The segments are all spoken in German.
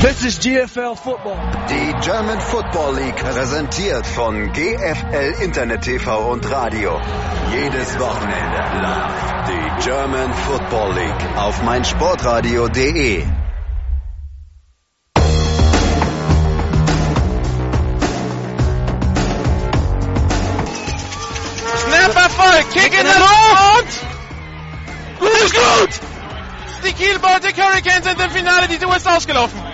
This is GFL Football. Die German Football League präsentiert von GFL Internet TV und Radio. Jedes Wochenende live die German Football League auf meinsportradio.de. Snap Erfolg, Kick in der Luft! Gut ist gut! Die Kiel Baltic Hurricanes sind im Finale, die Tour ist ausgelaufen.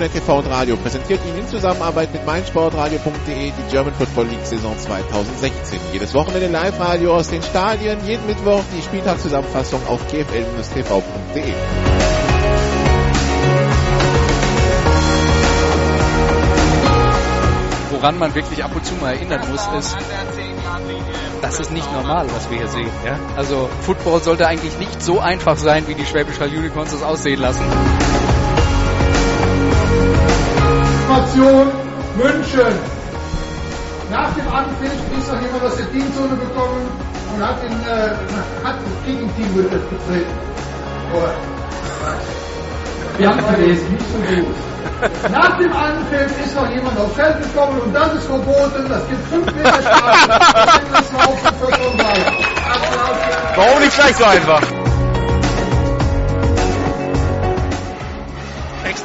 Internet TV und Radio präsentiert Ihnen in Zusammenarbeit mit meinsportradio.de die German Football League Saison 2016. Jedes Wochenende Live-Radio aus den Stadien, jeden Mittwoch die Spieltagszusammenfassung auf gfl-tv.de. Woran man wirklich ab und zu mal erinnern muss, ist, das ist nicht normal, was wir hier sehen. Ja? Also Football sollte eigentlich nicht so einfach sein, wie die Schwäbisch Unicorns das aussehen lassen. Situation München. Nach dem Anpfiff ist noch jemand aus der Teamzone gekommen und hat, den, äh, hat das Gegenteam betreten. Oh. Wir haben verlesen, nicht so gut. Nach dem Anpfiff ist noch jemand aufs Feld gekommen und das ist verboten. Das gibt 5 Meter Strafe. Das war auf die 35. Warum nicht gleich so einfach?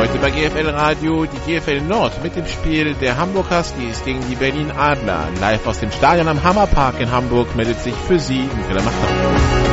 Heute bei GFL Radio die GFL Nord mit dem Spiel der Hamburg Huskies gegen die Berlin Adler. Live aus dem Stadion am Hammerpark in Hamburg meldet sich für Sie Michael Machter.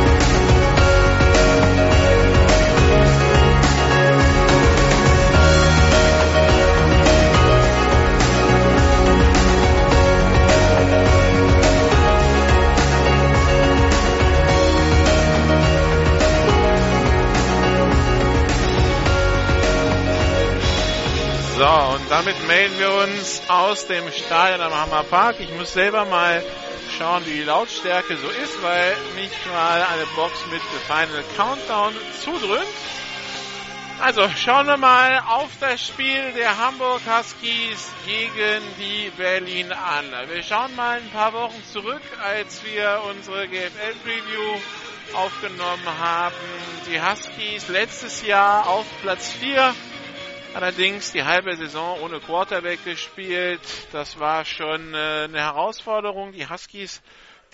Damit melden wir uns aus dem Stadion am Hammerpark. Ich muss selber mal schauen, wie die Lautstärke so ist, weil nicht mal eine Box mit The Final Countdown zudröhnt. Also schauen wir mal auf das Spiel der Hamburg Huskies gegen die Berlin Adler. Wir schauen mal ein paar Wochen zurück, als wir unsere GFL-Preview aufgenommen haben. Die Huskies letztes Jahr auf Platz 4 Allerdings die halbe Saison ohne Quarterback gespielt. Das war schon äh, eine Herausforderung. Die Huskies,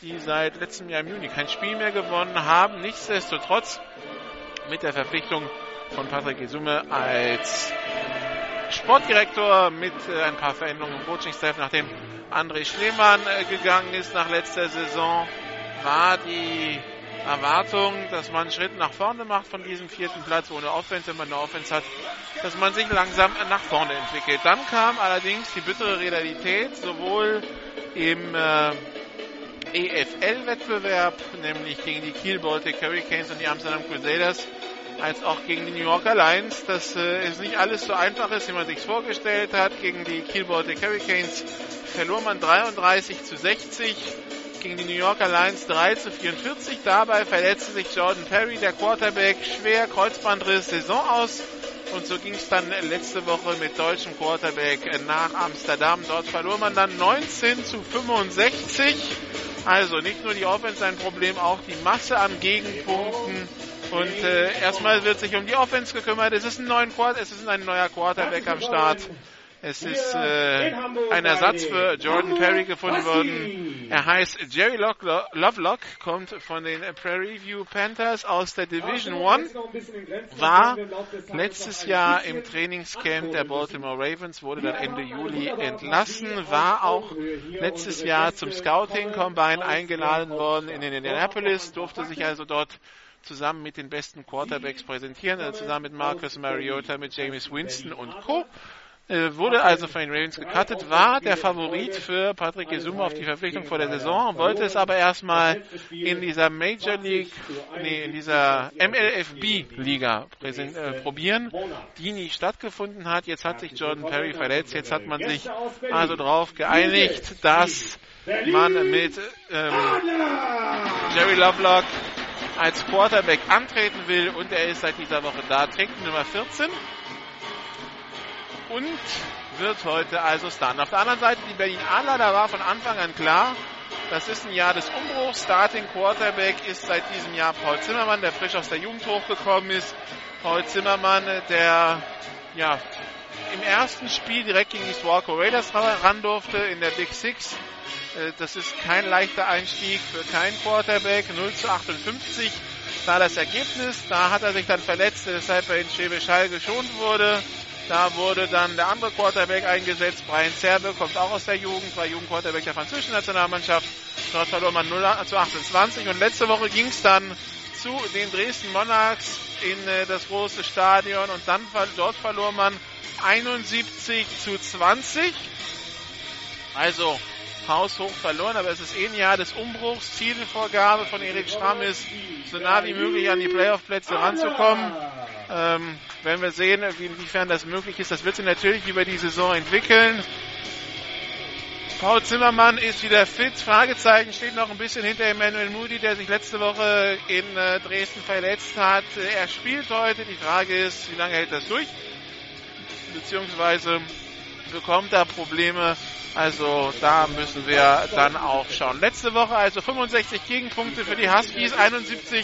die seit letztem Jahr im Juni kein Spiel mehr gewonnen haben. Nichtsdestotrotz mit der Verpflichtung von Patrick Isume als Sportdirektor mit äh, ein paar Veränderungen im Coaching-Staff, nachdem André Schlemann äh, gegangen ist nach letzter Saison, war die Erwartung, dass man einen Schritt nach vorne macht von diesem vierten Platz ohne Offense, wenn man eine Offense hat, dass man sich langsam nach vorne entwickelt. Dann kam allerdings die bittere Realität, sowohl im äh, EFL-Wettbewerb, nämlich gegen die Kiel Baltic Hurricanes und die Amsterdam Crusaders, als auch gegen die New Yorker Lions, dass äh, es nicht alles so einfach ist, wie man sich vorgestellt hat. Gegen die Kiel Baltic Hurricanes verlor man 33 zu 60 gegen die New Yorker Lions 3 zu 44. Dabei verletzte sich Jordan Perry, der Quarterback, schwer Kreuzbandriss Saison aus. Und so ging es dann letzte Woche mit deutschem Quarterback nach Amsterdam. Dort verlor man dann 19 zu 65. Also nicht nur die Offense ein Problem, auch die Masse an Gegenpunkten. Und äh, erstmal wird sich um die Offense gekümmert. Es ist ein, neuen Quart es ist ein neuer Quarterback am Start. Es ist äh, ein Ersatz für Jordan Perry gefunden worden. Er heißt Jerry Lock Lovelock, kommt von den Prairie View Panthers aus der Division One, war letztes Jahr im Trainingscamp der Baltimore Ravens, wurde dann Ende Juli entlassen, war auch letztes Jahr zum Scouting Combine eingeladen worden in Indianapolis, durfte sich also dort zusammen mit den besten Quarterbacks präsentieren, also zusammen mit Marcus Mariota, mit James Winston und Co. Äh, wurde also von den Ravens gecuttet, war der Favorit für Patrick Gesuma auf die Verpflichtung vor der Saison, wollte es aber erstmal in dieser Major League, nee, in dieser MLFB-Liga äh, probieren, die nie stattgefunden hat. Jetzt hat sich Jordan Perry verletzt, jetzt hat man sich also darauf geeinigt, dass man mit ähm, Jerry Lovelock als Quarterback antreten will. Und er ist seit dieser Woche da, trägt Nummer 14 und wird heute also starten. Auf der anderen Seite die Berlin Adler, da war von Anfang an klar, das ist ein Jahr des Umbruchs. Starting Quarterback ist seit diesem Jahr Paul Zimmermann, der frisch aus der Jugend hochgekommen ist. Paul Zimmermann, der ja im ersten Spiel direkt gegen die Swarco Raiders ran durfte in der Big Six. Äh, das ist kein leichter Einstieg für keinen Quarterback. 0 zu 58 da das Ergebnis. Da hat er sich dann verletzt, weshalb er in Schwäbisch Hall geschont wurde. Da wurde dann der andere Quarterback eingesetzt. Brian Zerbe kommt auch aus der Jugend, war Jugendquarterback der französischen Nationalmannschaft. Dort verlor man 0 zu 28. Und letzte Woche ging es dann zu den Dresden Monarchs in äh, das große Stadion. Und dann dort verlor man 71 zu 20. Also haushoch verloren, aber es ist eh ein Jahr des Umbruchs. Zielvorgabe von Erik Schramm ist, so nah wie möglich an die Playoff-Plätze ranzukommen. Ähm, werden wir sehen, inwiefern das möglich ist. Das wird sich natürlich über die Saison entwickeln. Paul Zimmermann ist wieder fit. Fragezeichen steht noch ein bisschen hinter Emmanuel Moody, der sich letzte Woche in äh, Dresden verletzt hat. Er spielt heute. Die Frage ist, wie lange hält das durch? Beziehungsweise bekommt er Probleme also da müssen wir dann auch schauen. Letzte Woche also 65 Gegenpunkte für die Huskies, 71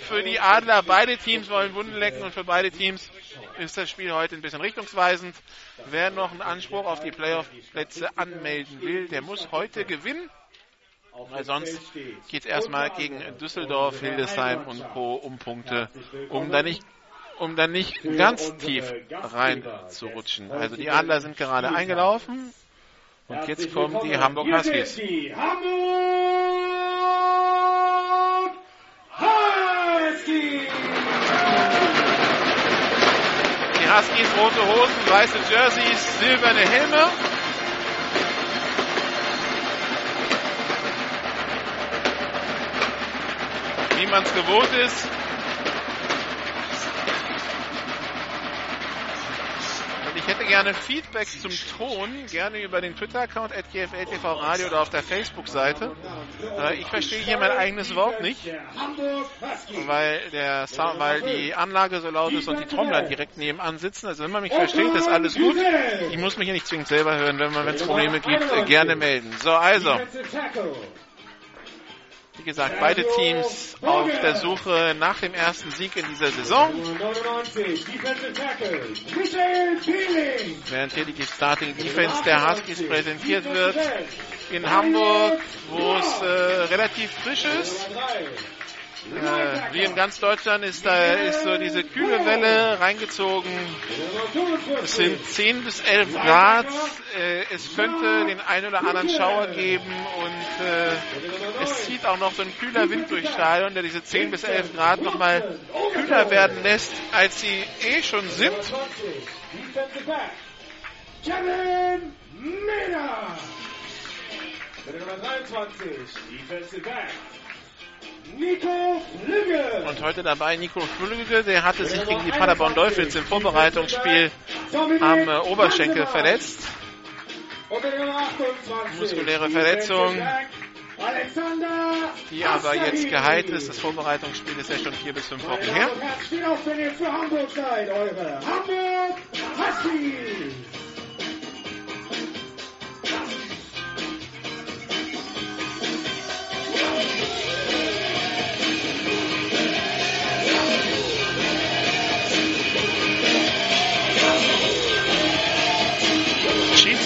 für die Adler. Beide Teams wollen Wunden lecken und für beide Teams ist das Spiel heute ein bisschen richtungsweisend. Wer noch einen Anspruch auf die Playoff-Plätze anmelden will, der muss heute gewinnen. Weil sonst geht es erstmal gegen Düsseldorf, Hildesheim und Co. um Punkte, um da nicht um dann nicht ganz tief rein zu rutschen. Also die Adler sind gerade eingelaufen, und jetzt kommen die Hamburg Huskies. Die Hamburg Huskies! Die Huskies rote Hosen, weiße Jerseys, silberne Helme. Wie man es gewohnt ist, Ich hätte gerne Feedback zum Ton, gerne über den Twitter-Account GFLTV Radio oder auf der Facebook-Seite. Äh, ich verstehe hier mein eigenes Wort nicht, weil, der weil die Anlage so laut ist und die Trommler direkt nebenan sitzen. Also wenn man mich versteht, ist alles gut. Ich muss mich hier nicht zwingend selber hören. Wenn es Probleme gibt, gerne melden. So, also. Wie gesagt, beide Teams auf der Suche nach dem ersten Sieg in dieser Saison. Während hier die Starting Defense der Huskies präsentiert wird in Hamburg, wo es äh, relativ frisch ist. Äh, wie in ganz Deutschland ist da ist so diese kühle Welle reingezogen. Es sind 10 bis 11 Grad. Äh, es könnte den einen oder anderen Schauer geben und äh, es zieht auch noch so ein kühler Wind durch Stadion, der diese 10 bis 11 Grad nochmal kühler werden lässt, als sie eh schon sind. Kevin Mena! Mit Nummer 23, Defensive Back. Und heute dabei Nico Flügge, der hatte sich gegen die Paderborn Dolphins im Vorbereitungsspiel am äh, Oberschenkel verletzt. Muskuläre Verletzung, die aber jetzt geheilt ist. Das Vorbereitungsspiel ist ja schon vier bis fünf Wochen her.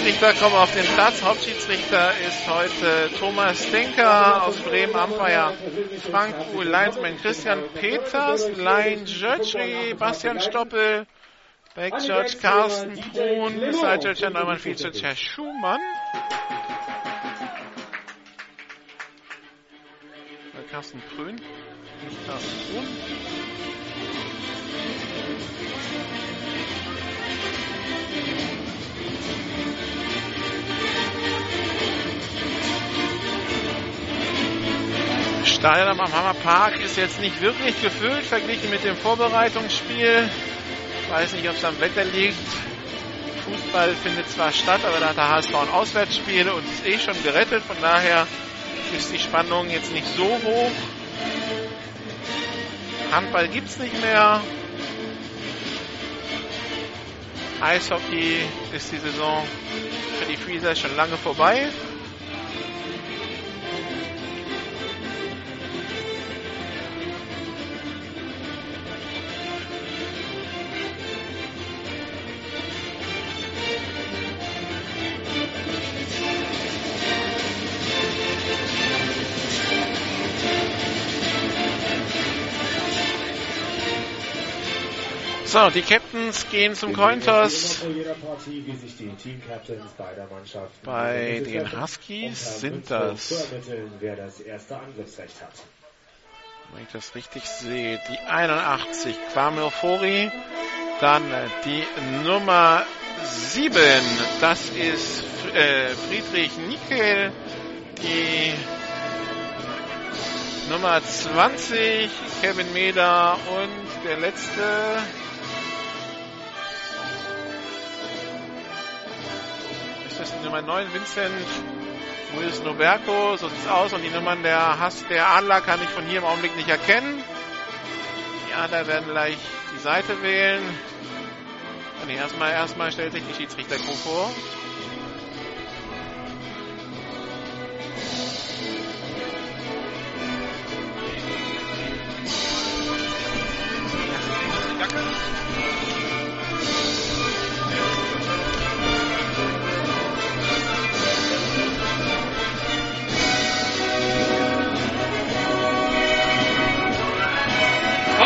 Schiedsrichter kommen auf den Platz. Hauptschiedsrichter ist heute Thomas Denker aus Bremen, Umpire Frank Uhl, Linesman Christian Peters, Line Judge Bastian Stoppel, Back Judge Carsten Brun, Herr Neumann, Feature Herr Schumann. Carsten Grün, Carsten Brun. Stadion am Hammer Park ist jetzt nicht wirklich gefüllt, verglichen mit dem Vorbereitungsspiel. Ich weiß nicht, ob es am Wetter liegt. Fußball findet zwar statt, aber da hat der HSV ein Auswärtsspiel und ist eh schon gerettet. Von daher ist die Spannung jetzt nicht so hoch. Handball gibt es nicht mehr. Eishockey ist die Saison für die Freezer schon lange vorbei. So, die Captains gehen zum Cointoss. Bei den Huskies sind das, wenn ich das richtig sehe, die 81 Kwame Fori, dann die Nummer 7, das ist äh, Friedrich Nickel, die Nummer 20 Kevin Meder und der letzte ist die Nummer 9 Vincent Luis Noberco. So sieht's aus. Und die Nummern der Hass der Adler kann ich von hier im Augenblick nicht erkennen. Die Adler werden gleich die Seite wählen. Und erstmal, erstmal stellt sich die Schiedsrichtergruppe vor.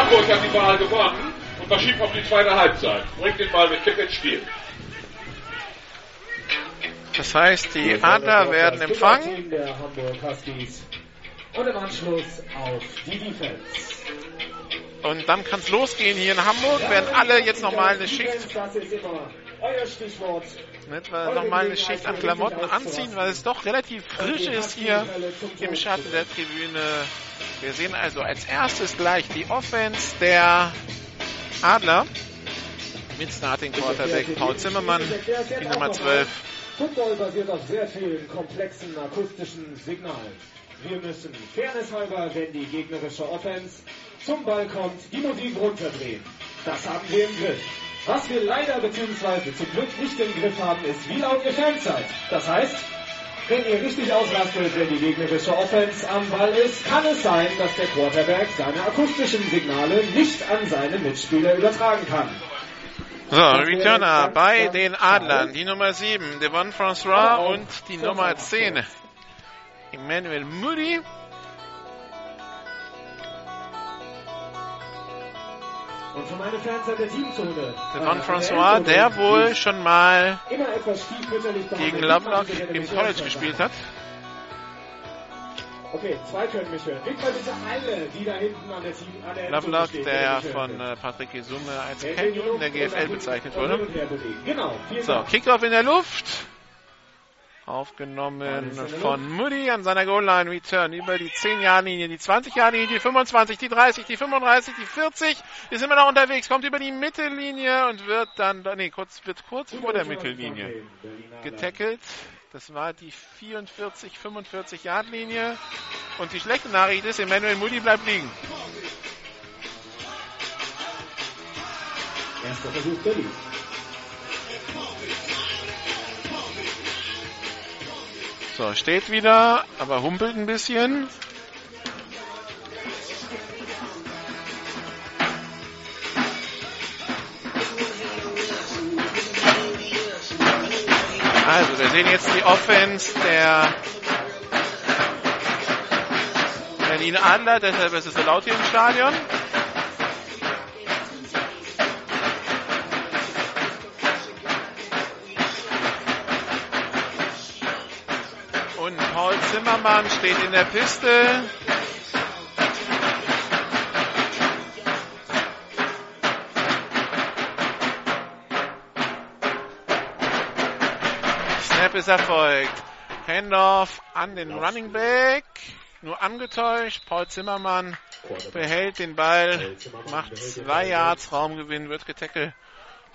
Hamburg hat die Wahl gewonnen und verschiebt auf die zweite Halbzeit. Bringt den Ball mit Kick ins Spiel. Das heißt, die Adler werden empfangen. Der Hamburg Huskies. Und im Anschluss auf die Defense. Und dann kann es losgehen hier in Hamburg. Werden alle jetzt nochmal eine Schicht, Das ist immer euer Stichwort. Nochmal eine Schicht an Klamotten anziehen, weil es doch relativ frisch ist hier im Schatten der Tribüne. Wir sehen also als erstes gleich die Offense der Adler mit Starting Quarterback Paul Zimmermann, die Nummer 12. Football basiert auf sehr vielen komplexen akustischen Signalen. Wir müssen fairnesshalber, wenn die gegnerische Offense zum Ball kommt, die Musik runterdrehen. Das haben wir im Griff. Was wir leider bzw. zum Glück nicht im Griff haben, ist, wie laut ihr Fans seid. Das heißt, wenn ihr richtig auslastet, wenn die gegnerische Offense am Ball ist, kann es sein, dass der Quarterback seine akustischen Signale nicht an seine Mitspieler übertragen kann. So, Returner bei den Adlern, die Nummer 7, Devon François und die Nummer 10, Emmanuel Moody. Und für meine Fans an der Teamzone. Devon François, der wohl schon mal gegen. Lovelock im College gespielt hat. Okay, zwei können mich hören. Mal bitte alle, die da hinten an der Team, an der Lovelock, stehen, der mich von äh, Patrick Gesumme als Canyon der GFL bezeichnet wurde. Genau, So. Kickoff in der Luft. Aufgenommen von Moody an seiner Goal-Line. Return über die 10-Jahr-Linie, die 20-Jahr-Linie, die 25, die 30, die 35, die 40. Ist immer noch unterwegs, kommt über die Mittellinie und wird dann, nee, kurz, wird kurz vor der Mittellinie getackelt. Das war die 44, 45 Yard Linie. Und die schlechte Nachricht ist, Emmanuel Moody bleibt liegen. Erster Versuch, Billy. So, steht wieder, aber humpelt ein bisschen. Also, wir sehen jetzt die Offense der Berlin Adler, deshalb ist es so laut hier im Stadion. Zimmermann steht in der Piste. Snap ist erfolgt. Handoff an den Running Back. nur angetäuscht. Paul Zimmermann behält den Ball, macht zwei Yards Raumgewinn, wird getackelt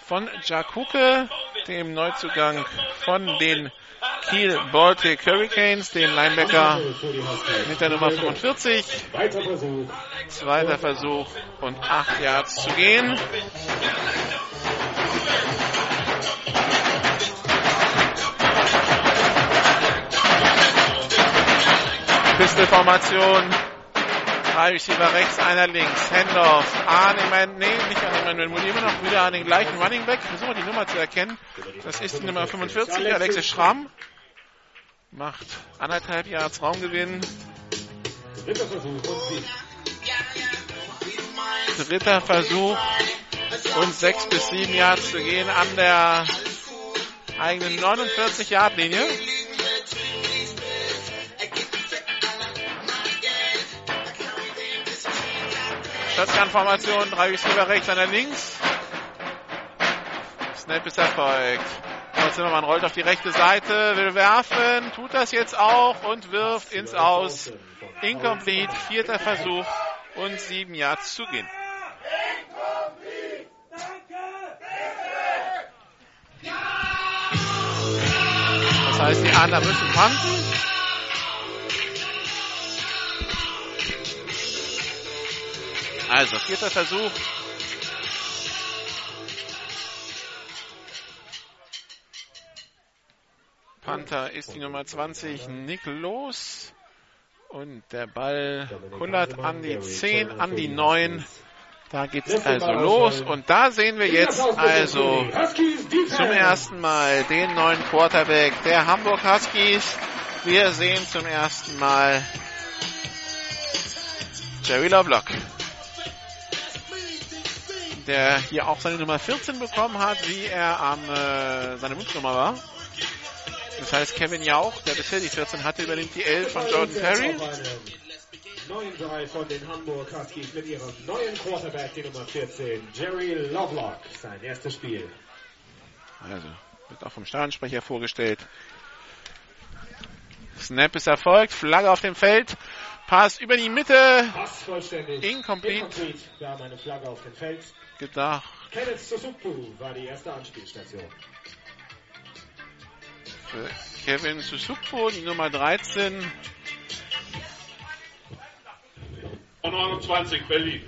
von Jakuke, dem Neuzugang von den Kiel Baltic Hurricanes, den Linebacker mit der Nummer 45. Zweiter Versuch und acht Yards zu gehen. Pistolformation. Drei Receiver rechts, einer links. Handoff an Emmanuel, nee, nicht an Emmanuel Moody, immer noch wieder an den gleichen Running Back. Versuchen wir die Nummer zu erkennen. Das ist die Nummer 45, Alexis Schramm. Macht anderthalb Yards Raumgewinn. Dritter Versuch und sechs bis sieben Yards zu gehen an der eigenen 49 Yard Linie. Shotgun-Formation, drei Receiver rechts, einer links. Snap ist erfolgt. Und Zimmermann rollt auf die rechte Seite, will werfen, tut das jetzt auch und wirft ins Aus. Incomplete, vierter Versuch und sieben Yards zu gehen. Das heißt, die anderen müssen panten. Also, vierter Versuch. Panther ist die Nummer 20, Nick Los. Und der Ball kullert an die 10, an die 9. Da geht's also los. Und da sehen wir jetzt also zum ersten Mal den neuen Quarterback der Hamburg Huskies. Wir sehen zum ersten Mal Jerry Lovelock der hier auch seine Nummer 14 bekommen hat, wie er am äh, seine Wunschnummer war. Das heißt, Kevin Jauch, der bisher die 14 hatte, übernimmt die 11 von Jordan Perry. Neuen Drive von den Hamburg Huskies mit ihrem neuen Quarterback, die Nummer 14, Jerry Lovelock, sein erstes Spiel. Also, wird auch vom Stadionsprecher vorgestellt. Snap ist erfolgt, Flagge auf dem Feld, Pass über die Mitte, Pass vollständig. incomplete, Incomplete. Wir haben eine Flagge auf dem Feld. Gedacht Kenneth Susupu war die erste Anspielstation. für Kevin Susupo, die Nummer 13. Und 29 Berlin.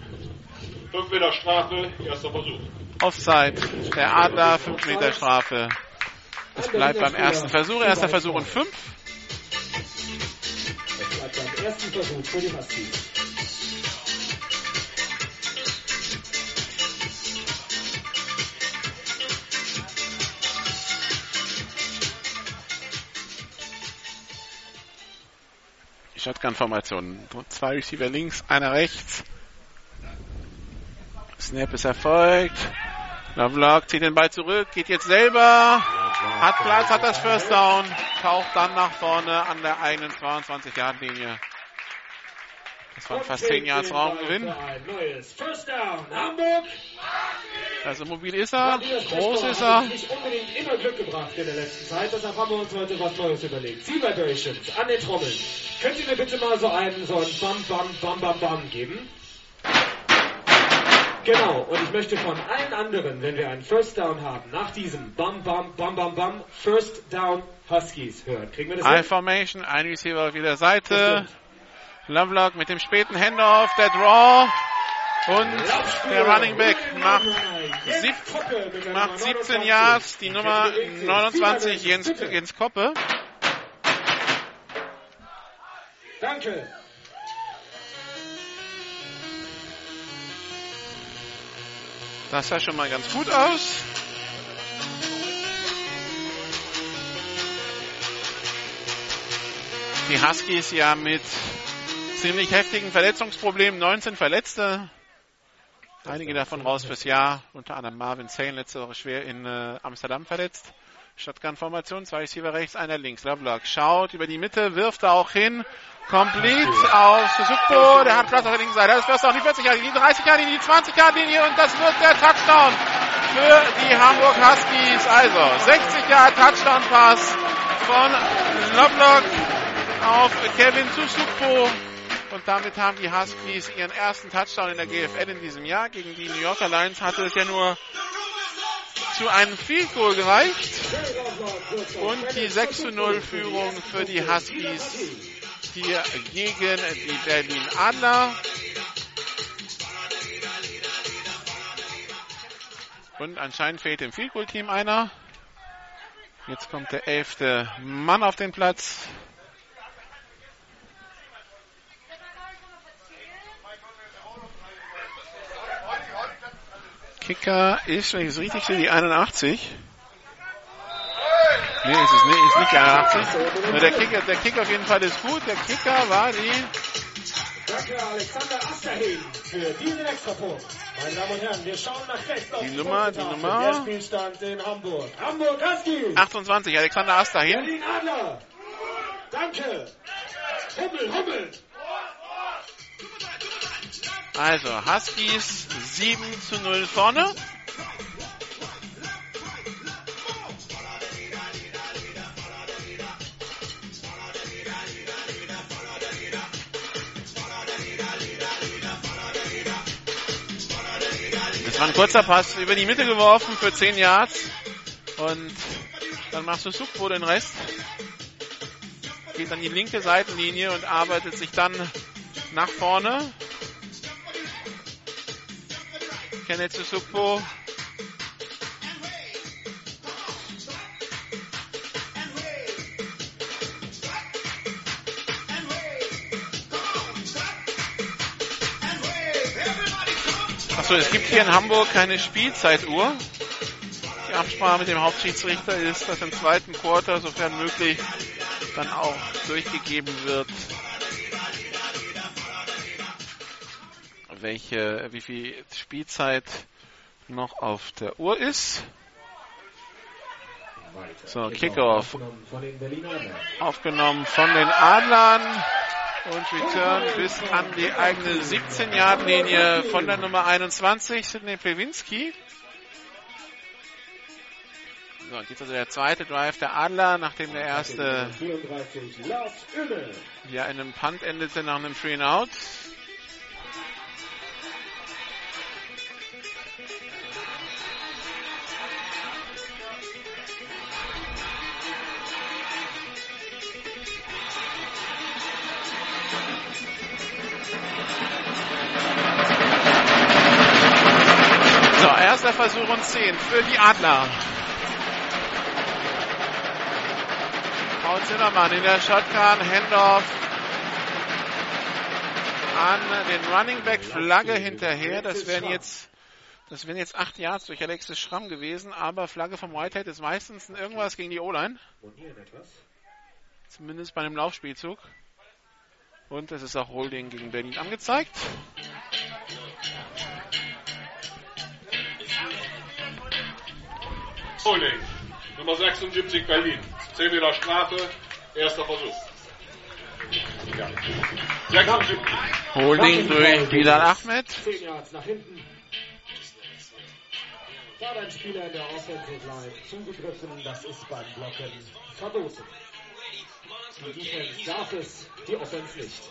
5 Meter Strafe, erster Versuch. Offside, der Adler, 5 Meter Strafe. Es bleibt beim ersten Versuch, erster Versuch und 5. Es bleibt beim ersten Versuch für die Huskies. Shotgun-Formation. Zwei Receiver links, einer rechts. Snap ist erfolgt. Lovelock zieht den Ball zurück, geht jetzt selber. Hat Platz, hat das First Down. Taucht dann nach vorne an der eigenen 22-Yard-Linie. Das waren fast 10 Yards Raumgewinn. Also mobil ist er, groß ist er. nicht unbedingt immer Glück gebracht in der letzten Zeit, deshalb haben wir uns heute was Neues überlegt. Sea Vibrations an den Trommeln. Könnt ihr mir bitte mal so einen, so einen Bam, Bam, Bam, Bam, Bam geben? Genau, und ich möchte von allen anderen, wenn wir einen First Down haben, nach diesem Bam, Bam, Bam, Bam, Bam, First Down Huskies hören. Kriegen wir das? I-Formation, ein Receiver auf jeder Seite. Lovelock mit dem späten Handoff, der Draw. Und der Running Back macht, sieb, macht 17 Yards, die Nummer 29, Jens, Jens Koppe. Danke. Das sah schon mal ganz gut aus. Die Huskies ja mit ziemlich heftigen Verletzungsproblemen, 19 Verletzte. Einige davon raus fürs Jahr, unter anderem Marvin Zane letzte Woche schwer in äh, Amsterdam verletzt. Shotgun-Formation, zwei Receiver rechts, einer links. Lovelock schaut über die Mitte, wirft da auch hin. Complete auf Suzuko, der hat Platz auf der linken Seite. Das ist auch die 40 Jahre, die 30 Jahre, die 20 Jahre Linie und das wird der Touchdown für die Hamburg Huskies. Also 60 Jahre Touchdown-Pass von Lovelock auf Kevin Suzuko. Und damit haben die Huskies ihren ersten Touchdown in der GFL in diesem Jahr. Gegen die New Yorker Lions hatte es ja nur zu einem Field Goal gereicht. Und die 6 zu 0 Führung für die Huskies hier gegen die Berlin Adler. Und anscheinend fehlt dem Field Goal Team einer. Jetzt kommt der elfte Mann auf den Platz. Kicker ist, wenn ich es richtig sehe, die 81. Nee, ist es nicht, ist nicht die 81. Nur der Kicker, der Kicker auf jeden Fall ist gut. Der Kicker war die. Danke Alexander Asterhin für diesen Extrapunkt. Meine Damen und Herren, wir schauen nach rechts auf Die Nummer, die. Nummer. Der Spielstand in Hamburg. Hamburg Huskies. 28, Alexander Adler. Danke. Hummel, Hummel. Also, Huskies 7 zu 0 vorne. Das war ein kurzer Pass über die Mitte geworfen für 10 Yards. Und dann machst du Sukpo den Rest. Geht an die linke Seitenlinie und arbeitet sich dann nach vorne. Kenneth Sukpo. Achso, es gibt hier in Hamburg keine Spielzeituhr. Die Absprache mit dem Hauptschiedsrichter ist, dass im zweiten Quarter, sofern möglich, dann auch durchgegeben wird, welche, wie viel Spielzeit noch auf der Uhr ist. So, Kickoff Adlern. aufgenommen von den Adlern und Return bis an die eigene 17-Yard-Linie von der Nummer 21, Sidney Plewinski. So, und jetzt also der zweite Drive der Adler, nachdem der erste 34, Lars Ümmel. ja in einem Punt endete nach einem Free and Out. Erster Versuch und 10 für die Adler. Paul Zimmermann in der Shotgun, Handoff an den Running Back, Flagge hinterher. Das wären jetzt, das wären jetzt acht Yards durch Alexis Schramm gewesen, aber Flagge vom Whitehead ist meistens irgendwas gegen die O-Line. Zumindest bei einem Laufspielzug. Und es ist auch Holding gegen Berlin angezeigt. Holding. Nummer 76 Berlin. 10 Meter Strafe. Erster Versuch. Ja. 76. Holding durch Bilal Ahmed. 10 Yards nach hinten. Da hat ein Spieler in der Offensive Line zugegriffen. Das ist beim Blocken verboten. Die Defense darf es, die Offense nicht.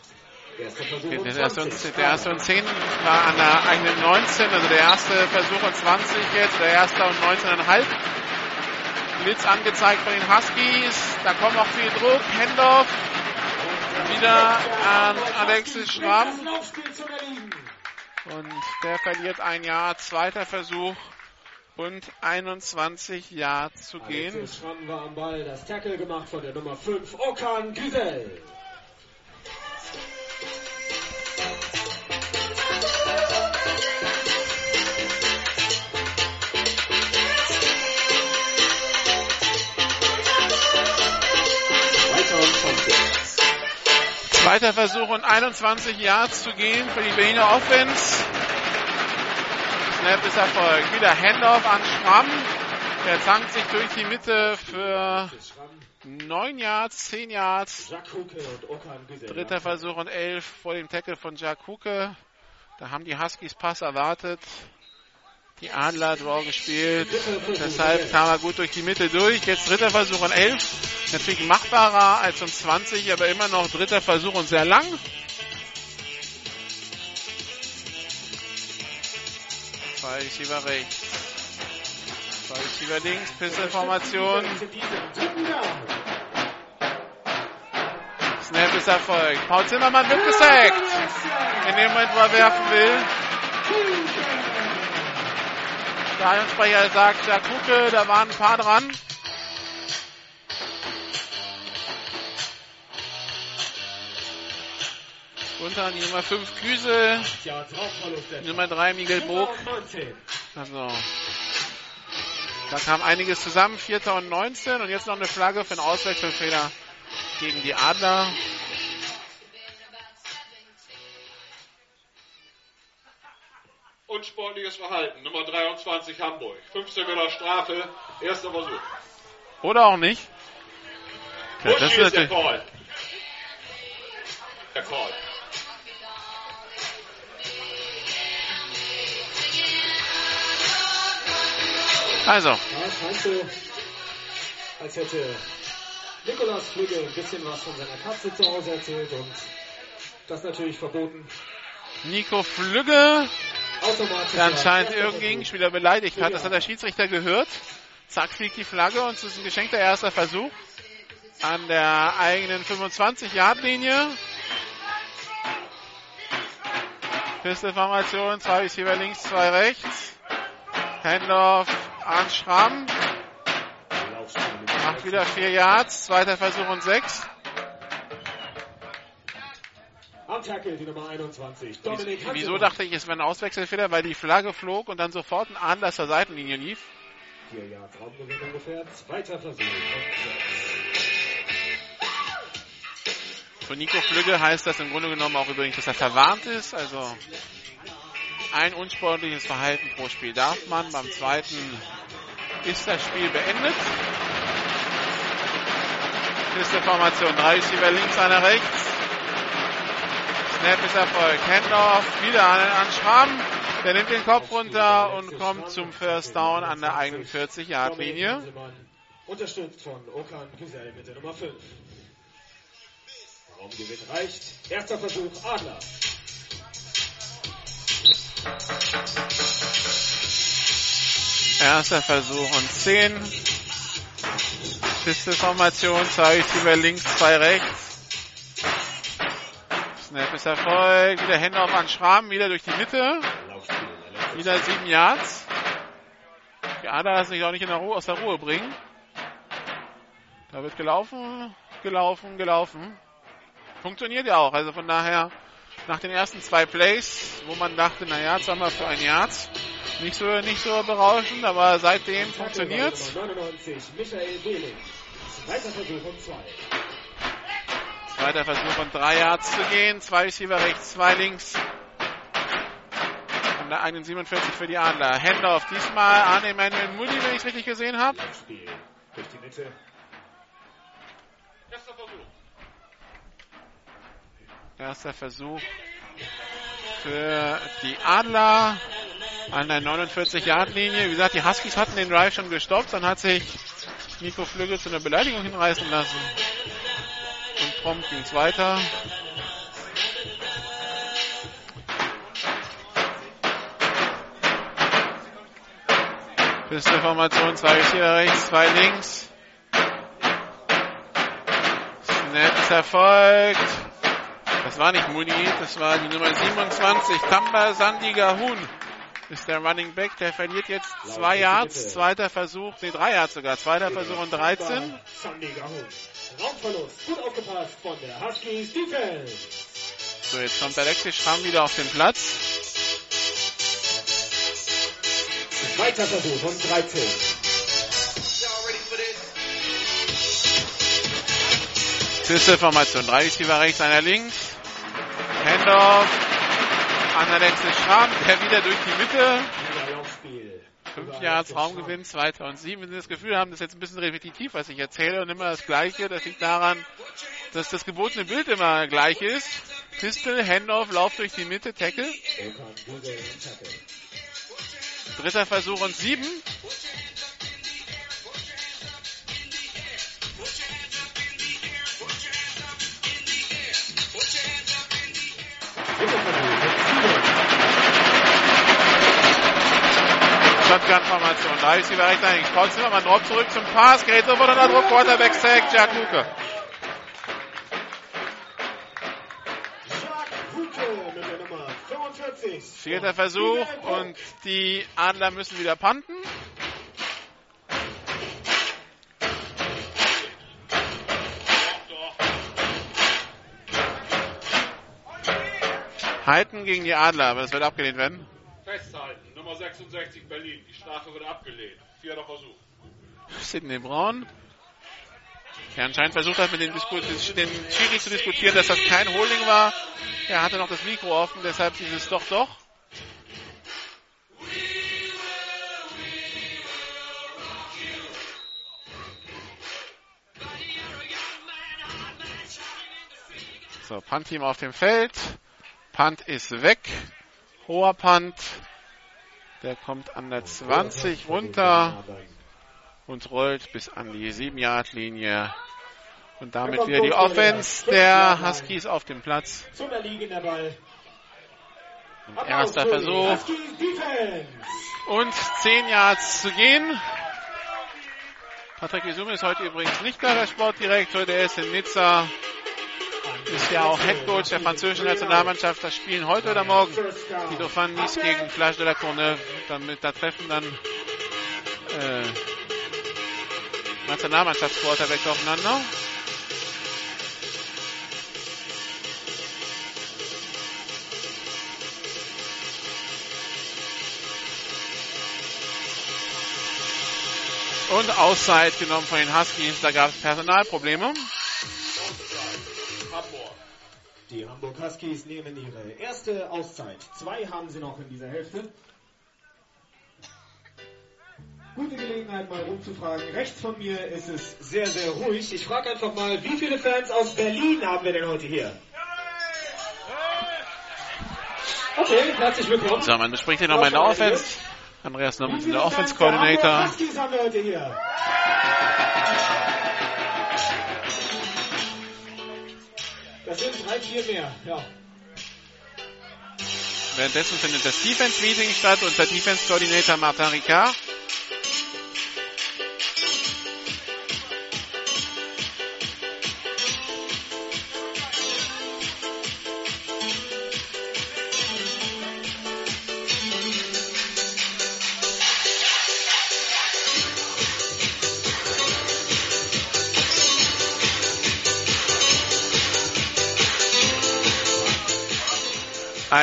Der erste, 20. und, der erste und 10 war an der eigenen 19, also der erste Versuch und 20 jetzt, der erste und 19,5. Blitz angezeigt von den Huskies, da kommt noch viel Druck, Hendorf, wieder an Alexis Schramm und der verliert ein Jahr, zweiter Versuch und 21 Jahre zu gehen. Alexis Schramm war am Ball, das Tackle gemacht von der Nummer 5, Okan Güsel. Zweiter Versuch und 21 Yards zu gehen für die Berliner Offense. Snap ist erfolgt. Wieder Handoff an Schramm. Der zankt sich durch die Mitte für Schramm, 9 Yards, 10 Yards. Dritter Versuch und 11 vor dem Tackle von Jack Huke. Da haben die Huskies Pass erwartet. Die Adler Draw gespielt. Deshalb kam er gut durch die Mitte durch. Jetzt dritter Versuch und 11. Natürlich machbarer als um 20, aber immer noch dritter Versuch und sehr lang. Zwei Receiver rechts. Zwei Receiver links. Pisselformation. Snap ist erfolgt. Paul Zimmermann wird gesackt. In dem Moment, wo er werfen will. Stadionsprecher sagt, da gucke, da waren ein paar dran. Unter die Nummer 5 Küsel, Nummer 3 Miguel Bog. Also, da kam einiges zusammen, 4. und 19 und jetzt noch eine Flagge für einen Auswechselfehler gegen die Adler. Unsportliches Verhalten, Nummer 23 Hamburg. 15 Meter Strafe, erster Versuch. Oder auch nicht. Ja, das ist der Call. Der Call. also, so, als hätte Nikolas Flügge ein bisschen was von seiner Katze zu Hause erzählt und das natürlich verboten. Nico Flügge, Automatisch. der anscheinend erster irgendeinen Gegenspieler beleidigt hat. Das hat der Schiedsrichter gehört. Zack fliegt die Flagge und es ist ein geschenkter erster Versuch an der eigenen 25-Yard-Linie. Pistolformation, zwei Receiver links, zwei rechts. Handoff an Schramm. Macht wieder vier Yards, zweiter Versuch und sechs. Am Tackle die Nummer 21. Dominik Wieso Hanselmann. dachte ich, es wäre ein Auswechselfehler, weil die Flagge flog und dann sofort ein Adler zur Seitenlinie lief. Vier Yards Raumgewinn ungefähr. Zweiter Versuch. Für Nico Flügge heißt das im Grunde genommen auch übrigens, dass er verwarnt ist. Also ein unsportliches Verhalten pro Spiel darf man. Beim zweiten ist das Spiel beendet. Pistolformation, drei Receiver links, einer rechts. Snap ist erfolgt. Handoff wieder an, an Schramm. Der nimmt den Kopf runter und kommt zum First Down an der eigenen 40-Yard-Linie. Hanselmann, Unterstützt von Okan Güzel mit der Nummer 5. Raumgewinn reicht. Erster Versuch Adler. Erster Versuch und 10. Pistolformation, zwei Receiver links, zwei rechts. Snap ist erfolgt. Wieder Hände auf an Schramm, wieder durch die Mitte. Wieder sieben Yards. Die Ader lassen sich auch nicht der Ruhe, aus der Ruhe bringen. Da wird gelaufen, gelaufen, gelaufen. Funktioniert ja auch. Also von daher, nach den ersten zwei Plays, wo man dachte, naja, zweimal für ein Yard, nicht so, nicht so berauschend, aber seitdem funktioniert's. Nummer 99, Michael Behling. Zweiter Versuch und zwei. Zweiter Versuch und drei Yards zu gehen. Zwei Receiver rechts, zwei links. An der eigenen 47 für die Adler. Handoff diesmal an Emmanuel Moody, wenn ich es richtig gesehen habe. Spiel durch die Mitte. Erster Versuch. Für die Adler an der 49-Yard-Linie. Wie gesagt, die Huskies hatten den Drive schon gestoppt. Dann hat sich Nico Flügge zu einer Beleidigung hinreißen lassen. Prompt ging weiter. Pistolformation, zwei Receiver rechts, zwei links. Snap erfolgt. Das war nicht Moody, das war die Nummer 27. Tamba Sandiga Huhn ist der Running Back. Der verliert jetzt zwei Yards. Zweiter Versuch, nee, drei Yards sogar. Zweiter Versuch und 13. Sandy Gahun. Raumverlust. Gut aufgepasst von der Huskies Defense. So, jetzt kommt Alexis Schramm wieder auf den Platz. Zweiter Versuch und 13. Pistolformation. Drei Receiver rechts, einer links. Handoff an Alexis Schramm, der wieder durch die Mitte. Fünf Yards Raumgewinn, zweiter und sieben. Wenn Sie das Gefühl haben, das ist jetzt ein bisschen repetitiv, was ich erzähle und immer das Gleiche, das liegt daran, dass das gebotene Bild immer gleich ist. Pistol, Handoff, Lauf durch die Mitte, Tackle. Dritter Versuch und sieben. Shotgun-Formation. Da ist sie rechts eigentlich. Trotzdem aber Drop zurück zum Pass. Gerät sofort unter Druck. Quarterback Sack. Jack Huke. Vierter Versuch und die Adler müssen wieder panten. Halten gegen die Adler, aber das wird abgelehnt werden. Nummer 66 Berlin. Die Strafe wird abgelehnt. Vierter Versuch. Sidney Braun. Der anscheinend versucht hat, mit dem, Disku den Schiri zu diskutieren, dass das kein Holding war. Er hatte noch das Mikro offen, deshalb dieses Doch, Doch. So, Punt-Team auf dem Feld. Punt ist weg. Hoher Punt. Der kommt an der 20 runter und rollt bis an die 7-Yard-Linie. Und damit wieder die Offense der Huskies auf dem Platz. Erster Versuch. Und 10 Yards zu gehen. Patrick Isume ist heute übrigens nicht da, der Sportdirektor. Der ist in Nizza. Ist ja auch Headcoach der französischen Nationalmannschaft. Das spielen heute oder morgen die Dauphinis gegen Flash de la Courneuve. Damit, da treffen dann äh, Nationalmannschaftsquarterbacks aufeinander. Und Auszeit genommen von den Huskies. Da gab es Personalprobleme. Die Hamburg Huskies nehmen ihre erste Auszeit. Zwei haben sie noch in dieser Hälfte. Gute Gelegenheit, mal rumzufragen. Rechts von mir ist es sehr, sehr ruhig. Ich frage einfach mal, wie viele Fans aus Berlin haben wir denn heute hier? Okay, herzlich willkommen. So, man bespricht hier nochmal in der Offense. Andreas Nommens, der Offense Coordinator. Huskies haben wir heute hier. Das sind drei, vier mehr, ja. Währenddessen findet das Defense Meeting statt. Unser Defense Coordinator Martin Ricard.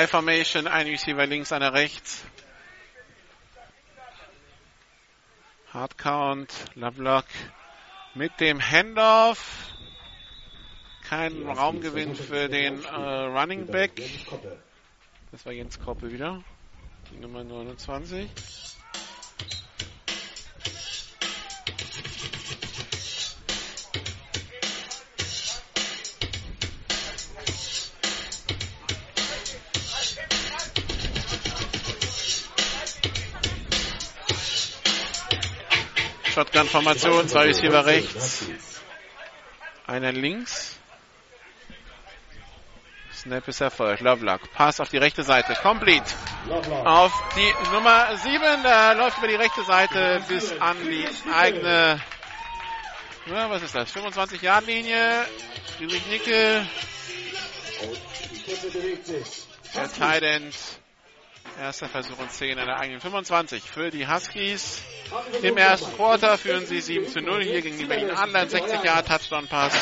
I-Formation, ein Receiver links, einer rechts. Hard Count, Lovelock mit dem Handoff. Kein Raumgewinn für den äh, Running Back. Das war Jens Koppe wieder. Die Nummer 29. Shotgun-Formation, zwei Receiver rechts, einer links. Snap ist erfolgt. Lovelock. Pass auf die rechte Seite. Complete. Auf die Nummer 7. Da läuft über die rechte Seite bis an die eigene, ja, was ist das? 25 Yard Linie. Friedrich Nickel. Der Tight End. Erster Versuch und 10 an der eigenen 25 für die Huskies. Im ersten Quarter führen sie 7 zu 0 hier gegen die Berlin Adler. 60 Jahre Touchdown Pass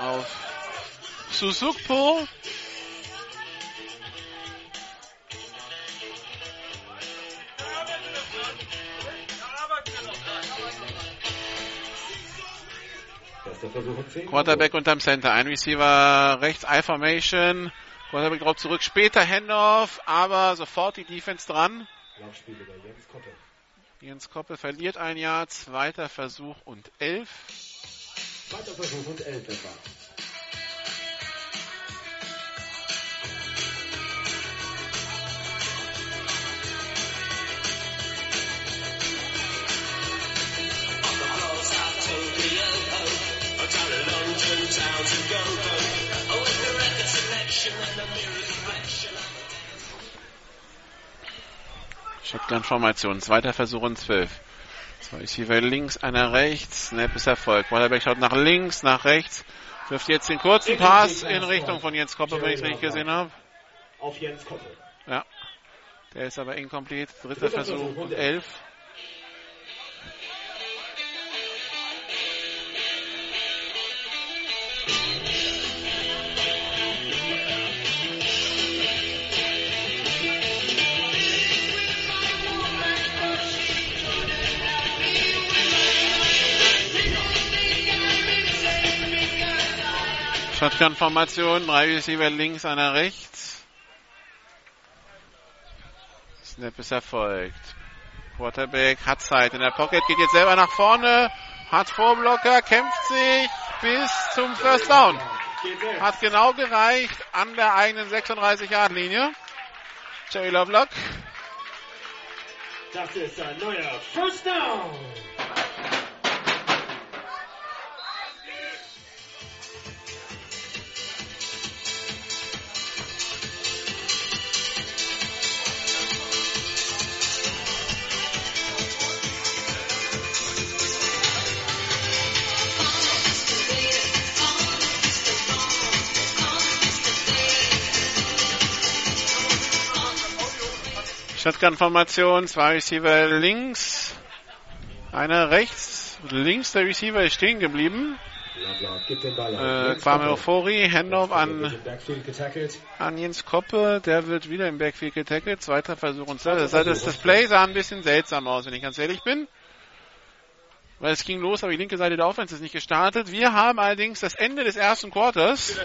auf Susukpo. Quarterback unterm Center. Ein Receiver rechts, I-Formation. Quarterback drauf zurück. Später Handoff, aber sofort die Defense dran. Jens Koppel. Jens Koppel verliert ein Jahr. Zweiter Versuch und elf. Zweiter Versuch und elf etwa. Down to go, go. Shotgun-Formation. Zweiter Versuch und zwölf. So, Zwei Receiver links, einer rechts. Ne, Snap ist erfolgt. Quarterback schaut nach links, nach rechts. Wirft jetzt den kurzen Pass in Richtung von Jens Koppel, wenn ich es richtig gesehen habe. Auf Jens Koppel. Ja. Der ist aber incomplete. Dritter Versuch und elf. Shotgun-Formation, drei Receiver links, einer rechts. Snap ist erfolgt. Quarterback hat Zeit in der Pocket, geht jetzt selber nach vorne, hat Vorblocker, kämpft sich bis zum First Down. Hat genau gereicht an der eigenen 36-Yard-Linie. Jerry Lovelock. Das ist ein neuer First Down. Shotgun-Formation, zwei Receiver links, einer rechts. Links der Receiver ist stehen geblieben. Äh, Kwame Ofori, Handoff an, an Jens Koppe, der wird wieder im Backfield getackelt. Zweiter Versuch und das, das, das Play sah ein bisschen seltsam aus, wenn ich ganz ehrlich bin. Weil es ging los, aber die linke Seite der Offense ist nicht gestartet. Wir haben allerdings das Ende des ersten Quarters.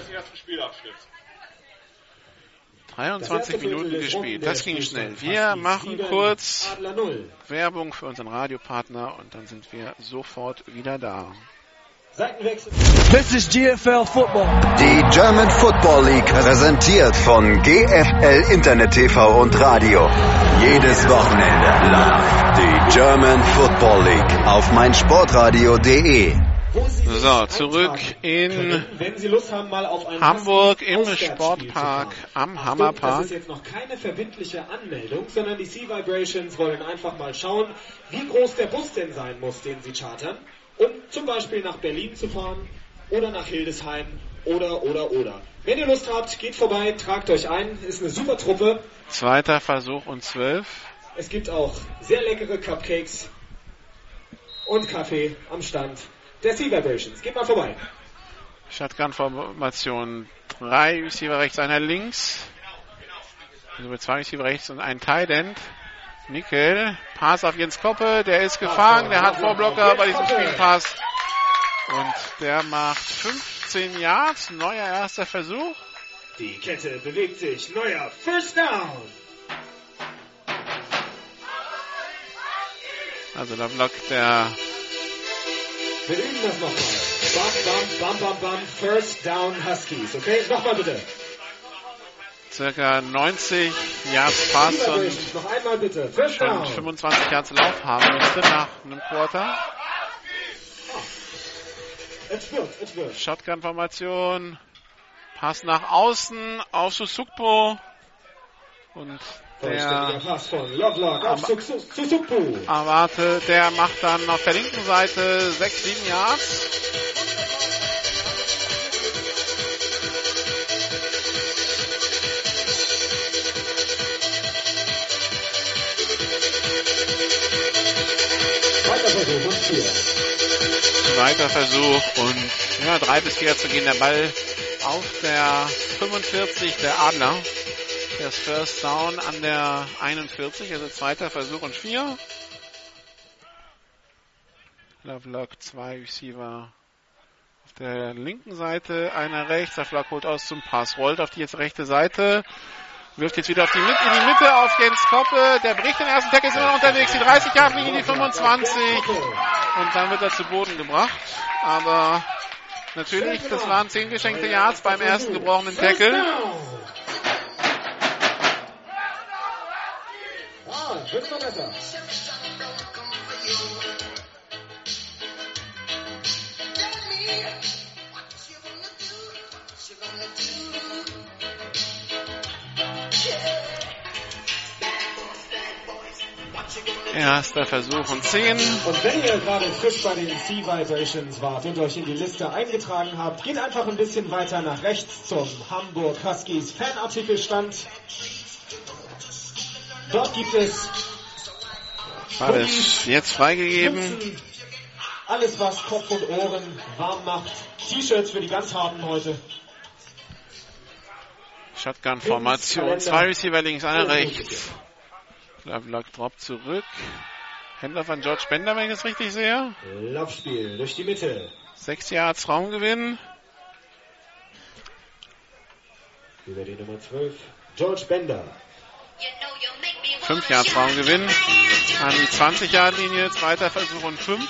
23 Minuten gespielt. Das ging schnell. Wir machen kurz Werbung für unseren Radiopartner und dann sind wir sofort wieder da. This is GFL Football. Die German Football League präsentiert von GFL Internet TV und Radio. Jedes Wochenende live die German Football League auf meinsportradio.de. So, zurück in Hamburg im Sportpark am Hammerpark. Das ist jetzt noch keine verbindliche Anmeldung, sondern die Sea Vibrations wollen einfach mal schauen, wie groß der Bus denn sein muss, den sie chartern, um zum Beispiel nach Berlin zu fahren oder nach Hildesheim oder, oder, oder. Wenn ihr Lust habt, geht vorbei, tragt euch ein, ist eine super Truppe. Zweiter Versuch und zwölf. Es gibt auch sehr leckere Cupcakes und Kaffee am Stand der Sea Vibrations. Geht mal vorbei. Shotgun-Formation. Drei Receiver rechts, einer links. Also mit zwei Receiver rechts und ein Tight End. Nickel. Pass auf Jens Koppe. Der ist gefangen. Der hat Vorblocker bei diesem Spielpass. Und der macht 15 Yards. Neuer erster Versuch. Die Kette bewegt sich. Neuer First Down. Also da blockt der wir üben das nochmal. Bam, bam, bam, bam, bam. First down Huskies. Okay, nochmal bitte. Circa 90 Yards Pass und noch einmal bitte. First down. 25 Yards Lauf haben müsste nach einem Quarter. Es wird, es wird. Shotgun-Formation. Pass nach außen auf Susukpo. Und der Erwarte, der macht dann auf der linken Seite 6, 7 Yards. Zweiter Versuch und ja, drei bis vier zu gehen. Der Ball auf der 45 der Adler. Das First Down an der 41, also zweiter Versuch und vier. Lovelock, zwei Receiver auf der linken Seite, einer rechts. Flack holt aus zum Pass, rollt auf die jetzt rechte Seite, wirft jetzt wieder auf die Mitte, in die Mitte auf Jens Koppe. Der bricht den ersten Tackle, ist immer noch unterwegs, die 30 Jahre liegen die 25 und dann wird er zu Boden gebracht. Aber natürlich, das waren 10 geschenkte Yards beim ersten gebrochenen Tackle. Wird immer besser. Erster Versuch und 10. Und wenn ihr gerade frisch bei den Sea Vibrations wart und euch in die Liste eingetragen habt, geht einfach ein bisschen weiter nach rechts zum Hamburg Huskies Fanartikelstand. Dort gibt es Alles jetzt freigegeben. Mützen, alles was Kopf und Ohren warm macht. T-Shirts für die ganz harten heute. Shotgun-Formation. Zwei Receiver links, einer rechts. Lovelock Drop zurück. Händler von George Bender, wenn ich das richtig sehe. Laufspiel durch die Mitte. Sechs Yards Raumgewinn. Über die Nummer 12. George Bender. Fünf Yards Raumgewinn. An die 20 Yard Linie. Zweiter Versuch und fünf.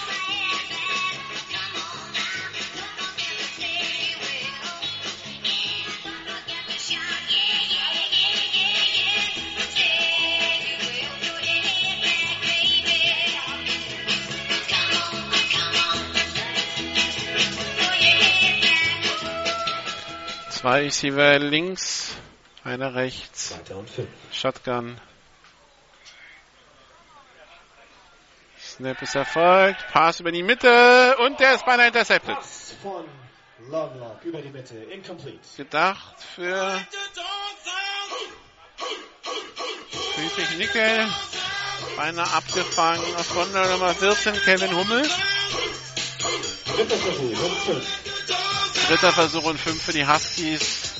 Zwei Receiver links, einer rechts. Shotgun. Snap ist erfolgt. Pass über die Mitte und der ist beinahe intercepted. Pass von Lovelock über die Mitte. Incomplete. Gedacht für Friedrich Nickel. Beinahe abgefangen auf Runde Nummer 14, Kevin Hummel. Dritter Versuch und fünf. Dritter Versuch und 5 für die Huskies,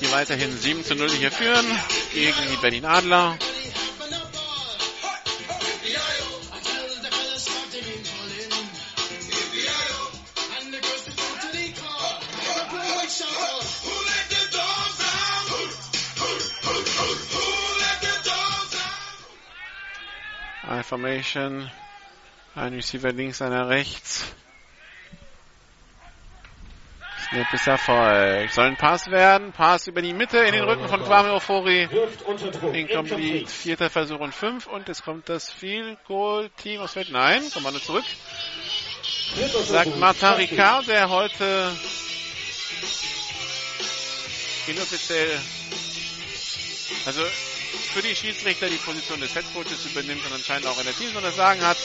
die weiterhin 7 zu 0 hier führen gegen die Berlin Adler. Formation. Ein Receiver links, einer rechts. Snap ist Erfolg. Soll ein Pass werden. Pass über die Mitte in den Rücken von Kwame Ofori. Incomplete. Vierter Versuch und fünf. Und es kommt das Field Goal Team aus Welt. Nein, nur zurück. Sagt Martin Ricard, der heute inoffiziell, also für die Schiedsrichter die Position des Headcoaches übernimmt und anscheinend auch in der Team so das Sagen hat.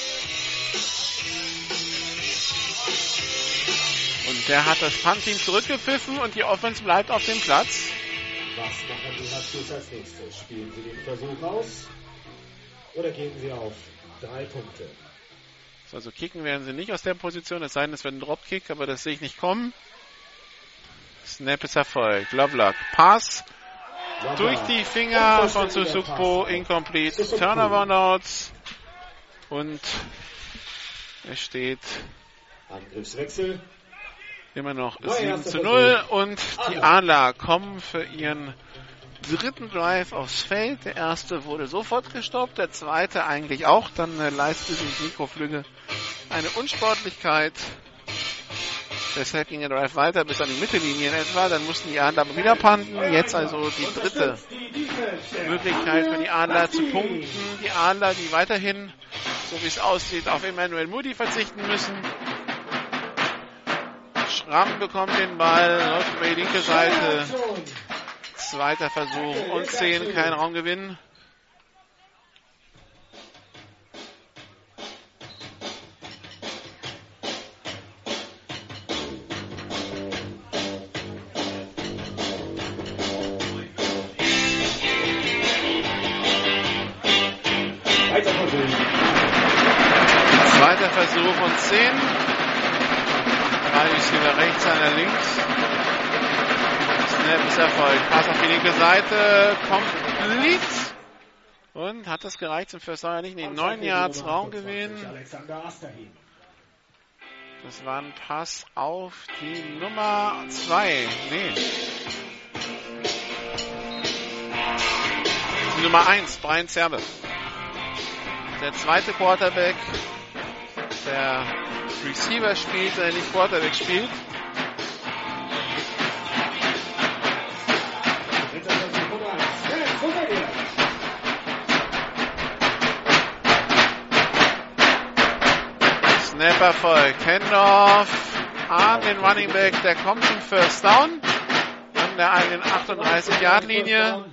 Der hat das Punt-Team zurückgepfiffen und die Offense bleibt auf dem Platz. Was machen die Huskies als nächstes? Spielen sie den Versuch aus oder geben sie auf? Drei Punkte. Also kicken werden sie nicht aus der Position, es sei denn, es wird ein Dropkick, aber das sehe ich nicht kommen. Snap ist erfolgt. Lovelock. Pass. Durch die Finger von Susukpo. Incomplete. Turnover Notes. Und es steht Angriffswechsel. Immer noch 7 zu 0 und die Adler kommen für ihren dritten Drive aufs Feld. Der erste wurde sofort gestoppt, der zweite eigentlich auch. Dann äh, leistete sich Nico Flügge eine Unsportlichkeit. Deshalb ging der Drive weiter bis an die Mittellinie in etwa. Dann mussten die Adler aber wieder panten. Jetzt also die dritte Möglichkeit für die Adler zu punkten. Die Adler, die weiterhin, so wie es aussieht, auf Emmanuel Moody verzichten müssen. Schramm bekommt den Ball, läuft über die linke Seite. Zweiter Versuch und 10, kein Raumgewinn. Zweiter Versuch und 10. Drei Receiver rechts, einer links. Snap ist Erfolg. Pass auf die linke Seite. Complete. Und hat das gereicht zum First Down? Nicht. Nee, 9 Yards Raumgewinn. Das war ein Pass auf die Nummer 2. Nee. Die Nummer 1, Brian Zerbe. Der zweite Quarterback, der Receiver spielt, der nicht Quarterback spielt. Snap erfolgt. Handoff an den Running Back, der kommt zum First Down an der eigenen 38 Yard Linie.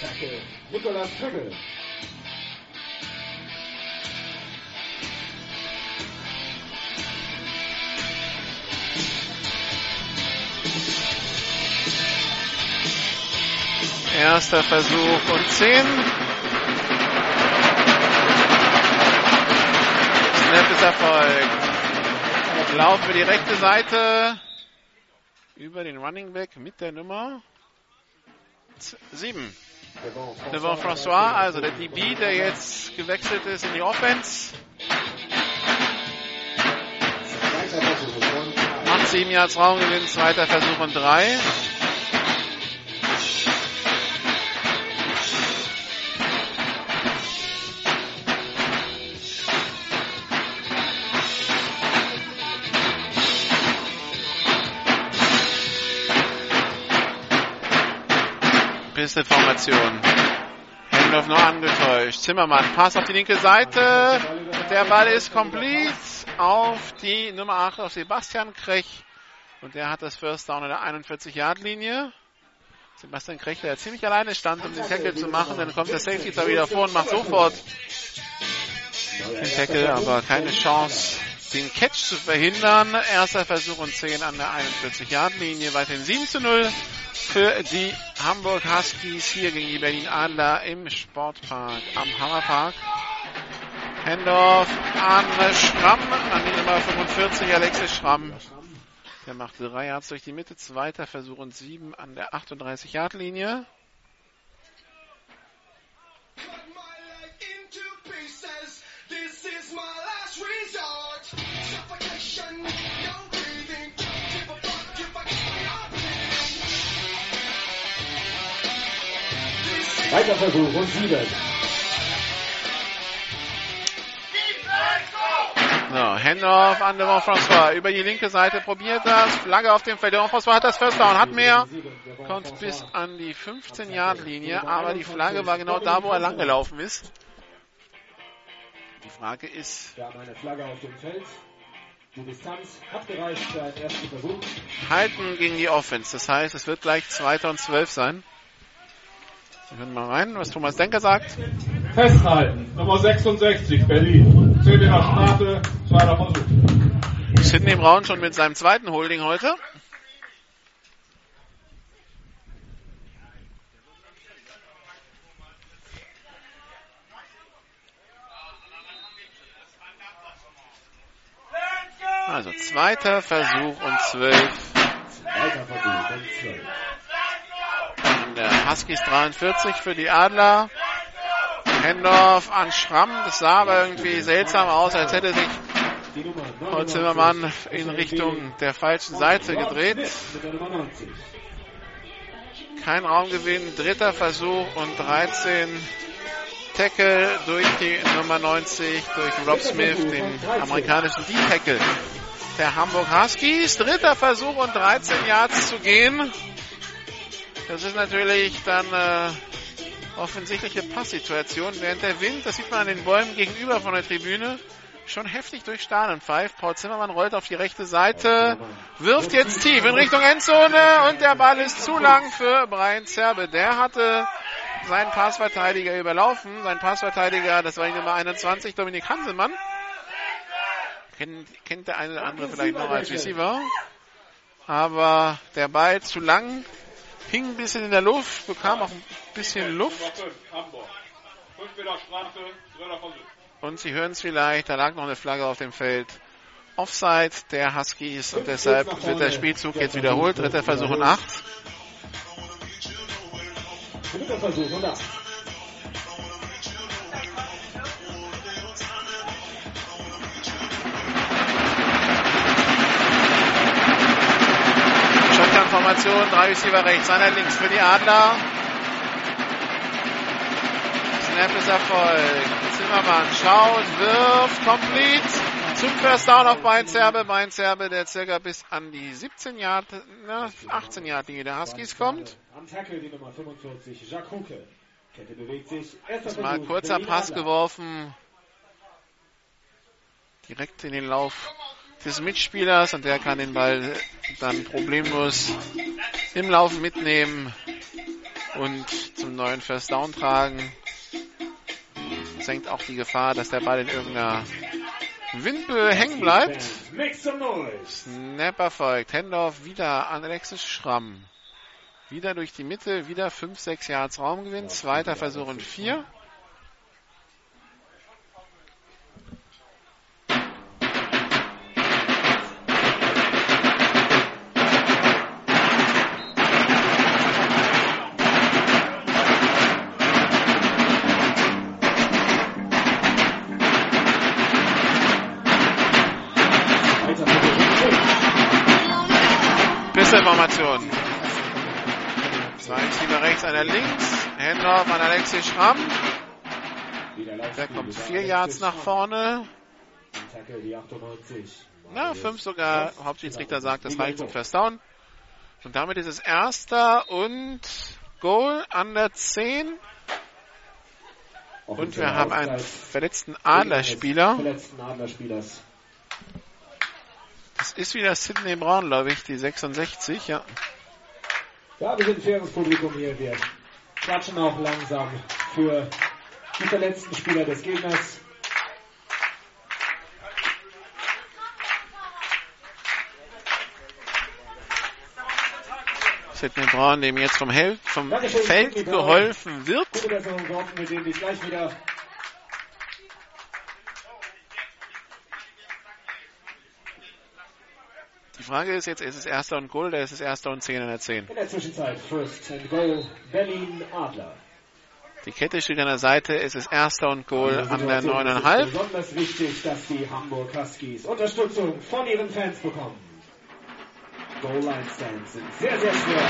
Tackle Nikolas Kögel. Erster Versuch und 10. Snap ist erfolgt. Laufen wir die rechte Seite über den Running Back mit der Nummer 7. Devon François, also der DB, der jetzt gewechselt ist in die Offense. Macht 7 Yards Raumgewinn, zweiter Versuch und 3. Pistol-Formation. Hendorf noch angetäuscht. Zimmermann, Pass auf die linke Seite. Der Ball ist complete auf die Nummer 8, auf Sebastian Krech. Und der hat das First Down in der 41-Yard-Linie. Sebastian Krech, der ziemlich alleine stand, um den Tackle zu machen. Dann kommt der Safety da wieder vor und macht sofort den Tackle, aber keine Chance, den Catch zu verhindern. Erster Versuch und 10 an der 41-Yard-Linie. Weiterhin 7 zu 0 für die Hamburg Huskies hier gegen die Berlin Adler im Sportpark am Hammerpark. Hendorf an Schramm, an die Nummer 45, Alexis Schramm. Der macht drei Yards durch die Mitte, zweiter Versuch und sieben an der 38-Yard-Linie. Weiter Versuch und sieben. So, Hendorf an Devon François. Über die linke Seite probiert das. Flagge auf dem Feld. Devon François hat das First Down, hat mehr. Kommt bis an die 15-Yard-Linie. Aber die Flagge war genau da, wo er langgelaufen ist. Die Frage ist. Wir haben eine Flagge auf dem Feld. Die Distanz hat gereicht für einen ersten Versuch. Halten gegen die Offense. Das heißt, es wird gleich 2. und 12 sein. Wir hören mal rein, was Thomas Denker sagt. Festhalten. Nummer 66, Berlin. 10 in der Strafe, zweiter Versuch. Sidney Braun schon mit seinem zweiten Holding heute. Also zweiter Versuch und zwölf. Weiter Versuch und zwölf. Huskies 43 für die Adler. Hendorf an Schramm. Das sah aber irgendwie seltsam aus, als hätte sich Paul Zimmermann in Richtung der falschen Seite gedreht. Mit der Nummer 90. Kein Raumgewinn, dritter Versuch und 13 Tackle durch die Nummer 90, durch Rob Smith, den amerikanischen D-Tackle der Hamburg Huskies. Dritter Versuch und 13 Yards zu gehen. Das ist natürlich dann äh, offensichtliche Passsituation, während der Wind, das sieht man an den Bäumen gegenüber von der Tribüne, schon heftig durch Stahlen pfeift. Paul Zimmermann rollt auf die rechte Seite, wirft jetzt tief in Richtung Endzone und der Ball ist zu lang für Brian Zerbe. Der hatte seinen Passverteidiger überlaufen. Sein Passverteidiger, das war die Nummer 21, Dominik Hansemann. Kennt, kennt der eine oder andere vielleicht noch als Receiver. Aber der Ball zu lang, hing ein bisschen in der Luft, bekam auch ein bisschen Luft. Nummer 5, Hamburg. 5 Meter Strafe, dritter Versuch. Und Sie hören es vielleicht, da lag noch eine Flagge auf dem Feld. Offside der Huskies und deshalb wird der Spielzug jetzt wiederholt. Dritter Versuch und acht. Dritter Versuch und acht. Shotgun-Formation, drei Receiver rechts, einer links für die Adler. Snap ist erfolgt. Zimmermann schaut, wirft, complete. Zum First Down auf Beinzerbe. Beinzerbe, der circa bis an die 17 Yard, na, 18 Yard Linie der Huskies kommt. Am Tackle die Nummer 45, Jacques Hucke. Kette bewegt sich. Mal kurzer Pass geworfen. Direkt in den Lauf des Mitspielers und der kann den Ball dann problemlos im Lauf mitnehmen. und zum neuen First Down tragen. Senkt auch die Gefahr, dass der Ball in irgendeiner Windböe hängen bleibt. Snap erfolgt. Handoff wieder an Alexis Schramm. Wieder durch die Mitte, wieder 5, 6 Yards Raumgewinn. Zweiter Versuch und 4. Einer links. Hendorf an Alexi Schramm. Der kommt vier Yards nach vorne. Na, fünf sogar. Hauptschiedsrichter sagt, das reicht zum First Down. Und damit ist es erster und Goal an der 10. Und wir haben einen verletzten Adlerspieler. Das ist wieder Sidney Brown, glaube ich, die 66, ja. Ja, wir sind ein faires Publikum hier. Wir quatschen auch langsam für die verletzten Spieler des Gegners. Sidney Brown, dem jetzt vom, Hel vom Feld geholfen wird. Gute Besserung, Gordon, wir sehen dich gleich wieder Die Frage ist jetzt, ist es erster und Goal oder ist es erster und 10 in der 10? In der Zwischenzeit First and Goal Berlin Adler. Die Kette steht an der Seite, es ist erster und Goal an der 9,5. Besonders wichtig, dass die Hamburg Huskies Unterstützung von ihren Fans bekommen. Goal Line Stands sind sehr, sehr schwer.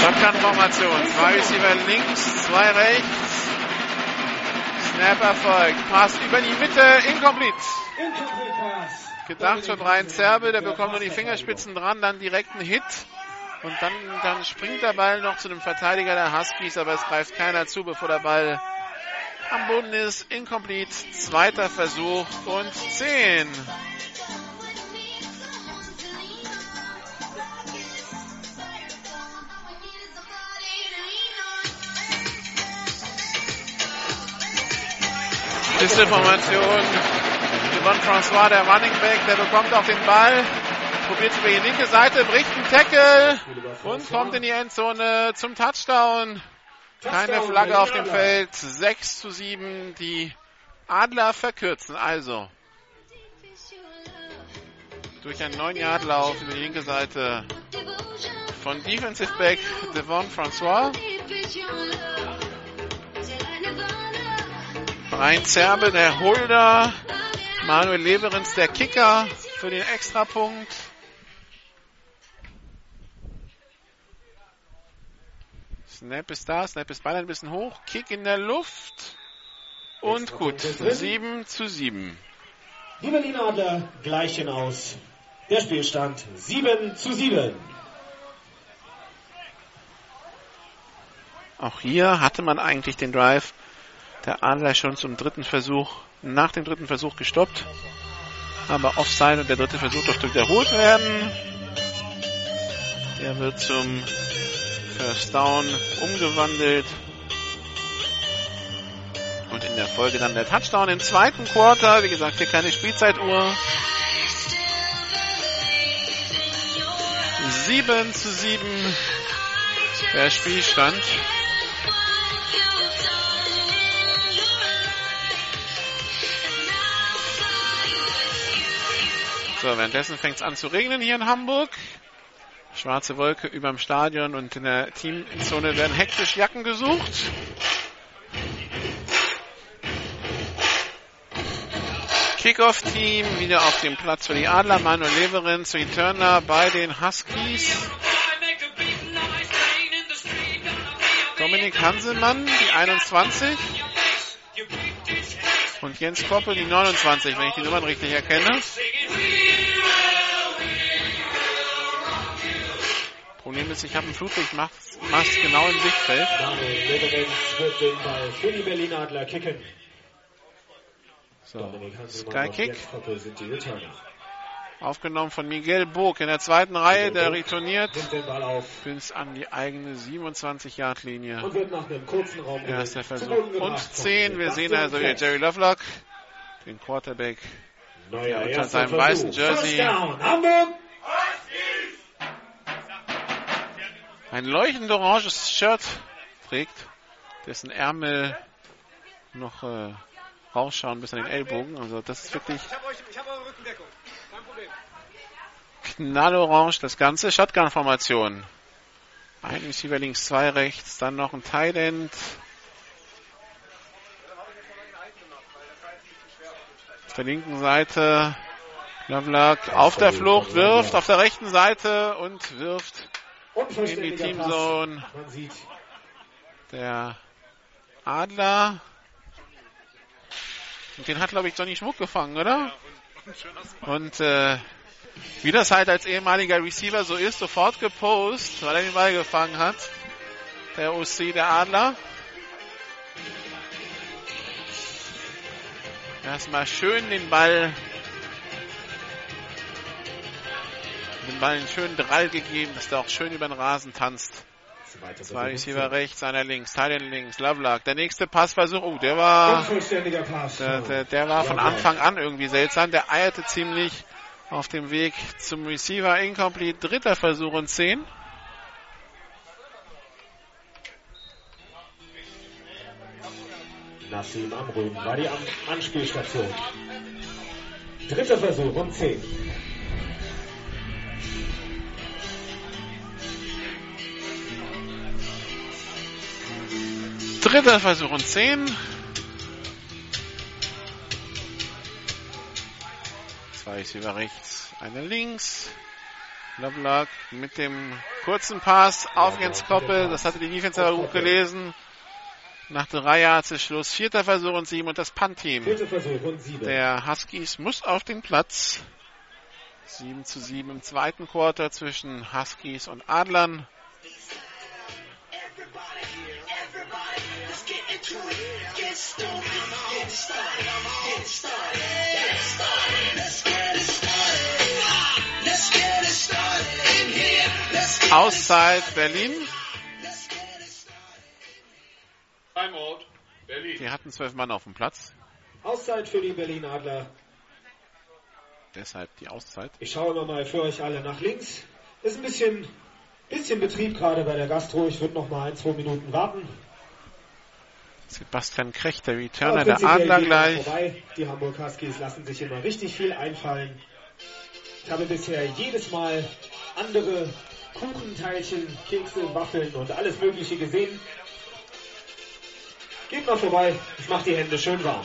Shotgun-Formation. Zwei Receiver links, zwei rechts. Snap erfolgt. Pass über die Mitte. Incomplete. Gedacht von Ryan Zerbe. Der bekommt nur die Fingerspitzen dran. Dann direkt einen Hit. Und dann, dann springt der Ball noch zu dem Verteidiger der Huskies. Aber es greift keiner zu, bevor der Ball am Boden ist. Incomplete. Zweiter Versuch und 10. Schlüsselformation. Devon François, der Running Back, der bekommt auch den Ball, probiert über die linke Seite, bricht einen Tackle und kommt in die Endzone zum Touchdown. Keine Flagge auf dem Feld. 6 zu 7. Die Adler verkürzen also. Durch einen 9 Yard Lauf über die linke Seite von Defensive Back Devon François. Brian Zerbe, der Holder. Manuel Leverins, der Kicker für den Extrapunkt. Snap ist da, Snap ist Ball ein bisschen hoch, Kick in der Luft. Und gut, 7 zu 7. Die Berlin Adler gleichen aus. Der Spielstand 7 zu 7. Auch hier hatte man eigentlich den Drive der Adler schon zum dritten Versuch, nach dem dritten Versuch gestoppt. Aber Offside und der dritte Versuch durfte wiederholt werden. Der wird zum First Down umgewandelt. Und in der Folge dann der Touchdown im zweiten Quarter. Wie gesagt, hier keine Spielzeituhr. 7 zu 7 der Spielstand. So, währenddessen fängt es an zu regnen hier in Hamburg. Schwarze Wolke überm Stadion und in der Teamzone werden hektisch Jacken gesucht. Kickoff-Team wieder auf dem Platz für die Adler. Manuel Leverin, Returner bei den Huskies. Dominik Hanselmann, die 21. Und Jens Koppel, die 29, wenn ich die Nummern richtig erkenne. Problem ist, ich habe einen Flutlichtmast genau im Sichtfeld. So, Sky Kick. Aufgenommen von Miguel Burg in der zweiten Reihe, der retourniert bis an die eigene 27-Yard-Linie. Und wird nach einem kurzen Raum Erster Versuch und 10. Wir sehen also hier Jerry Lovelock, den Quarterback, der unter seinem weißen Jersey ein leuchtend oranges Shirt trägt, dessen Ärmel noch äh, rausschauen bis an den Ellbogen. Also das ist wirklich knallorange das Ganze. Shotgun-Formation. Ein Receiver links, zwei rechts, dann noch ein Tight End. Auf der linken Seite Lovelock auf der Flucht, wirft auf der rechten Seite und wirft in die Teamzone. Der Adler. Und den hat, glaube ich, Johnny Schmuck gefangen, oder? Und äh, wie das halt als ehemaliger Receiver so ist, sofort gepost, weil er den Ball gefangen hat. Der OC, der Adler. Erstmal schön den Ball den Ball einen schönen Drall gegeben, dass der auch schön über den Rasen tanzt. Zwei Receiver rechts, einer links, Teilen links, Lovelock. Der nächste Passversuch, oh, der war, der, der, der war von Anfang an irgendwie seltsam. Der eierte ziemlich auf dem Weg zum Receiver. Incomplete, dritter Versuch und zehn. Nassim Amrun war die Anspielstation. Dritter Versuch und zehn. Dritter Versuch und 10. Zwei ist über rechts, eine links. Lovelock mit dem kurzen Pass auf Jens Koppel. Das hatte die Defense aber gut gelesen. Nach drei Yards ist Schluss. Vierter Versuch und sieben und das Punt-Team der Huskies muss auf den Platz. 7 zu 7 im zweiten Quarter zwischen Huskies und Adlern. Auszeit Berlin. Timeout Berlin. Die hatten zwölf Mann auf dem Platz. Auszeit für die Berlin Adler. Deshalb die Auszeit. Ich schaue immer mal für euch alle nach links. Ist ein bisschen, bisschen Betrieb gerade bei der Gastro. Ich würde noch mal ein, zwei Minuten warten. Sebastian Krech, der Returner der Adler gleich. Vorbei. Die Hamburg Huskies lassen sich immer richtig viel einfallen. Ich habe bisher jedes Mal andere Kuchenteilchen, Kekse, Waffeln und alles Mögliche gesehen. Geht mal vorbei, ich mache die Hände schön warm.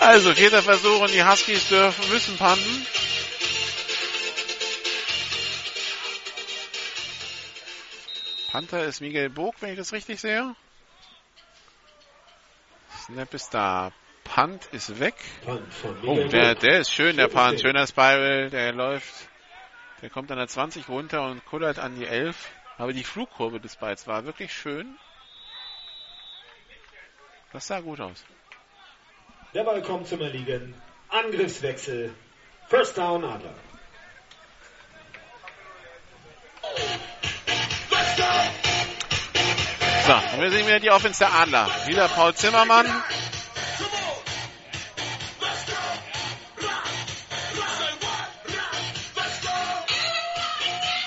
Also vierter Versuch und die Huskies dürfen müssen panten. Panther ist Miguel Bog, wenn ich das richtig sehe. Snap ist da. Punt ist weg. Oh, der, der ist schön, der Punt. Schöner Spiral, der läuft. Der kommt an der 20 runter und kullert an die 11. Aber die Flugkurve des Balls war wirklich schön. Das sah gut aus. Der Ball kommt zum Erliegen. Angriffswechsel. First down Adler. So, und wir sehen wieder die Offense der Adler. Wieder Paul Zimmermann.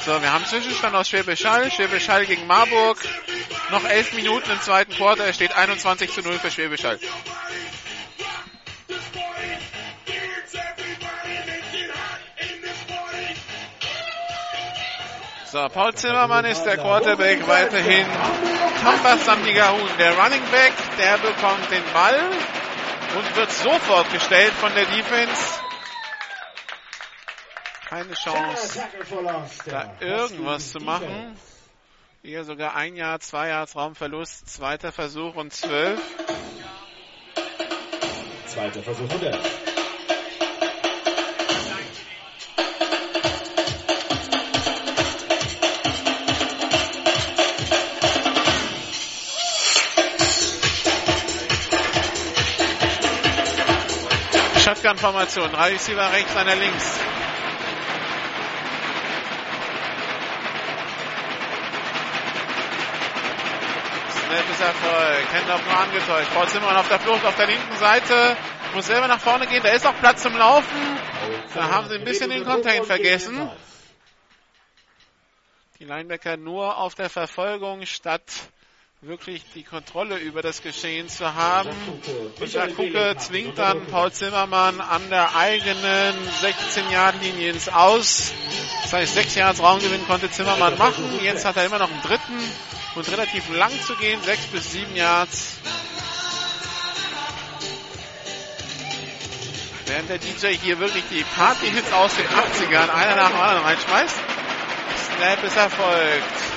So, wir haben Zwischenstand aus Schwäbisch Hall. Schwäbisch Hall gegen Marburg. Noch elf Minuten im zweiten Quarter. Es steht 21 zu 0 für Schwäbisch Hall. So, Paul Zimmermann ist der Quarterback weiterhin. Thomas Samdigahun, der Running Back, der bekommt den Ball und wird sofort gestellt von der Defense. Keine Chance, da irgendwas zu machen. Hier sogar ein Jahr, zwei Yards Raumverlust, zweiter Versuch und zwölf. Zweiter Versuch und elf. Shotgun-Formation. Receiver rechts, einer links. Snap ist Erfolg. Händler nur angetäuscht. Paul Zimmermann auf der Flucht auf der linken Seite. Muss selber nach vorne gehen. Da ist auch Platz zum Laufen. Da haben sie ein bisschen den Contain vergessen. Die Linebacker nur auf der Verfolgung statt wirklich die Kontrolle über das Geschehen zu haben. Michael Kucke zwingt dann Paul Zimmermann an der eigenen 16-Yard-Linie ins Aus. Das heißt, sechs Yards Raumgewinn konnte Zimmermann machen. Jetzt hat er immer noch einen dritten und relativ lang zu gehen, sechs bis sieben Yards. Während der DJ hier wirklich die Party-Hits aus den 80ern einer nach dem anderen reinschmeißt. Snap ist erfolgt.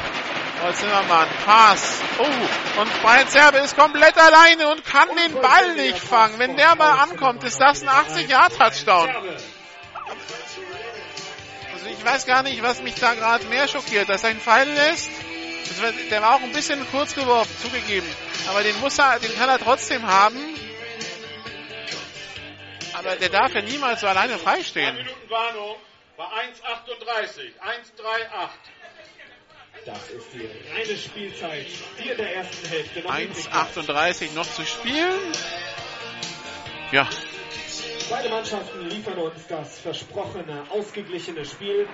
Paul Zimmermann, Pass. Oh, und Brian Zerbe ist komplett alleine und kann den Ball nicht fangen. Wenn der mal ankommt, ist das ein 80-Yard-Touchdown. Also ich weiß gar nicht, was mich da gerade mehr schockiert, dass er ihn fallen lässt. Der war auch ein bisschen kurz geworfen, zugegeben. Aber den muss er, den kann er trotzdem haben. Aber der darf ja niemals so alleine freistehen. Minuten Warnung bei 1,38. 1,38. Das ist die reine Spielzeit hier in der ersten Hälfte. 1,38 noch zu spielen. Ja. Beide Mannschaften liefern uns das versprochene, ausgeglichene Spiel.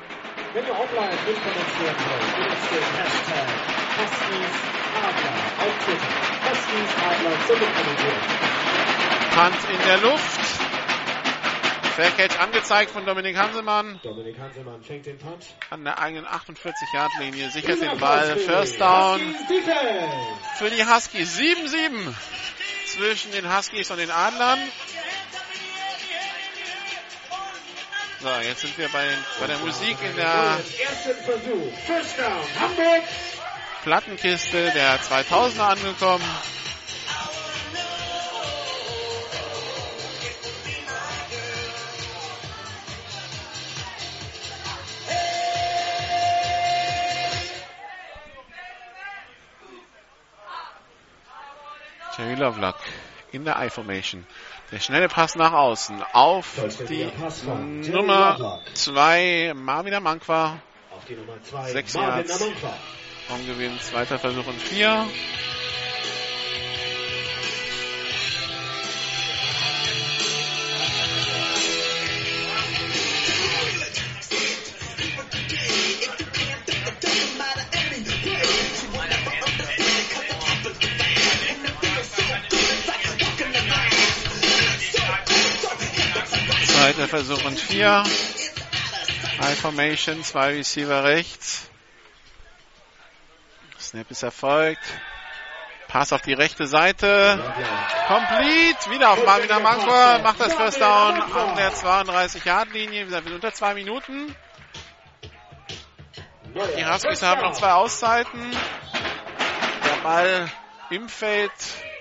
Wenn ihr online mitkommentieren wollt, benutzt den Hashtag Huskies Adler auf Twitter. Huskies Adler zum Mitkommentieren. Hand in der Luft. Faircatch angezeigt von Dominik Hansemann. Dominik Hansemann fängt den Punt. An der eigenen 48-Yard-Linie sichert den Ball. First Down für die Huskies. 7-7 zwischen den Huskies und den Adlern. So, jetzt sind wir bei, bei der Musik in der Plattenkiste der 2000er angekommen. Jerry Lovelock in der I-Formation. Der schnelle Pass nach außen auf die Nummer 2 Marvin Mankwa. Sechs Yards. Raumgewinn, zweiter Versuch und vier. Zweiter Versuch und vier. High Formation, zwei Receiver rechts. Snap ist erfolgt. Pass auf die rechte Seite. Complete. Wieder auf Marvin Amankwa. Macht das First Down an der 32-Yard-Linie. Wir sind unter zwei Minuten. Die Huskies haben noch zwei Auszeiten. Der Ball im Feld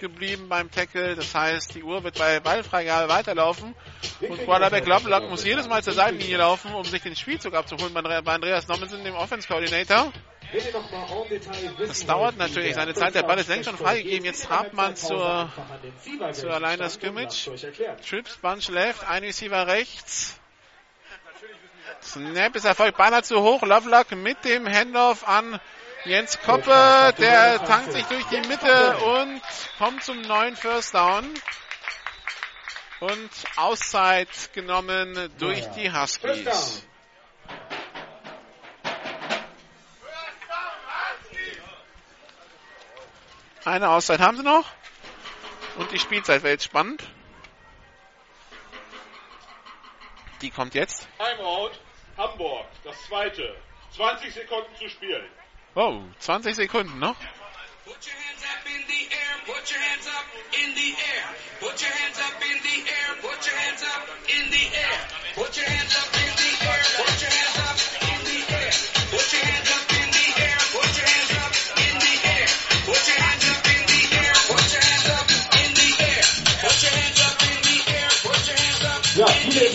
geblieben beim Tackle. Das heißt, die Uhr wird bei Ballfreigabe weiterlaufen. Und Quarterback Lovelock muss jedes Mal zur Seitenlinie laufen, um sich den Spielzug abzuholen bei Andreas Nommensen, dem Offense Coordinator. Das dauert natürlich seine Zeit. Der Ball ist längst schon freigegeben. Jetzt trabt man zur, zur Line Scrimmage. Trips, Bunch left, ein Receiver rechts. Snap ist erfolgt, beinahe zu hoch. Lovelock mit dem Handoff an Jens Koppe, der tankt sich durch die Mitte und kommt zum neuen First Down. Und Auszeit genommen durch die Huskies. Eine Auszeit haben sie noch. Und die Spielzeit wäre jetzt spannend. Die kommt jetzt. Timeout, Hamburg, das zweite. 20 Sekunden zu spielen. Oh, 20 Sekunden noch. Put your hands up in the air, put your hands up in the air. Put your hands up in the air, put your hands up in the air. Put your hands up in the air, put your hands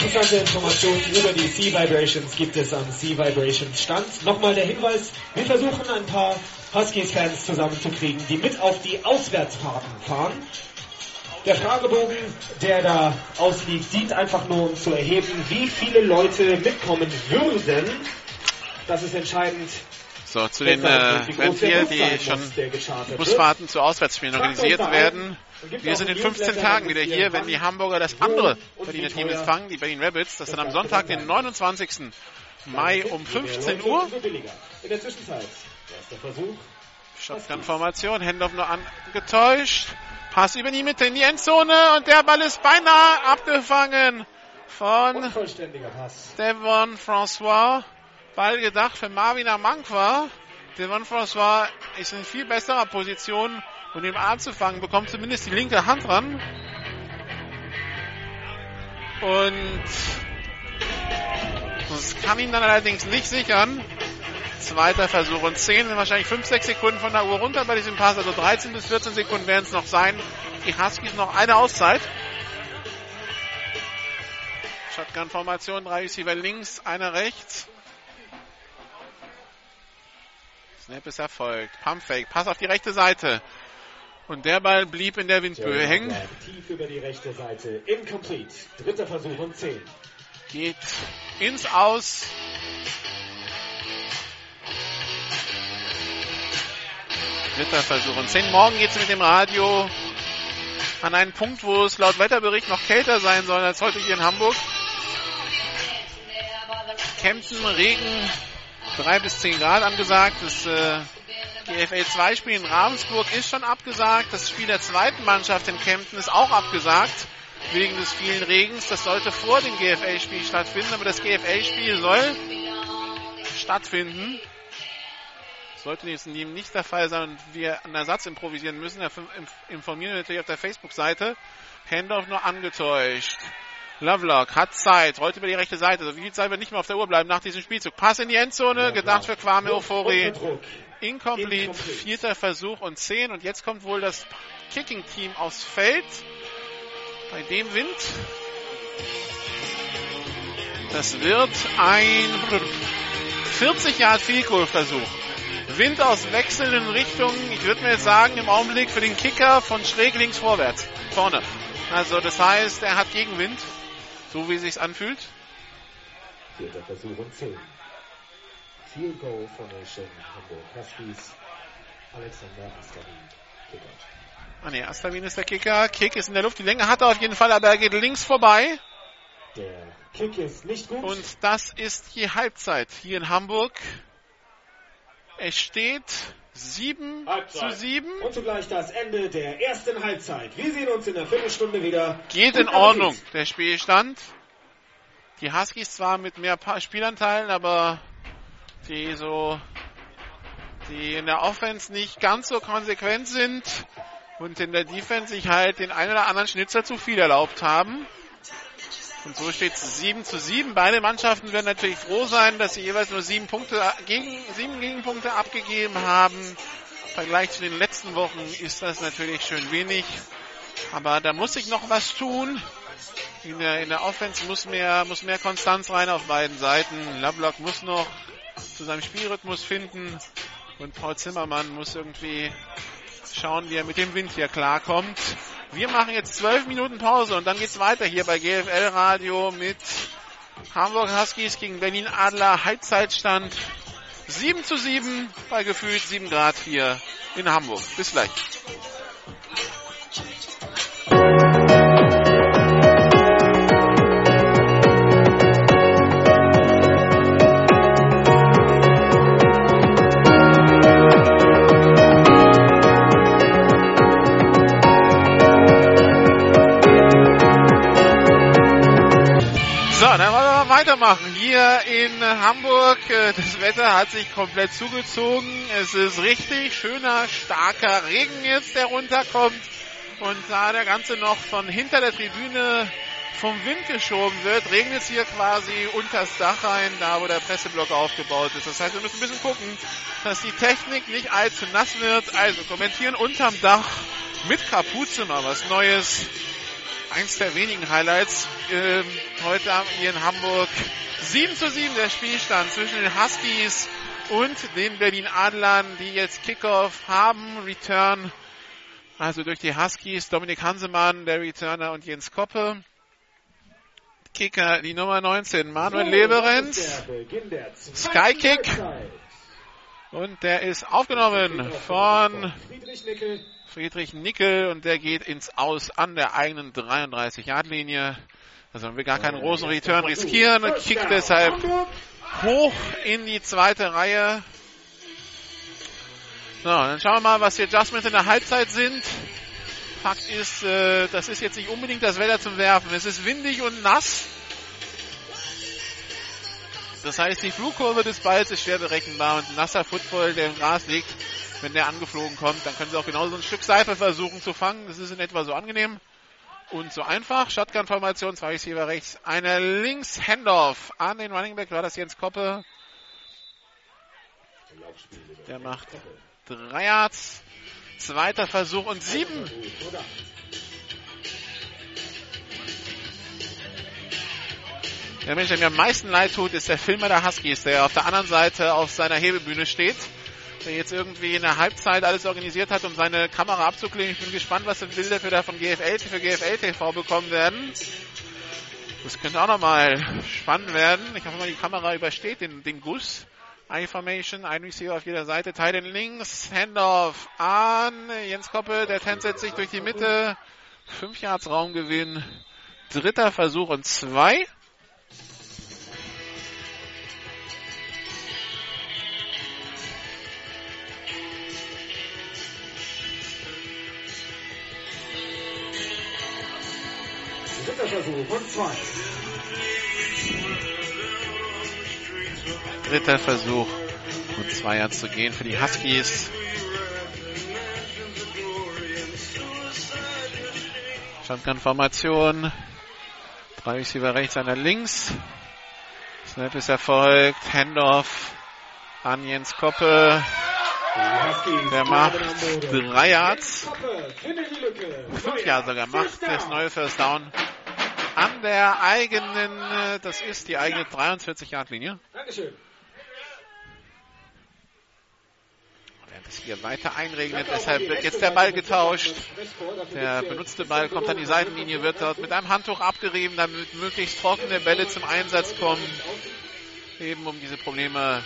interessante Informationen über die C-Vibrations gibt es am C-Vibrations Stand. Nochmal der Hinweis, wir versuchen ein paar Huskies-Fans zusammenzukriegen, die mit auf die Auswärtsfahrten fahren. Der Fragebogen, der da ausliegt, dient einfach nur, um zu erheben, wie viele Leute mitkommen würden. Das ist entscheidend. So, zu den äh, wenn hier die schon Busfahrten zu Auswärtsspielen organisiert werden. Wir sind in 15 Tagen wieder hier, wenn die Hamburger das andere Berliner Team empfangen, die Berlin Rabbits. Das dann am Sonntag, den 29. Mai um 15 Uhr. In der Zwischenzeit, erster Versuch. Shotgun-Formation, Handoff nur angetäuscht. Pass über die Mitte in die Endzone und der Ball ist beinahe abgefangen von. Devon François. Ball gedacht für Marvin Amankwa. Devon François ist in viel besserer Position, um den anzufangen, bekommt zumindest die linke Hand ran. Und das kann ihn dann allerdings nicht sichern. Zweiter Versuch und 10 sind wahrscheinlich 5, 6 Sekunden von der Uhr runter bei diesem Pass. Also 13 bis 14 Sekunden werden es noch sein. Die Huskies noch eine Auszeit. Shotgun-Formation, drei Receiver links, einer rechts. Snap ist erfolgt. Pumpfake, Pass auf die rechte Seite. Und der Ball blieb in der Windböe hängen. Tief über die rechte Seite. Incomplete. Dritter Versuch und 10. Geht ins Aus. Dritter Versuch und 10. Morgen geht es mit dem Radio an einen Punkt, wo es laut Wetterbericht noch kälter sein soll als heute hier in Hamburg. Kempten, Regen, 3 bis 10 Grad angesagt. Das äh, GFL 2 Spiel in Ravensburg ist schon abgesagt. Das Spiel der zweiten Mannschaft in Kempten ist auch abgesagt. Wegen des vielen Regens. Das sollte vor dem GFL-Spiel stattfinden, aber das GFL-Spiel soll stattfinden. Sollte jetzt nicht der Fall sein und wir einen Ersatz improvisieren müssen, informieren wir natürlich auf der Facebook-Seite. Handoff nur angetäuscht. Lovelock hat Zeit, rollt über die rechte Seite. So viel Zeit wird nicht mehr auf der Uhr bleiben nach diesem Spielzug. Pass in die Endzone, gedacht für Kwame Ofori. Incomplete, vierter Versuch und 10. Und jetzt kommt wohl das Kicking-Team aufs Feld. Bei dem Wind. Das wird ein 40 Yard Field Goal Versuch. Wind aus wechselnden Richtungen. Ich würde mir jetzt sagen, im Augenblick für den Kicker von schräg links vorwärts. Vorne. Also das heißt, er hat Gegenwind. So wie es sich anfühlt. Vierter Versuch und 10. Field Goal Formation Hamburg Huskies. Alexander Astavin. Kicker. Ah ne, Astavin ist der Kicker. Kick ist in der Luft. Die Länge hat er auf jeden Fall, aber er geht links vorbei. Der Kick ist nicht gut. Und das ist die Halbzeit hier in Hamburg. Es steht 7 Halbzeit. zu 7. Und zugleich das Ende der ersten Halbzeit. Wir sehen uns in der Viertelstunde wieder. Geht in. Ordnung, der Spielstand. Die Huskies zwar mit mehr Spielanteilen, aber die so, die in der Offense nicht ganz so konsequent sind und in der Defense sich halt den einen oder anderen Schnitzer zu viel erlaubt haben. Und so steht es 7 zu 7. Beide Mannschaften werden natürlich froh sein, dass sie jeweils nur sieben Punkte gegen, sieben Gegenpunkte abgegeben haben. Im Vergleich zu den letzten Wochen ist das natürlich schön wenig. Aber da muss sich noch was tun. In der, in der Offense muss mehr, muss mehr Konstanz rein auf beiden Seiten. Lovelock muss noch zu seinem Spielrhythmus finden. Und Paul Zimmermann muss irgendwie schauen, wie er mit dem Wind hier klarkommt. Wir machen jetzt zwölf Minuten Pause und dann geht's weiter hier bei GFL Radio mit Hamburg Huskies gegen Berlin Adler. Halbzeitstand 7 zu 7 bei gefühlt 7 Grad hier in Hamburg. Bis gleich. Weitermachen. Hier in Hamburg, äh, das Wetter hat sich komplett zugezogen. Es ist richtig schöner, starker Regen jetzt, der runterkommt. Und da der Ganze noch von hinter der Tribüne vom Wind geschoben wird, regnet es hier quasi unters Dach rein, da wo der Presseblock aufgebaut ist. Das heißt, wir müssen ein bisschen gucken, dass die Technik nicht allzu nass wird. Also kommentieren unterm Dach mit Kapuze mal was Neues eins der wenigen Highlights ähm, heute Abend hier in Hamburg. 7 zu 7 der Spielstand zwischen den Huskies und den Berlin Adlern, die jetzt Kickoff haben. Return Also durch die Huskies Dominik Hansemann, Larry Turner und Jens Koppe. Kicker die Nummer 19, Manuel Leberenz. Skykick. Und der ist aufgenommen von Friedrich Nickel und der geht ins Aus an der eigenen 33-Yard-Linie. Also man will gar keinen großen Return riskieren kickt deshalb hoch in die zweite Reihe. So, dann schauen wir mal, was die Adjustments in der Halbzeit sind. Fakt ist, äh, das ist jetzt nicht unbedingt das Wetter zum Werfen. Es ist windig und nass. Das heißt, die Flugkurve des Balls ist schwer berechenbar und nasser Football, der im Gras liegt, wenn der angeflogen kommt, dann können sie auch genauso ein Stück Seife versuchen zu fangen. Das ist in etwa so angenehm und so einfach. Shotgun-Formation, zwei Receiver rechts, einer links, Handoff an den Running Back, war das Jens Koppe. Der macht drei Yards, zweiter Versuch und sieben. Der Mensch, der mir am meisten leid tut, ist der Filmer der Huskies, der auf der anderen Seite auf seiner Hebebühne steht der jetzt irgendwie in der Halbzeit alles organisiert hat, um seine Kamera abzukleben. Ich bin gespannt, was für Bilder wir da von GFL für GFL TV bekommen werden. Das könnte auch nochmal spannend werden. Ich hoffe mal, die Kamera übersteht den, den Guss. I-Formation, ein Receiver auf jeder Seite, Teil links, Handoff an Jens Koppe, der tänzelt sich durch die Mitte, 5 Yards Raumgewinn, dritter Versuch und zwei. Dritter Versuch und zwei. Dritter Versuch und zwei Yards zu gehen für die Huskies. Shotgun-Formation. Drei Receiver rechts, einer links. Snap ist erfolgt. Handoff an Jens Koppe. Der macht drei Yards. Fünf Yards sogar macht das neue First Down an der eigenen, äh, das ist die eigene 43-Yard-Linie. Dankeschön. Während es hier weiter einregnet, deshalb wird jetzt der Ball getauscht. Der benutzte Ball kommt an die Seitenlinie, wird dort mit einem Handtuch abgerieben, damit möglichst trockene Bälle zum Einsatz kommen. Eben um diese Probleme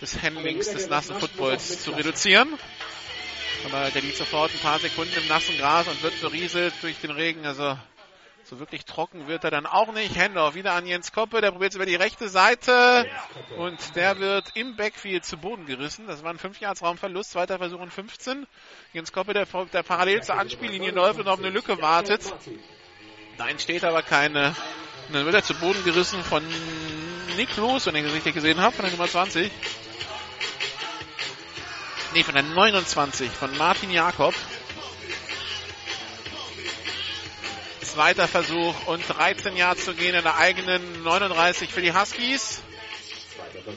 des Handlings des nassen Footballs zu reduzieren. Aber der liegt sofort ein paar Sekunden im nassen Gras und wird berieselt durch den Regen. Also so wirklich trocken wird er dann auch nicht. Handoff wieder an Jens Koppe, der probiert es über die rechte Seite und der wird im Backfield zu Boden gerissen. Das war ein 5 Yards Raumverlust, zweiter Versuch und 15. Jens Koppe, der, der parallel zur Anspiellinie läuft und auf eine Lücke wartet. Da entsteht aber keine. Und dann wird er zu Boden gerissen von Nick Los, wenn ich das richtig gesehen habe, von der Nummer 20. Nee, von der 29, von Martin Jakob. Zweiter Versuch und 13 Yards zu gehen in der eigenen 39 für die Huskies.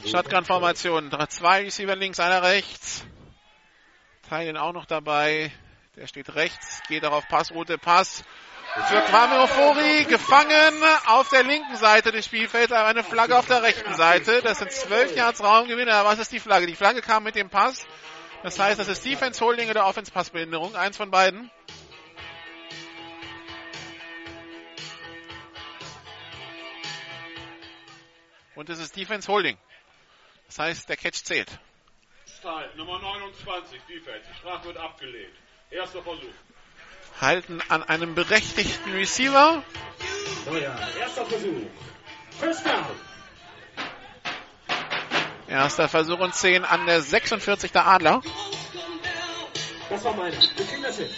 Shotgun-Formation. Zwei Receiver links, einer rechts. Teilen auch noch dabei. Der steht rechts, geht auch auf Passroute, Pass. Für Kwame Ofori gefangen auf der linken Seite des Spielfelds, aber eine Flagge auf der rechten Seite. Das sind 12 Yards Raumgewinne. Was ist die Flagge? Die Flagge kam mit dem Pass. Das heißt, das ist Defense Holding oder Offense Passbehinderung. Eins von beiden. Und es ist Defense Holding. Das heißt, der Catch zählt. Style, Nummer 29, Defense. Die Strafe wird abgelehnt. Erster Versuch. Halten an einem berechtigten Receiver. Neuer erster Versuch. First down. Erster Versuch und 10 an der 46 der Adler. Das war meiner. Wir kriegen das hin.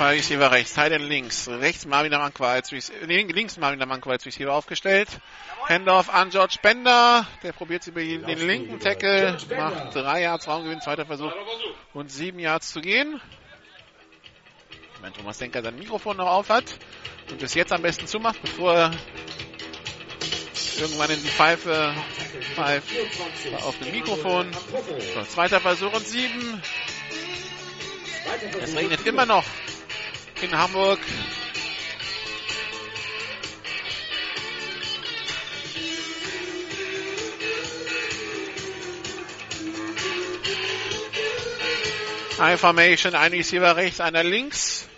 Zwei Receiver rechts, Tyden links, rechts Marvin Damanqua als Receiver, links Marvin Damanqua als Receiver aufgestellt. Handoff an George Bender, der probiert über den linken Tackle, macht drei Yards Raumgewinn, zweiter Versuch und sieben Yards zu gehen. Wenn Thomas Denker sein Mikrofon noch auf hat und es jetzt am besten zumacht, bevor er irgendwann in die Pfeife pfeift auf dem Mikrofon. So, zweiter Versuch und sieben. Es regnet immer noch in Hamburg. High Formation, ein Receiver rechts, einer links.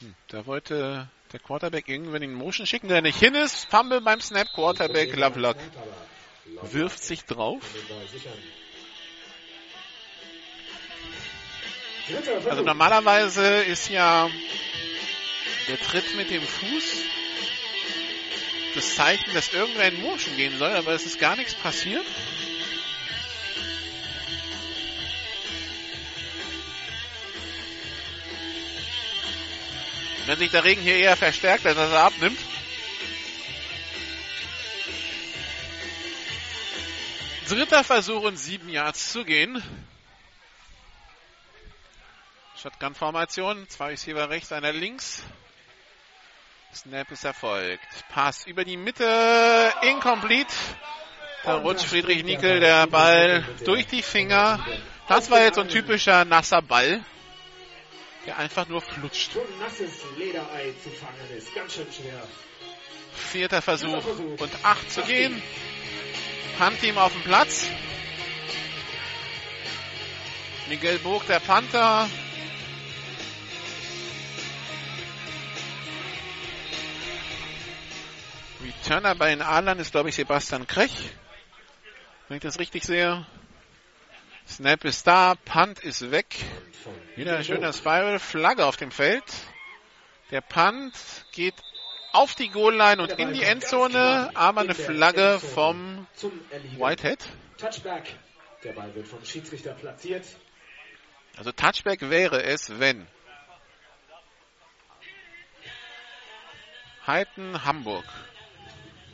Hm, da wollte der Quarterback irgendwann in Motion schicken, der nicht hin ist. Fumble beim Snap, Quarterback, Lovelock wirft sich drauf. Also normalerweise ist ja der Tritt mit dem Fuß das Zeichen, dass irgendwer in Motion gehen soll, aber es ist gar nichts passiert. Wenn sich der Regen hier eher verstärkt, als dass er abnimmt. Dritter Versuch und sieben Yards zu gehen. Shotgun-Formation, zwei Receiver rechts, einer links. Snap ist erfolgt. Pass über die Mitte, incomplete. Da rutscht Friedrich Nickel der Ball durch die Finger. Das war jetzt so ein typischer nasser Ball, der einfach nur flutscht. So nasses Lederei zu fangen ist ganz schön schwer. Vierter Versuch und acht zu gehen. Punt-Team auf dem Platz. Miguel Burg, der Panther. Returner bei den Adlern ist, glaube ich, Sebastian Krech. Wenn ich das richtig sehe. Snap ist da, Punt ist weg. Wieder ein schöner Spiral, Flagge auf dem Feld. Der Punt geht auf die Goal-Line und in die Endzone, aber eine Flagge vom Whitehead. Touchback. Der Ball wird vom Schiedsrichter platziert. Also Touchback wäre es, wenn Heiten Hamburg.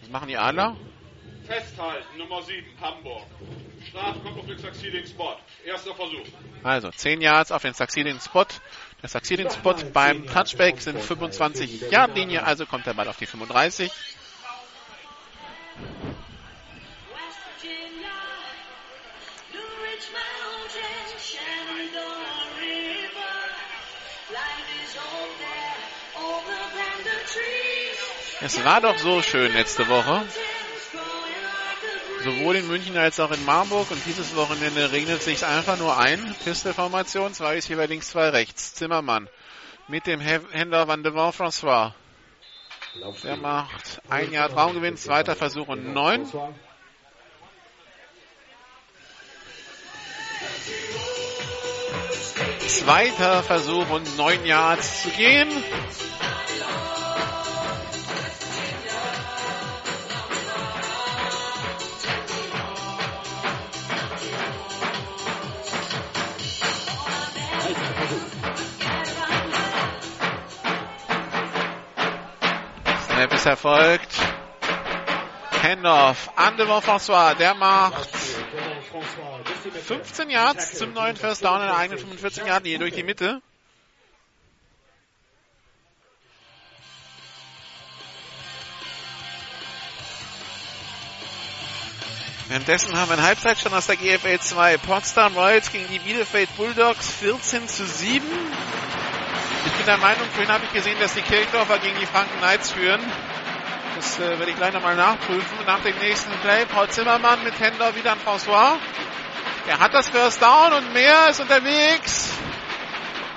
Was machen die Adler? Festhalten, Nummer 7, Hamburg. Straf kommt auf den Succeeding Spot. Erster Versuch. Also 10 Yards auf den Succeeding Spot. Der Succeeding Spot beim Touchback sind 25 Yard Linie, also kommt der Ball auf die 35. Es war doch so schön letzte Woche. Sowohl in München als auch in Marburg und dieses Wochenende regnet sich einfach nur ein. Pistolformation, zwei ist hier links, zwei rechts. Zimmermann mit dem Händler Van de Van François. Der macht ein Jahr Traumgewinn, zweiter Versuch und neun. Zweiter Versuch und neun Yards zu gehen. Snap ist erfolgt. Handoff an Devon François. Der macht 15 Yards zum neuen First Down in der eigenen 45 Yard Linie durch die Mitte. Währenddessen haben wir einen Halbzeitstand aus der GFL 2. Potsdam Royals gegen die Bielefeld Bulldogs 14 zu 7. Ich bin der Meinung, vorhin habe ich gesehen, dass die Kirchdorfer gegen die Franken Knights führen. Das äh, werde ich gleich nochmal nachprüfen. Nach dem nächsten Play, Paul Zimmermann mit Händler wieder an François. Er hat das First Down und mehr ist unterwegs.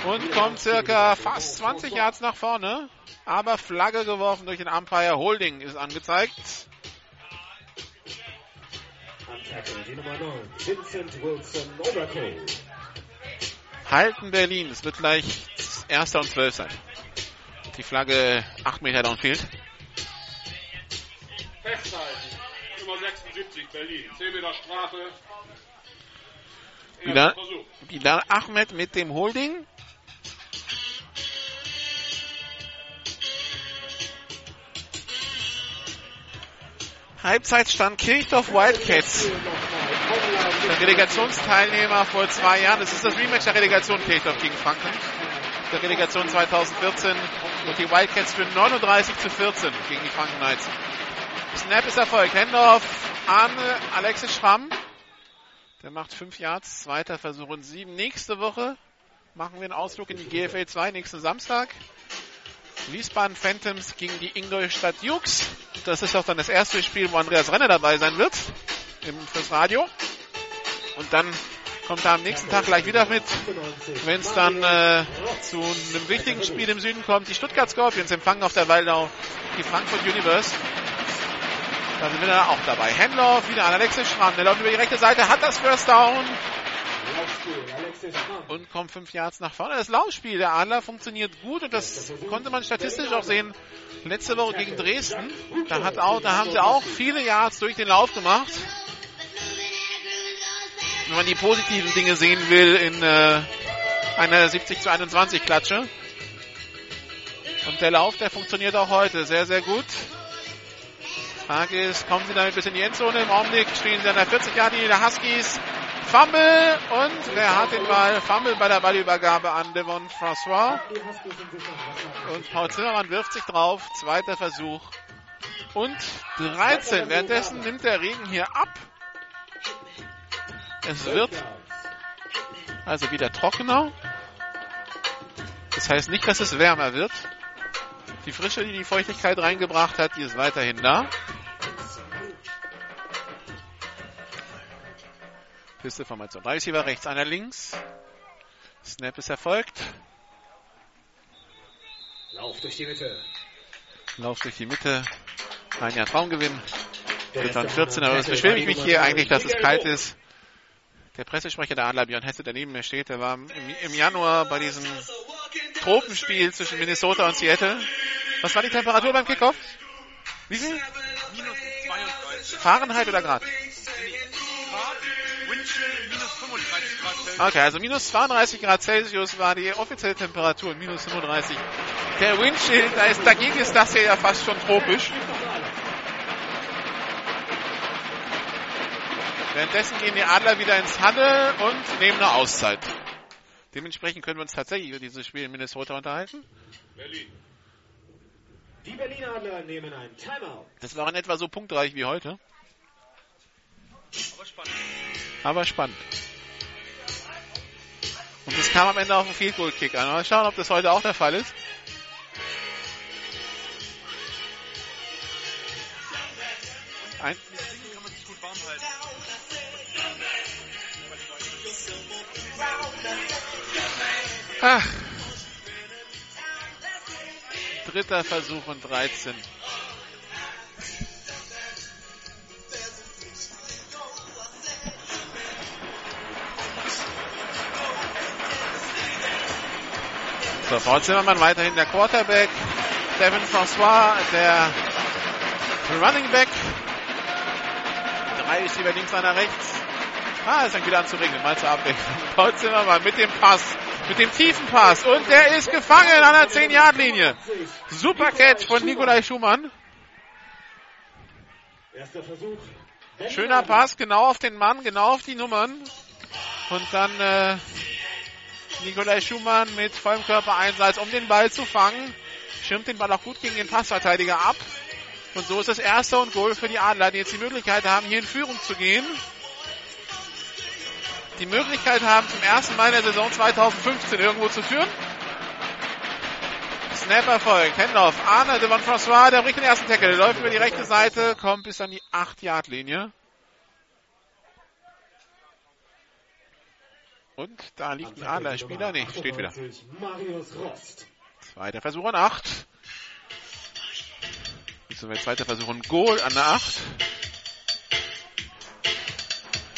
Und kommt circa fast 20 Yards nach vorne. Aber Flagge geworfen durch den Umpire. Holding ist angezeigt. Die Nummer 9, Vincent Wilson Overco. Halten Berlin. Es wird gleich erster und zwölf sein. Die Flagge 8 Meter downfield. Festhalten, Nummer 76, Berlin. 10 Meter Strafe. Bilal, Ahmed mit dem Holding. Halbzeitstand Kirchdorf Wildcats. Der Relegationsteilnehmer vor zwei Jahren. Das ist das Rematch der Relegation Kirchdorf gegen Franken. Der Relegation 2014. Und die Wildcats führen 39 zu 14 gegen die Franken Knights. Snap ist erfolgt. Handoff an Alexis Schramm. Der macht 5 Yards. Zweiter Versuch und 7. Nächste Woche machen wir einen Ausflug in die GFL 2 nächsten Samstag. Wiesbaden Phantoms gegen die Ingolstadt Jukes. Das ist auch dann das erste Spiel, wo Andreas Renner dabei sein wird. Im, fürs Radio. Und dann kommt er am nächsten Tag gleich wieder mit, wenn es dann äh, zu einem wichtigen Spiel im Süden kommt. Die Stuttgart Scorpions empfangen auf der Waldau die Frankfurt Universe. Da sind wir dann auch dabei. Henloff wieder an Alexis Schramm. Der läuft über die rechte Seite, hat das First Down. Und kommt fünf Yards nach vorne. Das Laufspiel der Adler funktioniert gut und das konnte man statistisch auch sehen. Letzte Woche gegen Dresden, da, hat auch, da haben sie auch viele Yards durch den Lauf gemacht. Wenn man die positiven Dinge sehen will in äh, einer 70 zu 21 Klatsche. Und der Lauf, der funktioniert auch heute sehr, sehr gut. Frage ist, kommen sie damit bis in die Endzone? Im Augenblick stehen sie an der 40 Jahre der Huskies. Fumble und wer hat den Ball? Fumble bei der Ballübergabe an Devon François. Und Paul Zimmermann wirft sich drauf. Zweiter Versuch. Und 13. Währenddessen nimmt der Regen hier ab. Es wird also wieder trockener. Das heißt nicht, dass es wärmer wird. Die Frische, die die Feuchtigkeit reingebracht hat, die ist weiterhin da. Pisteformation. Drei Receiver rechts, einer links. Snap ist erfolgt. Lauf durch die Mitte. Lauf durch die Mitte. Ein Jahr Traumgewinn. Wird dann 14, aber es beschwere ich mich hier eigentlich, dass es kalt ist. Der Pressesprecher der Adler, Björn Hesse, der neben mir steht, der war im, im Januar bei diesem Tropenspiel zwischen Minnesota und Seattle. Was war die Temperatur beim Kickoff? Wie viel? Minus 32. Fahrenheit oder Grad? minus 35 Grad Celsius. Okay, also minus 32 Grad Celsius war die offizielle Temperatur, minus 35. Der Windschild, da ist, dagegen ist das hier ja fast schon tropisch. Währenddessen gehen die Adler wieder ins Huddle und nehmen eine Auszeit. Dementsprechend können wir uns tatsächlich über dieses Spiel in Minnesota unterhalten. Berlin. Die Berlin Adler nehmen ein Timeout. Das war in etwa so punktreich wie heute. Aber spannend. Aber spannend. Und es kam am Ende auf einen Field Goal Kick an. Mal schauen, ob das heute auch der Fall ist. Ein Ach. Dritter Versuch und 13. So, Paul Zimmermann weiterhin der Quarterback. Devin François, der Running Back. Drei Receiver links, einer rechts. Ah, es fängt wieder an zu regnen. Mal zur Abwechslung. Paul Zimmermann mit dem Pass. Mit dem tiefen Pass. Und der ist gefangen an der 10-Yard-Linie. Super Catch von Nikolai Schumann. Schöner Pass, genau auf den Mann, genau auf die Nummern. Und dann äh, Nikolai Schumann mit vollem Körpereinsatz, um den Ball zu fangen. Schirmt den Ball auch gut gegen den Passverteidiger ab. Und so ist es erster und Goal für die Adler, die jetzt die Möglichkeit haben, hier in Führung zu gehen. Die Möglichkeit haben, zum ersten Mal in der Saison 2015 irgendwo zu führen. Snap Erfolg. Handoff. Arne Devon François, der bricht den ersten Tackle. Läuft über die rechte Seite, kommt bis an die 8-Yard-Linie. Und da liegt ein Adler-Spieler. Nee, steht wieder. Zweiter Versuch an 8. Beziehungsweise zweiter Versuch und Goal an der 8.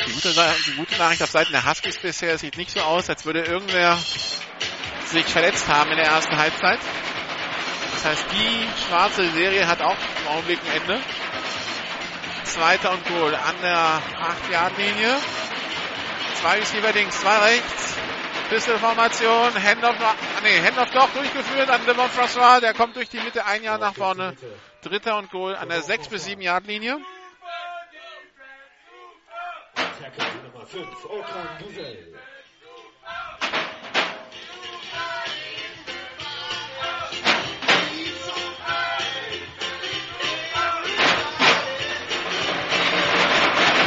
Die gute, die gute Nachricht auf Seiten der Huskies bisher sieht nicht so aus, als würde irgendwer sich verletzt haben in der ersten Halbzeit. Das heißt, die schwarze Serie hat auch im Augenblick ein Ende. Zweiter und Goal an der 8-Yard-Linie. Zwei Receiver links, zwei rechts. Pistol-Formation. Handoff, ah, nee, Handoff doch durchgeführt an Devon François. Der kommt durch die Mitte ein Jahr nach vorne. Dritter und Goal an der 6 bis 7 Tackle Nummer 5. Okan Gisel.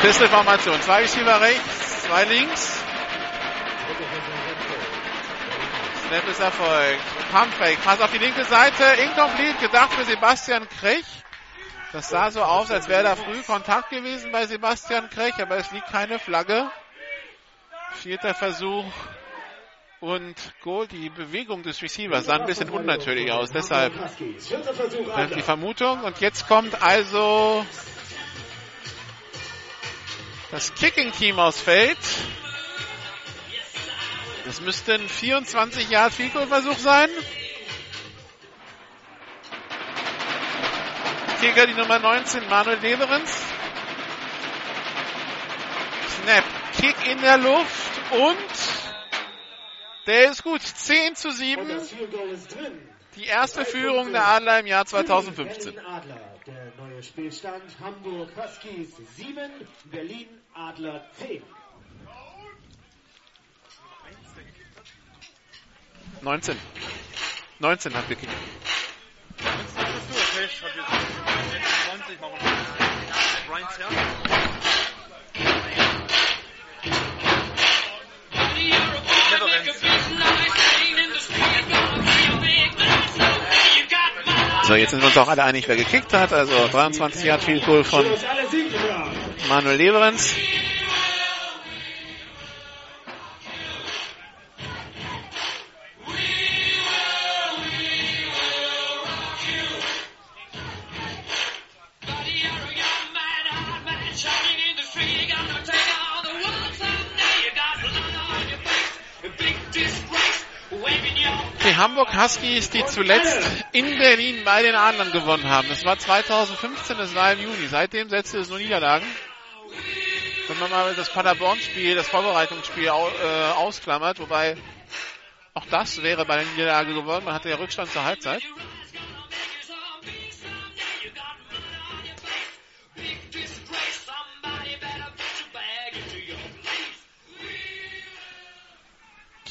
Pistol-Formation. Zwei Receiver rechts, zwei links. Snap ist erfolgt. Pumpfake. Pass auf die linke Seite. Incomplete. Gedacht für Sebastian Krech. Das sah so aus, als wäre da früh Kontakt gewesen bei Sebastian Krech, aber es liegt keine Flagge. Vierter Versuch und Goal. Die Bewegung des Receivers sah ein bisschen unnatürlich aus. Deshalb die Vermutung. Und jetzt kommt also das Kicking-Team aus Feld. Das müsste ein 24 Yard Field Goal Versuch sein. Kicker die Nummer 19 Manuel Leverenz. Snap, Kick in der Luft und der ist gut. 10 zu 7. Die erste Führung der Adler im Jahr 2015. Adler. Der neue Spielstand Hamburg Huskies 7, Berlin Adler 10. 19. 19 hat gekickt. Pech hat jetzt 20, machen wir Brian So, jetzt sind wir uns auch alle einig, wer gekickt hat. Also 23 Yard Field Goal von Manuel Leverenz. Die Hamburg Huskies, die zuletzt in Berlin bei den Adlern gewonnen haben. Das war 2015, das war im Juni. Seitdem setzte es nur Niederlagen. Wenn man mal das Paderborn-Spiel, das Vorbereitungsspiel äh, ausklammert, wobei auch das wäre bei der Niederlage geworden. Man hatte ja Rückstand zur Halbzeit.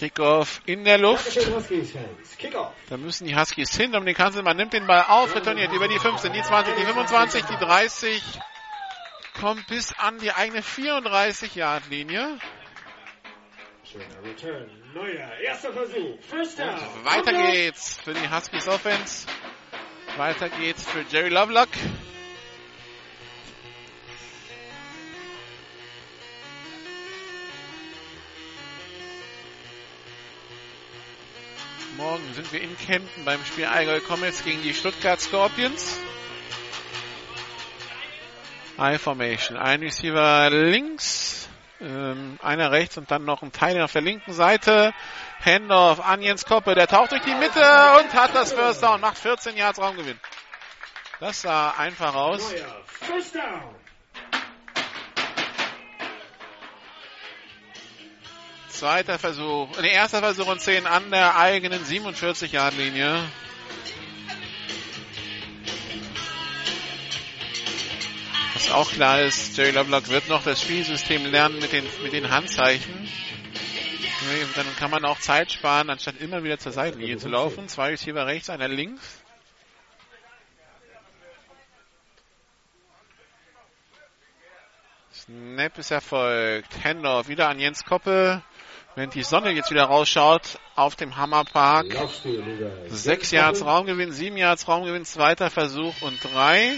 Kickoff in der Luft. Da müssen die Huskies hin, um den Kanzel. Man nimmt den Ball auf, retourniert über die 15, die 20, die 25, die 30. Kommt bis an die eigene 34-Yard-Linie. Schöner Return. Neuer erster Versuch. First down. Und weiter geht's für die Huskies Offense. Weiter geht's für Jerry Lovelock. Morgen sind wir in Kempten beim Spiel Allgäu Comets gegen die Stuttgart Scorpions. High Formation. Ein Receiver links, ähm, einer rechts und dann noch ein Teil auf der linken Seite. Handoff an Jens Koppe, der taucht durch die Mitte und hat das First Down, macht 14 Yards Raumgewinn. Das sah einfach aus. First down. Zweiter Versuch, nee, erster Versuch und 10 an der eigenen 47-Yard-Linie. Was auch klar ist, Jerry Lovelock wird noch das Spielsystem lernen mit den, mit den Handzeichen. Dann kann man auch Zeit sparen, anstatt immer wieder zur Seitenlinie zu laufen. Zwei Receiver rechts, einer links. Snap ist erfolgt. Handoff wieder an Jens Koppe. Wenn die Sonne jetzt wieder rausschaut auf dem Hammerpark. Sechs Yards Raumgewinn, sieben Yards Raumgewinn, zweiter Versuch und drei.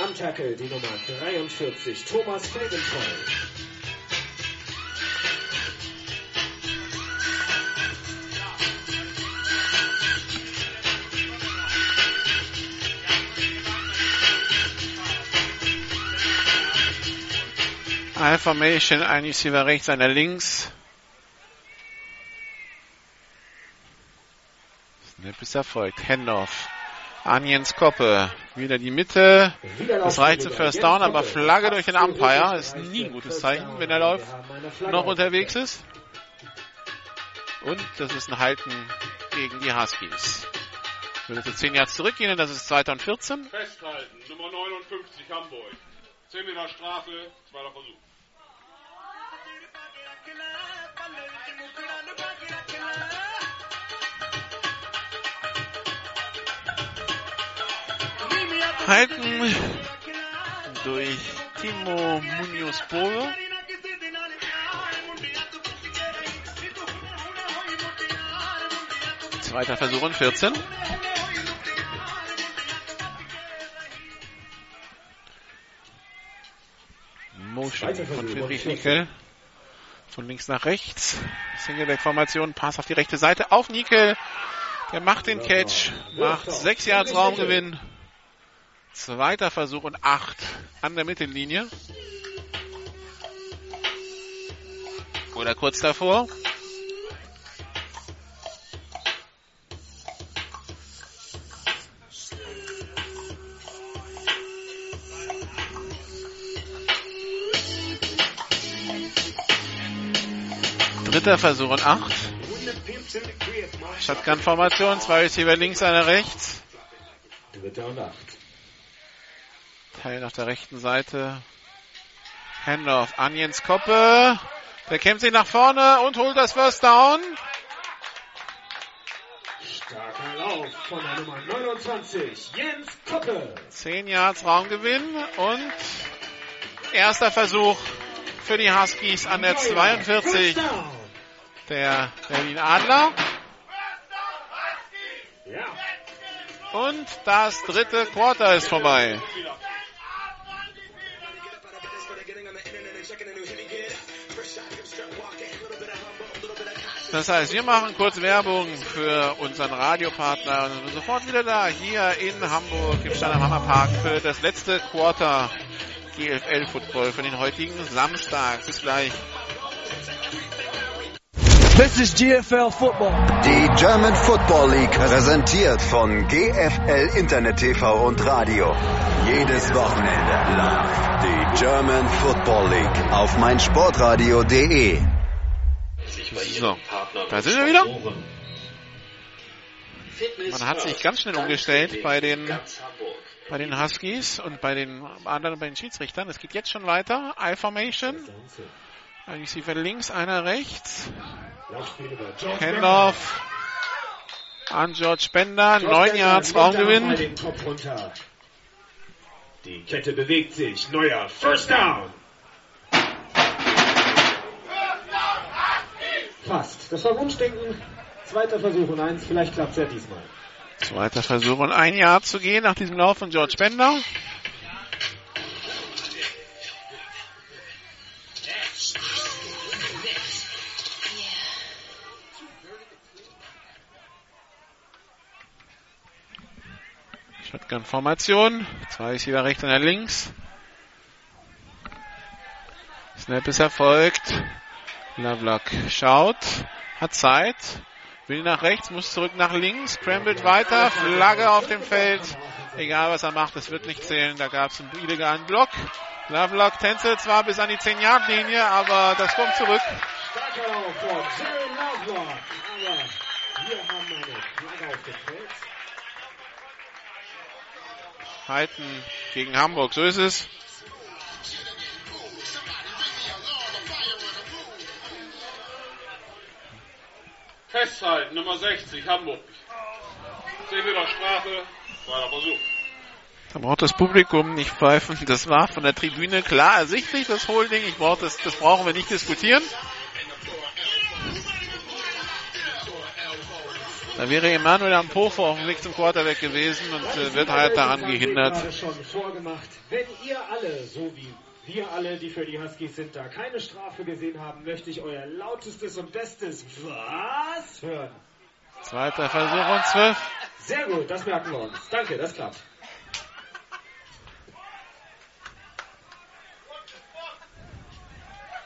Am Tackle die Nummer 43, Thomas Felgenvoll. High Formation, ein Receiver rechts, einer links. Snap ist erfolgt. Handoff an Jens Koppe. Wieder die Mitte. Das reicht zu First Down, aber Flagge durch den Umpire ist nie ein gutes Zeichen, wenn der Lauf noch unterwegs ist. Und das ist ein Halten gegen die Huskies. Würde zu 10 Yards zurückgehen das ist 2014. Festhalten, Nummer 59 Hamburg. 10 Meter Strafe, zweiter Versuch. Halten durch Timo Munoz Bolo. Zweiter Versuch und 14. Motion von Friedrich Nickel. Von links nach rechts. Singleback-Formation, Pass auf die rechte Seite. Auf Nickel. Der macht den Catch. Macht 6 Yards Raumgewinn. Zweiter Versuch und 8 an der Mittellinie. Oder kurz davor. Dritter Versuch und 8. Shotgun-Formation, zwei Receiver links, einer rechts. Dritter und 8. Teil auf der rechten Seite. Handoff an Jens Koppe. Der kämpft sich nach vorne und holt das First Down. Starker Lauf von der Nummer 29, Jens Koppe. 10 Yards Raumgewinn und erster Versuch für die Huskies an der 42 der Berlin Adler. Und das dritte Quarter ist vorbei. Das heißt, wir machen kurz Werbung für unseren Radiopartner und sind sofort wieder da, hier in Hamburg im Stadion Hammerpark für das letzte Quarter GFL Football für den heutigen Samstag. Bis gleich. This is GFL Football. Die German Football League präsentiert von GFL Internet TV und Radio. Jedes Wochenende live die German Football League auf meinsportradio.de. So, da sind wir wieder. Man hat sich ganz schnell umgestellt bei den, bei den Huskies und bei den anderen, bei den Schiedsrichtern. Es geht jetzt schon weiter. I-Formation. Ein Receiver links, einer rechts. Handoff an George Bender. Neun Yards Raumgewinn. Die Kette bewegt sich. Neuer First Down. Fast. Das war Wunschdenken. Zweiter Versuch und eins. Vielleicht klappt es ja diesmal. Zweiter Versuch und ein Jahr zu gehen nach diesem Lauf von George Bender. Shotgun-Formation. Zwei ist wieder rechts und einer links. Snap ist erfolgt. Lovelock schaut, hat Zeit, will nach rechts, muss zurück nach links, scrambled weiter, Flagge auf dem Feld. Egal was er macht, es wird nicht zählen. Da gab es einen illegalen Block. Lovelock tänzelt zwar bis an die 10-Yard-Linie, aber das kommt zurück. Lovelock. Aber wir haben eine Flagge auf dem Feld. Halten gegen Hamburg, so ist es. Festhalten, Nummer 60, Hamburg. 10 Meter Strafe, zweiter Versuch. Da braucht das Publikum nicht pfeifen. Das war von der Tribüne klar ersichtlich, das Holding. Ich brauche das, das brauchen wir nicht diskutieren. Da wäre Emanuel am Pofo auf dem Weg zum Quarterback gewesen und äh, wird halt daran gehindert. schon vorgemacht. Wenn ihr alle, so wie wir alle, die für die Huskies sind, da keine Strafe gesehen haben, möchte ich euer lautestes und bestes Was hören. Zweiter Versuch und zwölf. Sehr gut, das merken wir uns. Danke, das klappt.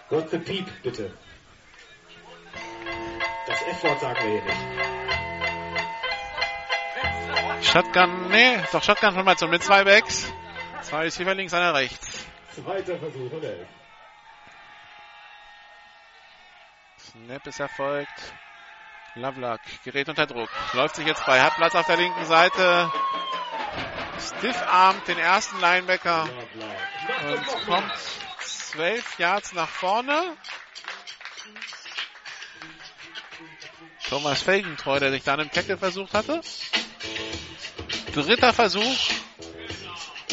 What's the Piep, bitte? Das F-Wort sagen wir hier nicht. Shotgun, nee, doch Shotgun-Formation mit zwei Backs. Zwei Receiver links, einer rechts. Zweiter Versuch elf. Snap ist erfolgt. Lovelock gerät unter Druck. Läuft sich jetzt bei. Hat Platz auf der linken Seite. Stiff-armt den ersten Linebacker. Und kommt zwölf Yards nach vorne. Thomas Felgentreu, der sich dann im Tackle versucht hatte. Dritter Versuch.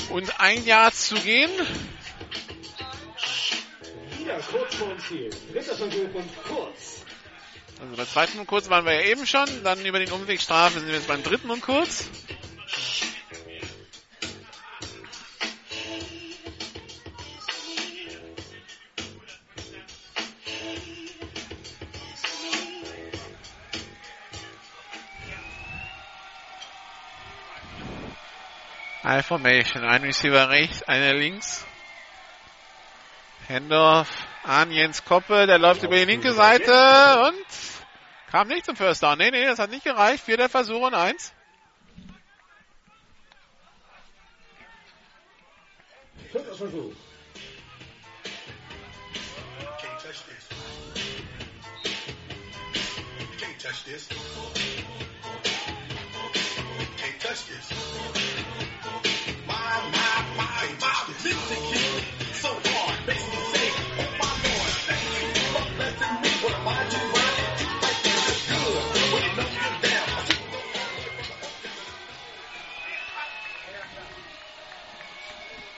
Und ein Jahr zu gehen. Also bei zweiten und kurz waren wir ja eben schon. Dann über den Umweg Strafe sind wir jetzt beim dritten und kurz. I Formation. Ein Receiver rechts, einer links. Handoff an Jens Koppe, der läuft über die linke Seite und kam nicht zum First Down. Nee, nee, das hat nicht gereicht. Vierter Versuch und eins. Can't touch this.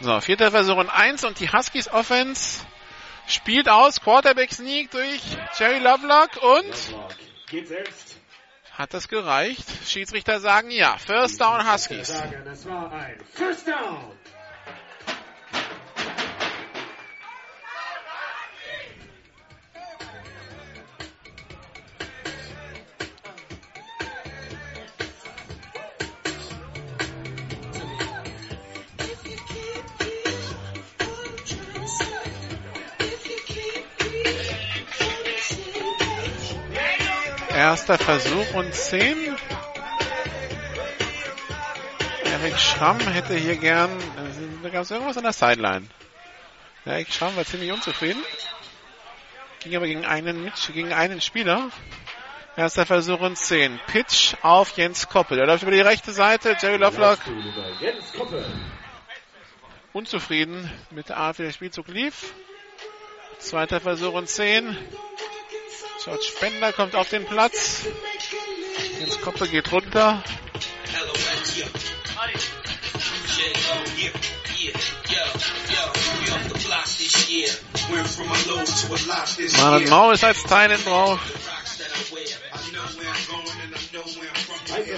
So, vierter Versuch und eins und die Huskies Offense spielt aus. Quarterback Sneak durch Jerry Lovelock und hat das gereicht? Schiedsrichter sagen ja. First Down Huskies. Es war ein First Down. Erster Versuch und 10. Erik Schramm hätte hier gern, da gab es irgendwas an der Sideline. Erik Schramm war ziemlich unzufrieden. Ging aber gegen einen, gegen einen Spieler. Erster Versuch und 10. Pitch auf Jens Koppel. Der läuft über die rechte Seite. Jerry Lovelock unzufrieden mit der Art, wie der Spielzug lief. Zweiter Versuch und 10. George Spender kommt auf den Platz. Jens Koppe geht runter. Marlon Mau ist als drauf.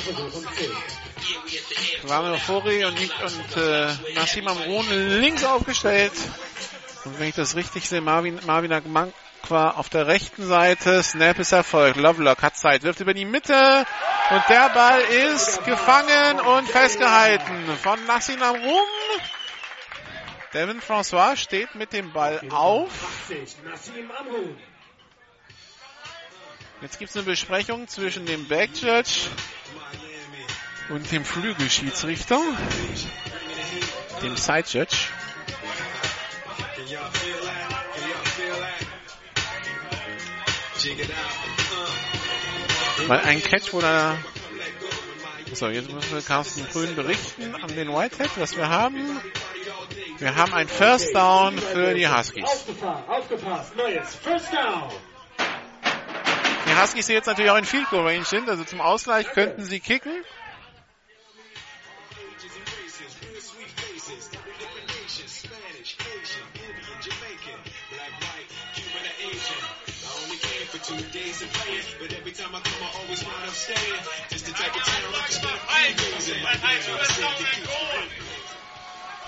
Versuch und 10. Ramiro Fori und, und äh, Nassim Amrun links aufgestellt. Und wenn ich das richtig sehe, Marvin, Marvin Agmankwa auf der rechten Seite. Snap ist erfolgt. Lovelock hat Zeit, wirft über die Mitte. Und der Ball ist gefangen und festgehalten von Nassim Amrun. Devin François steht mit dem Ball auf. 80, Nassim Amrun. Jetzt gibt es eine Besprechung zwischen dem Backjudge und dem Flügelschiedsrichter, dem Sidejudge. Weil ein Catch wurde. So, jetzt müssen wir Carsten Grün berichten an den Whitehead, was wir haben. Wir haben ein First Down für die Huskies. Aufgepasst, aufgepasst, neues First Down. Die Huskies, die jetzt natürlich auch in Field Goal Range sind, also zum Ausgleich könnten sie kicken.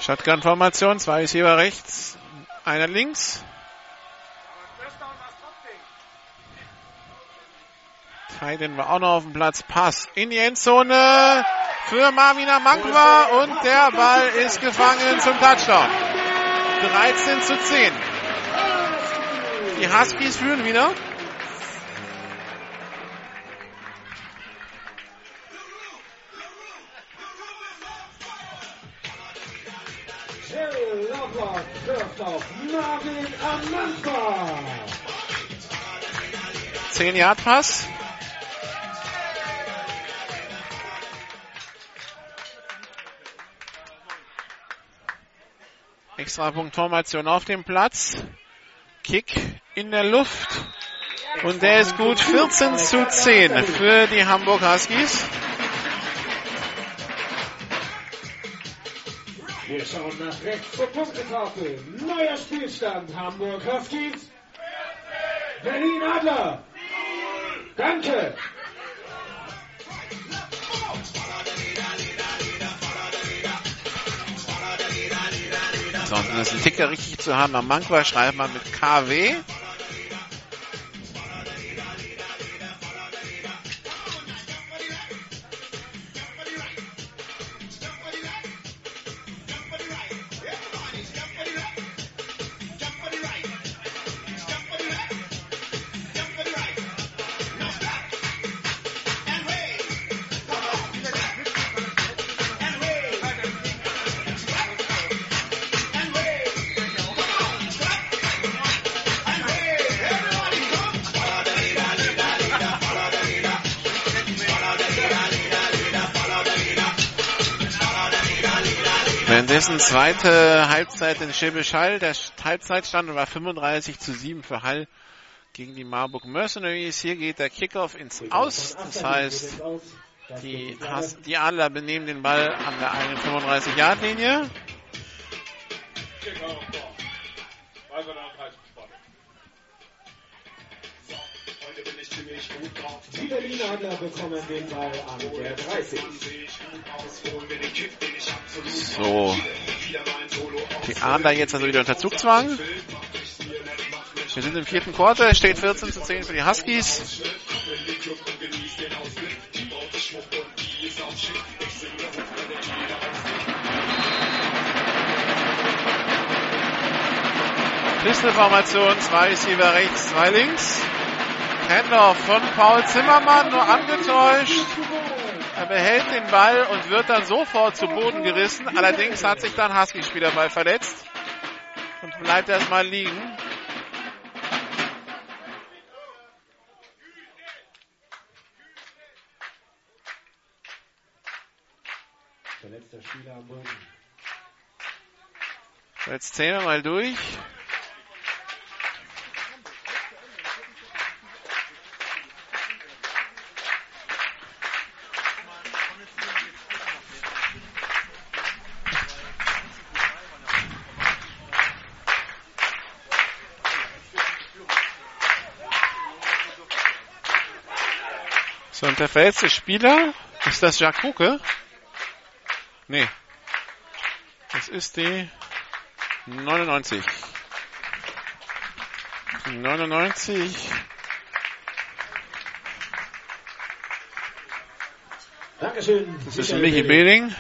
Shotgun-Formation, zwei Receiver rechts, einer links. Tyden war auch noch auf dem Platz. Pass in die Endzone für Marvina Mankwa und der Ball ist gefangen zum Touchdown. 13 zu 10. Die Huskies führen wieder. Lovelock wirft auf Marvin Amanfa. 10 Yard Pass. Extrapunkt-Formation auf dem Platz. Kick in der Luft. Und der ist gut 14 zu 10 für die Hamburg Huskies. Wir schauen nach rechts zur Punktetafel. Neuer Spielstand. Hamburg Huskies. Berlin Adler. Danke. So, um das Ticker richtig zu haben, am Mankwa schreibt man mit KW. Währenddessen zweite Halbzeit in Schäbisch Hall. Der Halbzeitstand war 35 zu 7 für Hall gegen die Marburg Mercenaries. Hier geht der Kickoff ins Aus. Das heißt, die, Has die Adler benehmen den Ball an der eigenen 35-Yard-Linie. Die Berlin Adler bekommen den Ball an der 30. So. Die Adler jetzt also wieder unter Zugzwang. Wir sind im vierten Quarter, steht 14 zu 10 für die Huskies. Pisteformation, zwei Receiver rechts, zwei links. Handoff von Paul Zimmermann, nur angetäuscht. Er behält den Ball und wird dann sofort zu Boden gerissen. Allerdings hat sich dann Husky-Spieler mal verletzt und bleibt erstmal liegen. Verletzter Spieler am Boden. Jetzt zählen wir mal durch. Und der verletzte Spieler, ist das Jacques Hucke? Nee. Das ist die 99. Die 99. Dankeschön. Das ist Michi Behling,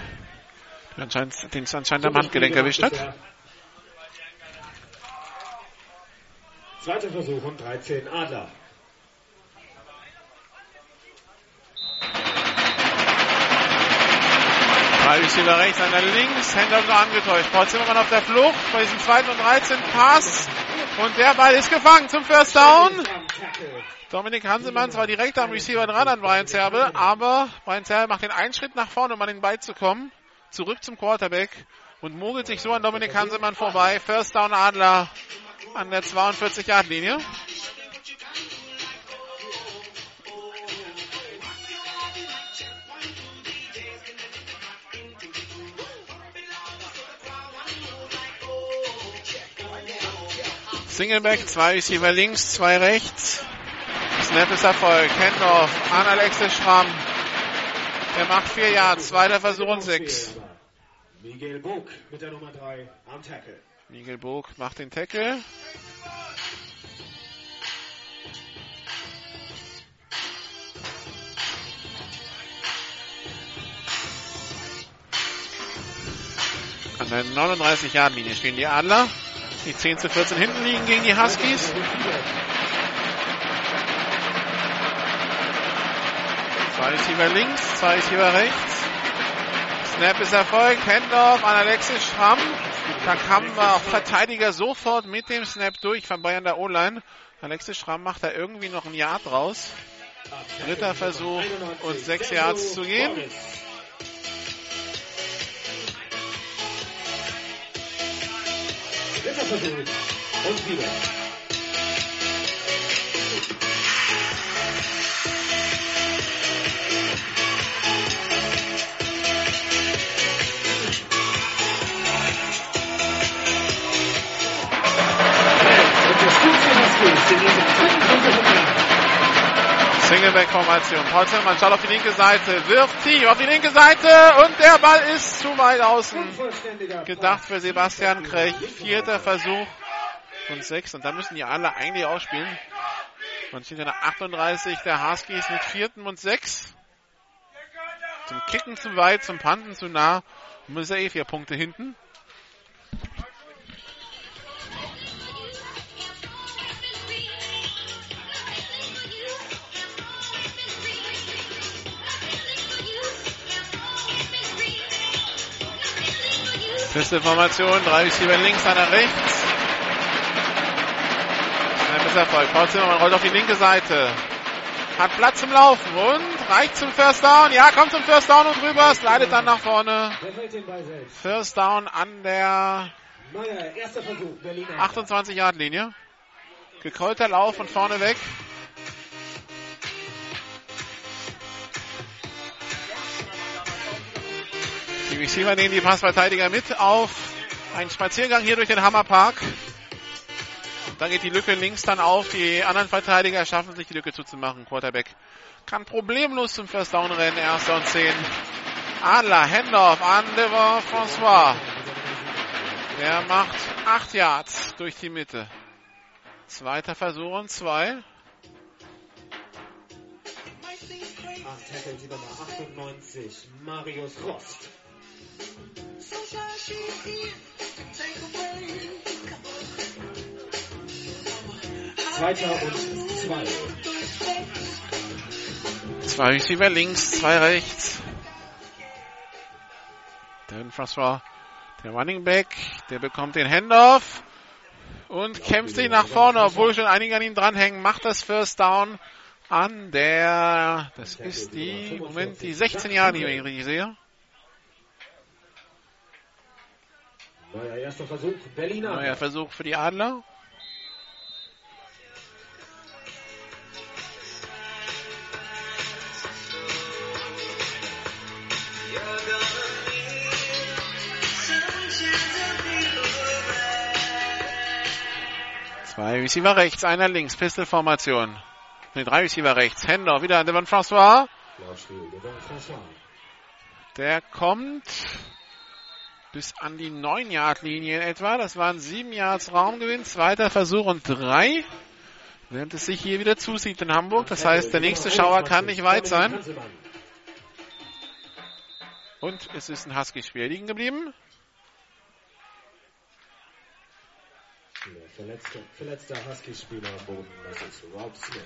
der anscheinend, den es anscheinend am Handgelenk erwischt hat. Zweiter Versuch und 13 Adler. Drei Receiver rechts, einer links, Händler nur angetäuscht. Paul Zimmermann auf der Flucht bei diesem zweiten und 13 Pass. Und der Ball ist gefangen zum First Down. Dominik Hansemann war direkt am Receiver dran an Brian Zerbe, aber Brian Zerbe macht den einen Schritt nach vorne, um an den Ball zu kommen. Zurück zum Quarterback und mogelt sich so an Dominik Hansemann vorbei. First Down Adler an der 42-Yard-Linie. Singleback, zwei Receiver links, zwei rechts. Snap ist Erfolg. Handoff an Alexis Schramm. Der macht vier Yards. Zweiter Versuch und sechs. Miguel Bog mit der Nummer 3 am Tackle. Miguel Bog macht den Tackle. An der 39-Yard-Linie stehen die Adler. Die 10 zu 14 hinten liegen gegen die Huskies. Zwei Receiver links, zwei Receiver rechts. Snap ist Erfolg. Handoff an Alexis Schramm. Da kamen auch Verteidiger sofort mit dem Snap durch von Bayern der O-Line. Alexis Schramm macht da irgendwie noch ein Yard draus. Dritter Versuch und sechs Yards zu gehen. Let's have something with you. On speed up. してるんです。Singleback-Formation. Zimmermann schaut auf die linke Seite, wirft tief auf die linke Seite und der Ball ist zu weit außen. Gedacht für Sebastian Krech. Vierter Versuch und sechs. Und dann müssen die alle eigentlich ausspielen. Man steht in der 38 der Huskies mit vierten und sechs. Zum Kicken zu weit, zum Panten zu nah. Und ja eh vier Punkte hinten. Feste Formation, drei Receiver links, einer rechts. Ein Misserfolg. Paul Zimmermann rollt auf die linke Seite. Hat Platz zum Laufen und reicht zum First Down. Ja, kommt zum First Down und rüber, slidet dann nach vorne. First Down an der 28 Yard Linie. Gekreuzter Lauf von vorne weg. Die Receiver nehmen die Passverteidiger mit auf einen Spaziergang hier durch den Hammerpark. Dann geht die Lücke links dann auf. Die anderen Verteidiger schaffen sich die Lücke zuzumachen. Quarterback kann problemlos zum First Down rennen. Erster und zehn. Adler, Handoff an Devon François. Der macht acht Yards durch die Mitte. Zweiter Versuch und zwei. Am Tackle die Nummer 98, Marius Rost. Zweiter und zwei. Zwei Receiver links, zwei rechts. Devin François, der Running Back, der bekommt den Handoff und kämpft sich nach vorne, obwohl schon einige an ihm dranhängen, macht das First Down an der, das ist die, Moment, die 16 Jahre, die ich richtig sehe. Neuer erster Versuch, Berliner. Neuer Versuch für die Adler. Zwei Receiver rechts, einer links, Pistol-Formation. Ne, drei Receiver rechts. Händler wieder an Devon François. Der kommt bis an die 9 Yard Linie in etwa. Das waren 7 Yards Raumgewinn. Zweiter Versuch und drei. Während es sich hier wieder zusieht in Hamburg. Das heißt, der nächste Schauer kann nicht weit sein. Und es ist ein Husky-Spiel liegen geblieben. Der verletzte, verletzter Husky-Spieler am Boden, das ist Rob Smith.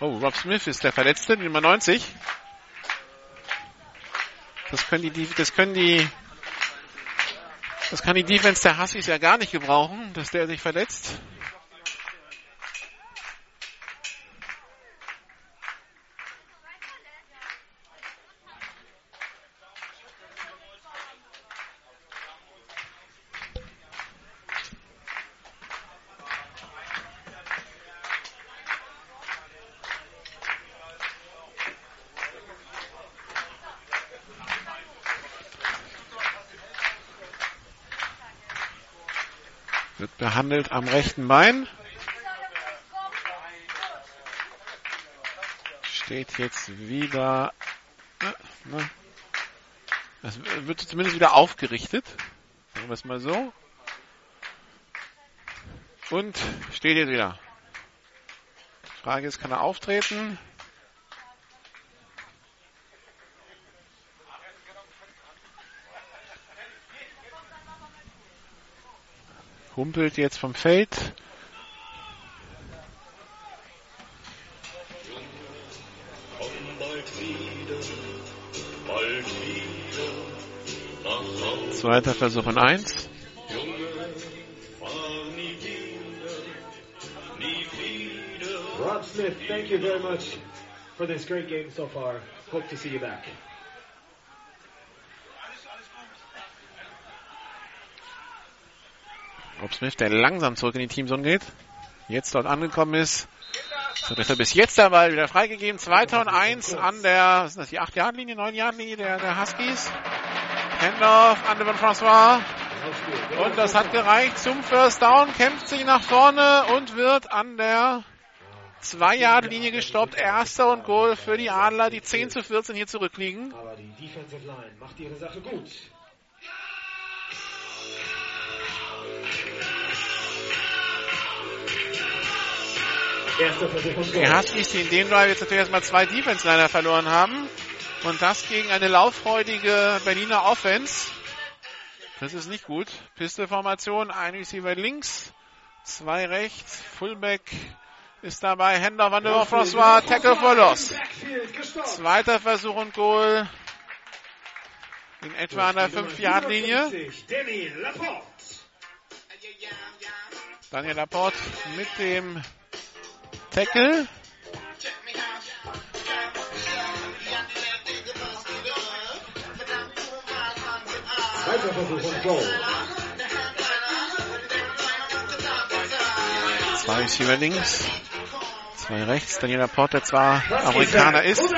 Oh, Rob Smith ist der Verletzte, die Nummer 90. Das können die, das können die, das kann die Defense der Huskies ja gar nicht gebrauchen, dass der sich verletzt. Wird behandelt am rechten Bein. Steht jetzt wieder. äh, ne. Das wird zumindest wieder aufgerichtet. Sagen wir es mal so. Und steht jetzt wieder. Die Frage ist, kann er auftreten? Humpelt jetzt vom Feld. Zweiter Versuch und eins. Rob Smith, thank you very much for this great game so far. Hope to see you back. Smith, der langsam zurück in die Teamzone geht. Jetzt dort angekommen ist. So, deshalb bis jetzt der Ball wieder freigegeben. Zweiter und eins an der, was ist das, die 8-Yard-Linie, 9-Yard-Linie der, der Huskies. Handoff an Devon François. Und das hat gereicht zum First Down, kämpft sich nach vorne und wird an der Zwei Jahre Linie gestoppt. Erster und Goal für die Adler, die 10 zu 14 hier zurückliegen. Aber die Defensive Line macht ihre Sache gut. Goal. Huskies, die in dem Drive jetzt natürlich erstmal zwei Defense-Liner verloren haben. Und das gegen eine lauffreudige Berliner Offense. Das ist nicht gut. Pistolformation, ein Receiver links, zwei rechts, Fullback ist dabei, Händler Van der Tackle for Loss. Zweiter Versuch und Goal. In etwa an der 5-Yard-Linie. 57, Danny Laporte. Daniel Laporte mit dem Tackle. Zweiter Versuch und. Zwei Receiver links, zwei rechts. Daniel Laporte, der zwar Amerikaner ist,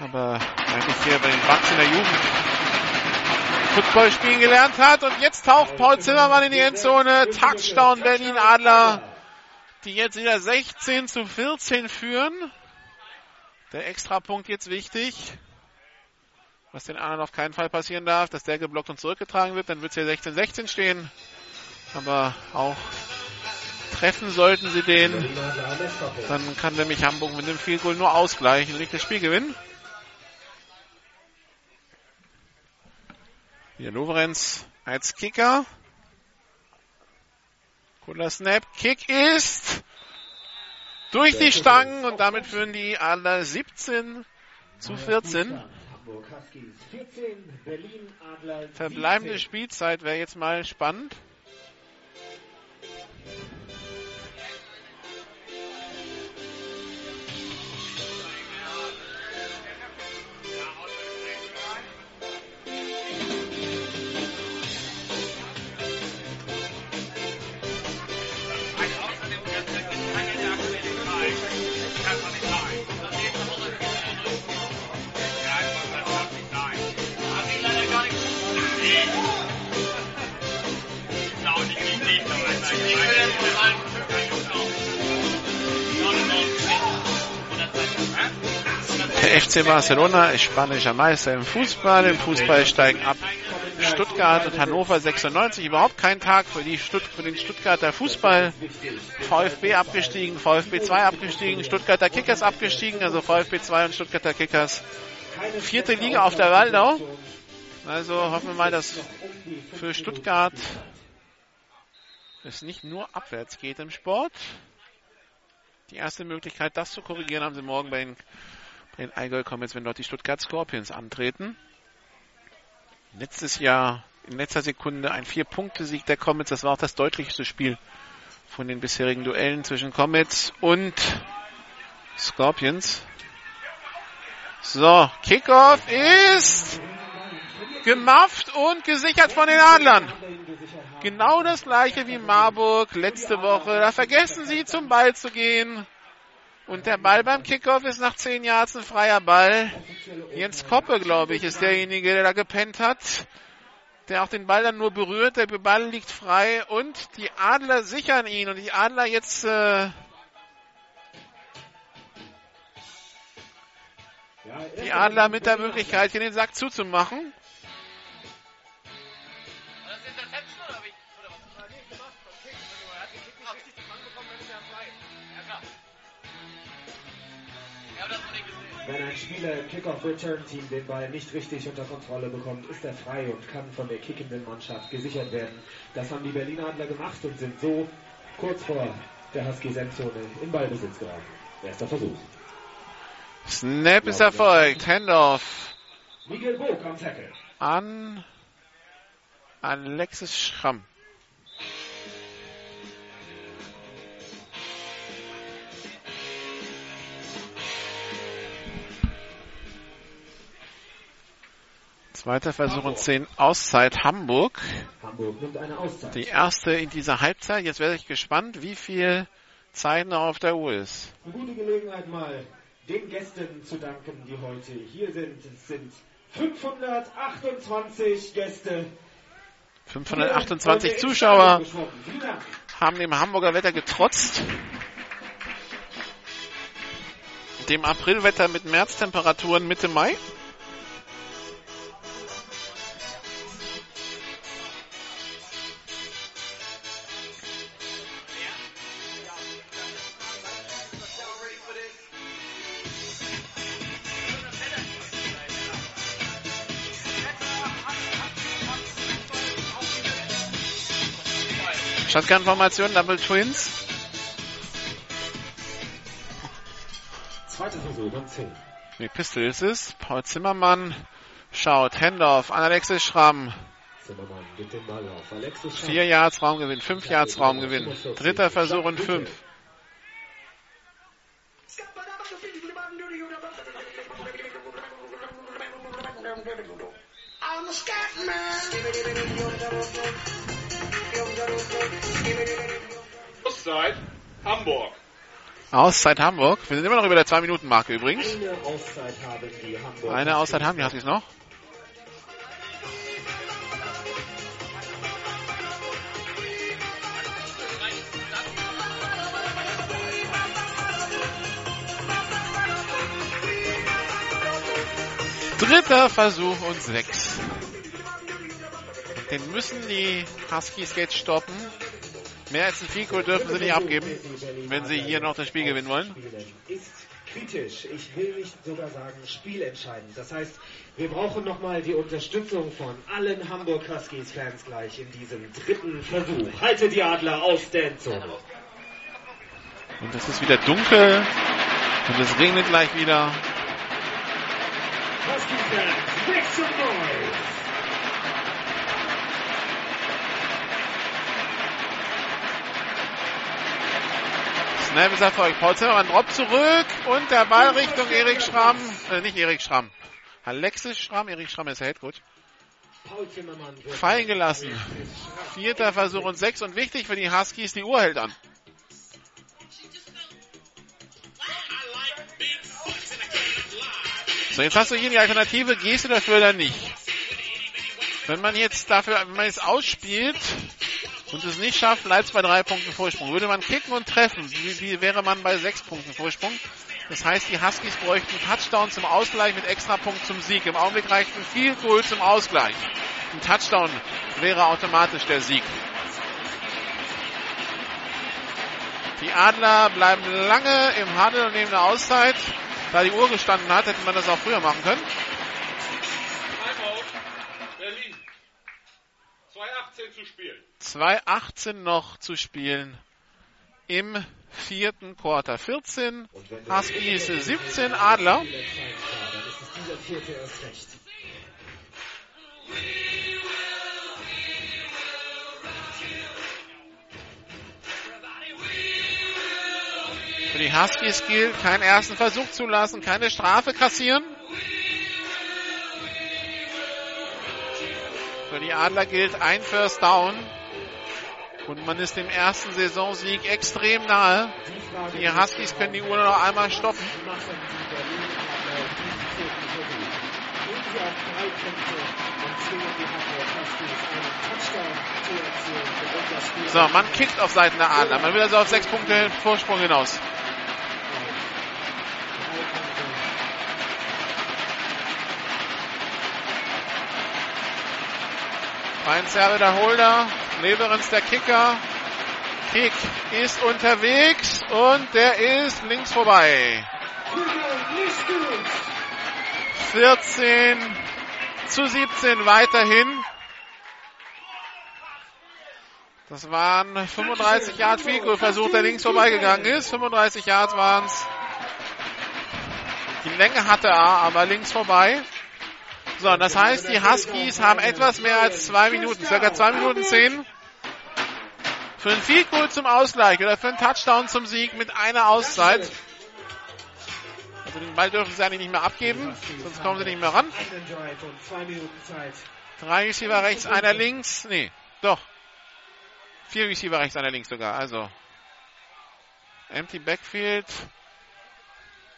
aber eigentlich hier bei den Bucks in der Jugend Football spielen gelernt hat. Und jetzt taucht Paul Zimmermann in die Endzone. Touchdown Berlin Adler, die jetzt wieder 16 zu 14 führen. Der Extrapunkt jetzt wichtig. Was den anderen auf keinen Fall passieren darf, dass der geblockt und zurückgetragen wird, dann wird es hier 16-16 stehen. Aber auch treffen sollten sie den, dann kann nämlich Hamburg mit dem Field Goal nur ausgleichen und nicht das Spiel gewinnen. Hier Lorenz als Kicker. Cooler Snap. Kick ist durch die Stangen und damit führen die Adler 17 zu 14. Hamburg Huskies 14, Berlin Adler Verbleibende 17. Spielzeit wäre jetzt mal spannend. FC Barcelona ist spanischer Meister im Fußball. Im Fußball steigen ab Stuttgart und Hannover 96. Überhaupt kein Tag für, die Stutt für den Stuttgarter Fußball. VfB abgestiegen, VfB 2 abgestiegen, Stuttgarter Kickers abgestiegen, also VfB 2 und Stuttgarter Kickers. Vierte Liga auf der Waldau. Also hoffen wir mal, dass für Stuttgart es nicht nur abwärts geht im Sport. Die erste Möglichkeit, das zu korrigieren, haben sie morgen bei den, den Allgäu Comets, wenn dort die Stuttgart Scorpions antreten. Letztes Jahr in letzter Sekunde ein Vier-Punkte-Sieg der Comets. Das war auch das deutlichste Spiel von den bisherigen Duellen zwischen Comets und Scorpions. So, Kickoff ist gemafft und gesichert von den Adlern. Genau das gleiche wie Marburg letzte Woche. Da vergessen sie zum Ball zu gehen. Und der Ball beim Kickoff ist nach zehn Yards ein freier Ball. Jens Koppe, glaube ich, ist derjenige, der da gepennt hat. Der auch den Ball dann nur berührt. Der Ball liegt frei und die Adler sichern ihn. Und die Adler jetzt äh, die Adler mit der Möglichkeit, hier den Sack zuzumachen. Wenn ein Spieler im Kickoff-Return-Team den Ball nicht richtig unter Kontrolle bekommt, ist er frei und kann von der kickenden Mannschaft gesichert werden. Das haben die Berliner Adler gemacht und sind so kurz vor der Husky-Endzone in Ballbesitz geraten. Erster Versuch. Snap ist erfolgt. Handoff Miguel Bog am Tackle. an Alexis Schramm. Zweiter Versuch und 10 Auszeit Hamburg. Hamburg nimmt eine Auszeit. Die erste in dieser Halbzeit. Jetzt werde ich gespannt, wie viel Zeit noch auf der Uhr ist. Eine gute Gelegenheit mal den Gästen zu danken, die heute hier sind. Es sind 528 Gäste. 528 Zuschauer haben dem Hamburger Wetter getrotzt. dem Aprilwetter mit Märztemperaturen Mitte Mai. Shotgun-Formation, Double Twins. Zweiter Versuch und 10. Nee, Pistol ist es. Paul Zimmermann schaut. Handoff an Alexis Schramm. Zimmermann gibt den Ball auf. Alexis Schramm. Vier Yards Raumgewinn, fünf Yards Raumgewinn. Dritter Versuch und fünf. Auszeit Hamburg. Auszeit Hamburg. Wir sind immer noch über der 2-Minuten-Marke übrigens. Eine Auszeit haben die Hamburg. Eine Auszeit haben die Huskies noch. Dritter Versuch und sechs. Den müssen die Huskies jetzt stoppen. Mehr als ein Fico dürfen sie nicht abgeben, wenn sie hier noch das Spiel gewinnen wollen. Ist kritisch. Ich will nicht sogar sagen spielentscheidend. Das heißt, wir brauchen nochmal die Unterstützung von allen Hamburg Huskies Fans gleich in diesem dritten Versuch. Halte die Adler aus der. Und es ist wieder dunkel und es regnet gleich wieder. Husky Fans, make some noise! Snap ist erfolgt. Paul Zimmermann droppt zurück und der Ball Richtung Erik Schramm. Äh, nicht Erik Schramm. Alexis Schramm. Erik Schramm ist der Zimmermann wird Fallen gelassen. Vierter Versuch und sechs. Und wichtig für die Huskies, die Uhr hält an. So, jetzt hast du hier die Alternative. Gehst du dafür oder nicht? Wenn man jetzt dafür, wenn man jetzt ausspielt und es nicht schafft, bleibt es bei drei Punkten Vorsprung. Würde man kicken und treffen, wie, wie wäre man bei sechs Punkten Vorsprung? Das heißt, die Huskies bräuchten Touchdown zum Ausgleich mit Extrapunkt zum Sieg. Im Augenblick reicht ein viel Goal zum Ausgleich. Ein Touchdown wäre automatisch der Sieg. Die Adler bleiben lange im Handel und nehmen eine Auszeit. Da die Uhr gestanden hat, hätte man das auch früher machen können. Berlin. 2,18 zu spielen. 2,18 noch zu spielen im vierten Quarter. 14 Huskies, 17 Adler. Für die Huskies gilt, keinen ersten Versuch zulassen, keine Strafe kassieren. Für die Adler gilt ein First Down. Und man ist dem ersten Saisonsieg extrem nahe. Die Huskies können die Uhr noch einmal stoppen. So, man kickt auf Seiten der Adler. Man will also auf sechs Punkte Vorsprung hinaus. Weinzerbe der Holder, Leverenz der Kicker. Kick ist unterwegs und der ist links vorbei. 14 zu 17 weiterhin. Das waren 35 Yards Fico Versuch, der links vorbeigegangen ist. 35 Yards waren es. Die Länge hatte er, aber links vorbei. So, das heißt, die Huskies haben etwas mehr als zwei Minuten, circa zwei Minuten zehn. Für ein Field Goal zum Ausgleich oder für einen Touchdown zum Sieg mit einer Auszeit. Also den Ball dürfen sie eigentlich nicht mehr abgeben, sonst kommen sie nicht mehr ran. Drei Receiver rechts, einer links. Nee, doch. Vier Receiver rechts, einer links sogar. Also. Empty Backfield.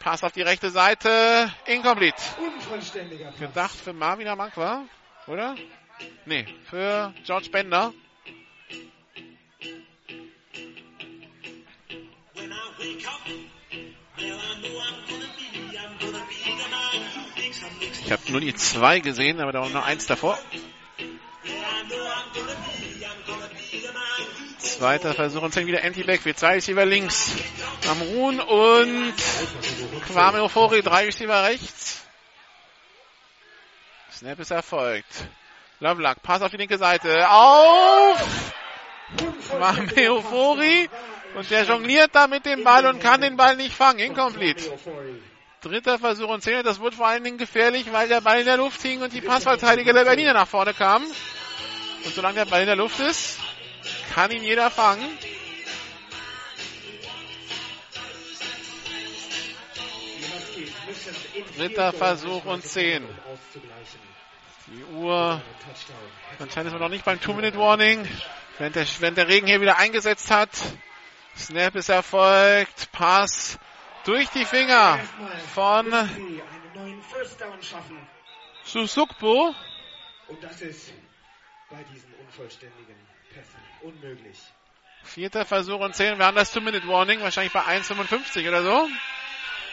Pass auf die rechte Seite. Incomplete. Unvollständiger Pass. Gedacht für Marvin Amankwa, oder? Nee, für George Bender. Ich habe nur die zwei gesehen, aber da war noch eins davor. Zweiter Versuch und 10 wieder Empty Backfield. Zwei Receiver links. Am Ruhen und Kwame Ofori, drei Receiver rechts. Snap ist erfolgt. Lovelock, Pass auf die linke Seite. Auf! Kwame Ofori. Und der jongliert da mit dem Ball und kann den Ball nicht fangen. Incomplete. Dritter Versuch und 10. Das wird vor allen Dingen gefährlich, weil der Ball in der Luft hing und die Passverteidiger der Berliner nach vorne kamen. Und solange der Ball in der Luft ist, kann ihn jeder fangen. Dritter Versuch und 10. Die Uhr. Anscheinend ist man noch nicht beim Two-Minute-Warning. Wenn der, wenn der Regen hier wieder eingesetzt hat. Snap ist erfolgt. Pass durch die Finger von. Susukbo. Und das ist bei diesen unvollständigen Unmöglich. Vierter Versuch und 10. Wir haben das Two-Minute-Warning. Wahrscheinlich bei 1,55 oder so.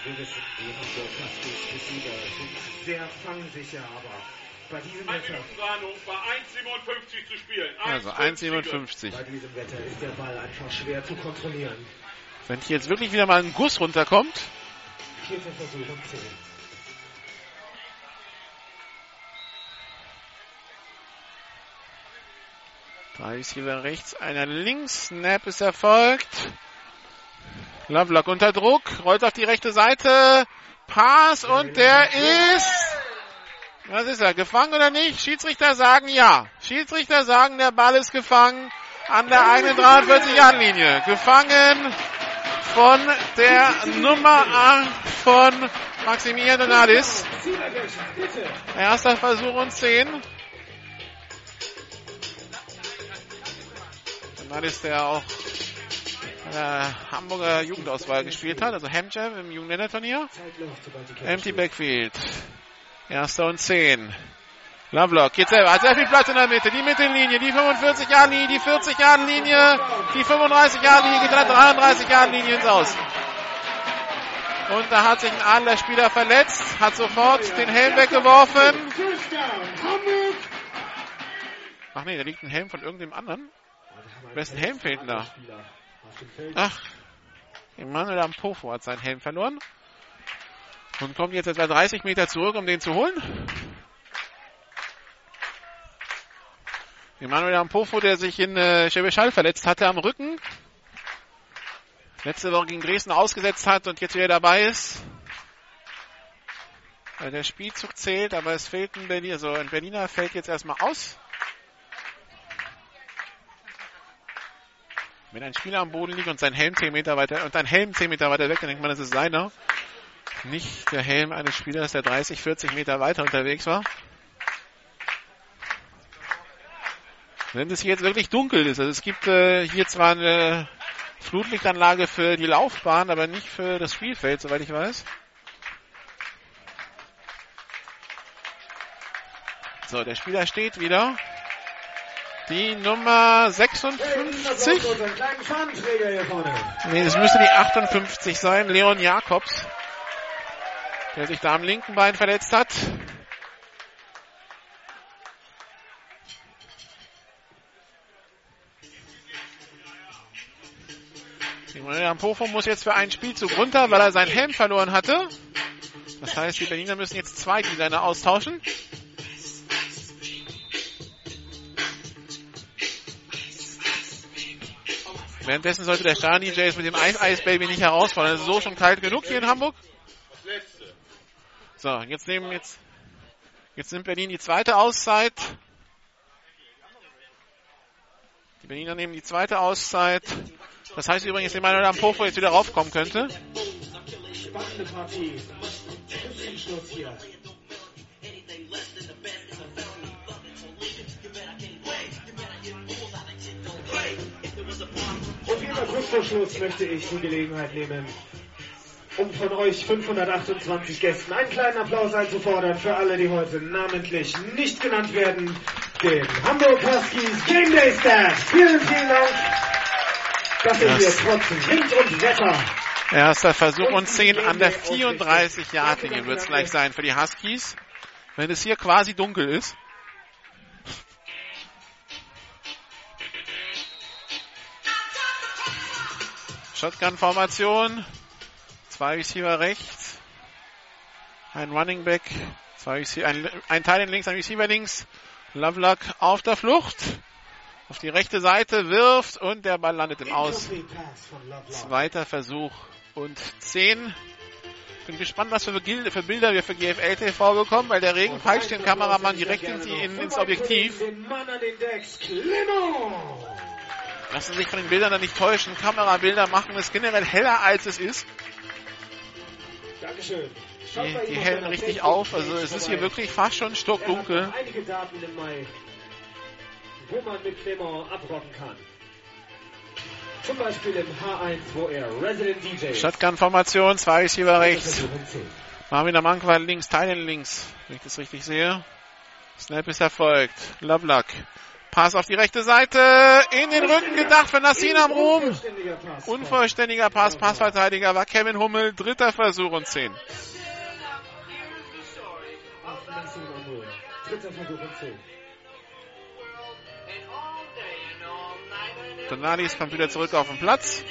Wir wissen, die Receiver sind sehr fangsicher, aber bei diesem Wetter, bei 1,57 zu spielen. Also 1,57. bei diesem Wetter ist der Ball einfach schwer zu kontrollieren. Wenn hier jetzt wirklich wieder mal ein Guss runterkommt. Vierter Versuch und 10. Drei Receiver rechts, einer links. Snap ist erfolgt. Lovelock unter Druck, rollt auf die rechte Seite. Pass und der ist. Was ist er? Gefangen oder nicht? Schiedsrichter sagen ja. Schiedsrichter sagen, der Ball ist gefangen an der 41-Yard-Linie. Gefangen von der Nummer 8 von Maximilian Donadis. Erster Versuch und 10. Donadis, der auch in der Hamburger Jugendauswahl gespielt hat, also Hemcher im Jugendländerturnier. Empty Backfield. Erster und 10. Lovelock geht selber, hat sehr viel Platz in der Mitte. Die Mittellinie, die 45 Jahre Linie, die 40 Jahre Linie, die 35 Jahre Linie, geht 33 Jahre Linie ins Aus. Und da hat sich ein Adler-Spieler verletzt, hat sofort den Helm weggeworfen. Ach nee, da liegt ein Helm von irgendeinem anderen. Wessen Helm fehlt denn da? Ach, Emanuel Ampofo hat seinen Helm verloren. Und kommt jetzt etwa 30 Meter zurück, um den zu holen. Emanuel Ampofo, der sich in äh, verletzt hatte am Rücken. Letzte Woche gegen Dresden ausgesetzt hat und jetzt wieder dabei ist. Weil der Spielzug zählt, aber es fehlt ein Berliner. Also ein Berliner fällt jetzt erstmal aus. Wenn ein Spieler am Boden liegt und sein Helm 10 Meter weiter und ein Helm 10 Meter weiter weg, dann denkt man, das ist seiner. Nicht der Helm eines Spielers, der 30, 40 Meter weiter unterwegs war. Wenn es hier jetzt wirklich dunkel ist, also es gibt äh, hier zwar eine Flutlichtanlage für die Laufbahn, aber nicht für das Spielfeld, soweit ich weiß. So, der Spieler steht wieder. Die Nummer 56. Nee, das müsste die 58 sein. Leon Jakobs. Der sich da am linken Bein verletzt hat. Simon Pofo muss jetzt für einen Spielzug runter, weil er seinen Helm verloren hatte. Das heißt, die Berliner müssen jetzt zwei Designer austauschen. Währenddessen sollte der Star DJ mit dem Ice Ice Baby nicht herausfordern. Es ist so schon kalt genug hier in Hamburg. So, jetzt nehmen jetzt, jetzt nimmt Berlin die zweite Auszeit. Die Berliner nehmen die zweite Auszeit. Das heißt übrigens, dass Emanuel Ampofo jetzt wieder raufkommen könnte. Spannende Partie. Zum Schluss möchte ich die Gelegenheit nehmen, um von euch 528 Gästen einen kleinen Applaus einzufordern für alle, die heute namentlich nicht genannt werden. Den Hamburg Huskies Game Day Staff. Vielen, vielen Dank, dass ihr hier trotz Wind und Wetter Erster Versuch und 10 an der 34 Yard linie wird es gleich sein für die Huskies. wenn es hier quasi dunkel ist. Shotgun-Formation. Zwei Receiver rechts. Ein Running Back. Zwei Receiver, ein, ein Teil links, ein Receiver links. Lovelock auf der Flucht. Auf die rechte Seite wirft und der Ball landet im Aus. Zweiter Versuch und 10. Bin gespannt, was für, für Bilder wir für GFL TV bekommen, weil der Regen peitscht den Kameramann direkt in in, ins Objektiv. Lassen sich von den Bildern dann nicht täuschen. Kamerabilder machen es generell heller, als es ist. Dankeschön. Die, die hellen richtig auf. Also es ist hier wirklich fast schon stockdunkel. Einige Daten im Mai, wo man Clement abrocken kann. Zum Beispiel im H1, wo er Resident DJ ist. Shotgun-Formation, zwei Receiver rechts. Marvin Amankwal links, Teilen links, wenn ich das richtig sehe. Snap ist erfolgt. Lovelock. Pass auf die rechte Seite. In den Rücken gedacht für Nassim Amrum. Unvollständiger Pass. Passverteidiger war Kevin Hummel. Dritter Versuch und 10. Dritter Versuch und 10. Donalis kommt wieder zurück auf den Platz.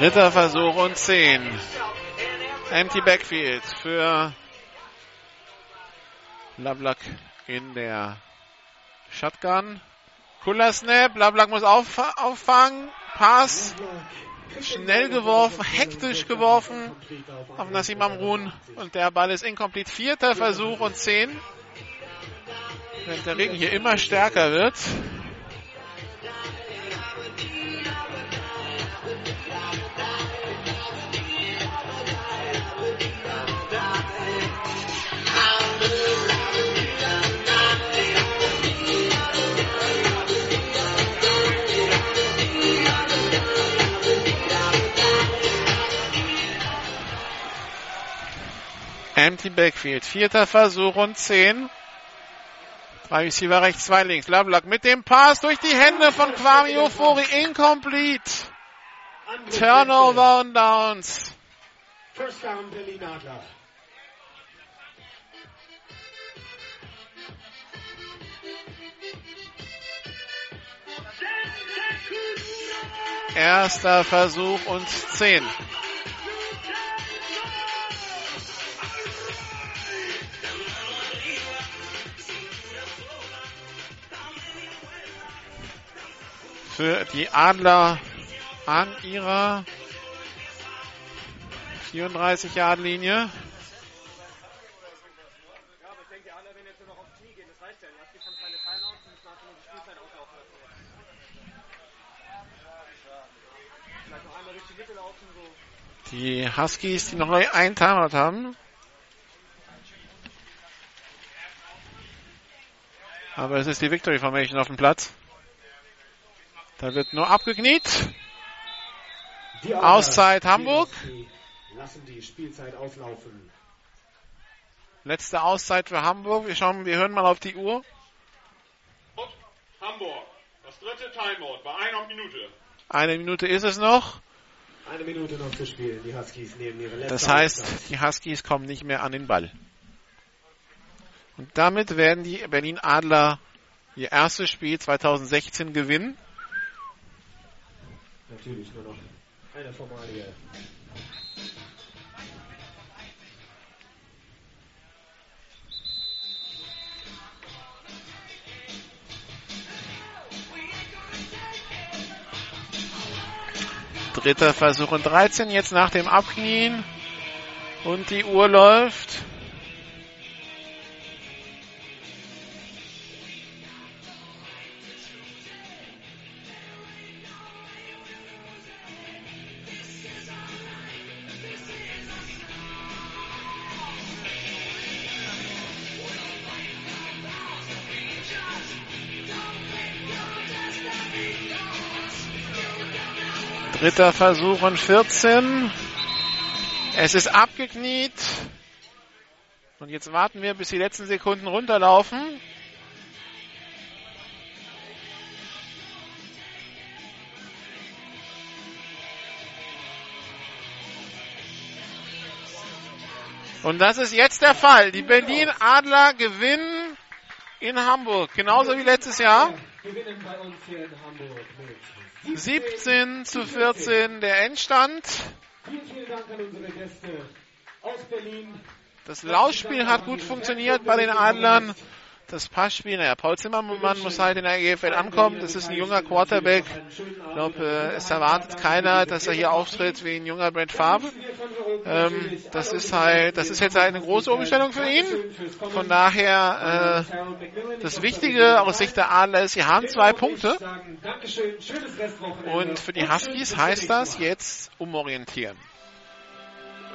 Dritter Versuch und 10. Empty Backfield für Lovelock in der Shotgun. Cooler Snap. Lovelock muss auf, auffangen. Pass. Schnell geworfen, hektisch geworfen auf Nassim Amrun. Und der Ball ist incomplete. Vierter Versuch und 10. Während der Regen hier immer stärker wird. Empty Backfield. Vierter Versuch und 10. Drei Receiver rechts, zwei links. Lovelock mit dem Pass durch die Hände von Kwame Ofori. Incomplete. Turnover und Downs. First down Berlin Adler. Erster Versuch und 10. Für die Adler an ihrer 34 Yard Linie. Die Huskies, die noch einen Timeout haben. Aber es ist die Victory Formation auf dem Platz. Da wird nur abgekniet. Auszeit Hamburg. Lassen die Spielzeit auslaufen. Letzte Auszeit für Hamburg. Wir schauen, wir hören mal auf die Uhr. Hamburg. Das dritte Timeout bei einer Minute. Eine Minute ist es noch. Eine Minute noch zu spielen. Die Huskies nehmen ihre letzte Das heißt, Auszeit. die Huskies kommen nicht mehr an den Ball. Und damit werden die Berlin Adler ihr erstes Spiel 2016 gewinnen. Natürlich nur noch eine Formalie. Dritter Versuch und 13 jetzt nach dem Abknien. Und die Uhr läuft. Dritter Versuch und 14. Es ist abgekniet. Und jetzt warten wir, bis die letzten Sekunden runterlaufen. Und das ist jetzt der Fall. Die Berlin Adler gewinnen in Hamburg, genauso wie letztes Jahr. Gewinnen bei uns hier in Hamburg mit 17 zu 14 der Endstand. Das Laufspiel hat gut funktioniert bei den Adlern. Das Passspiel, naja, Paul Zimmermann muss halt in der GFL ankommen. Das ist ein junger Quarterback. Ich glaube, äh, es erwartet keiner, dass er hier auftritt wie ein junger Brent Favre. Ähm, das ist halt, das ist jetzt halt eine große Umstellung für ihn. Von daher, äh, das Wichtige aus Sicht der Adler ist, sie haben zwei Punkte. Und für die Huskies heißt das jetzt umorientieren.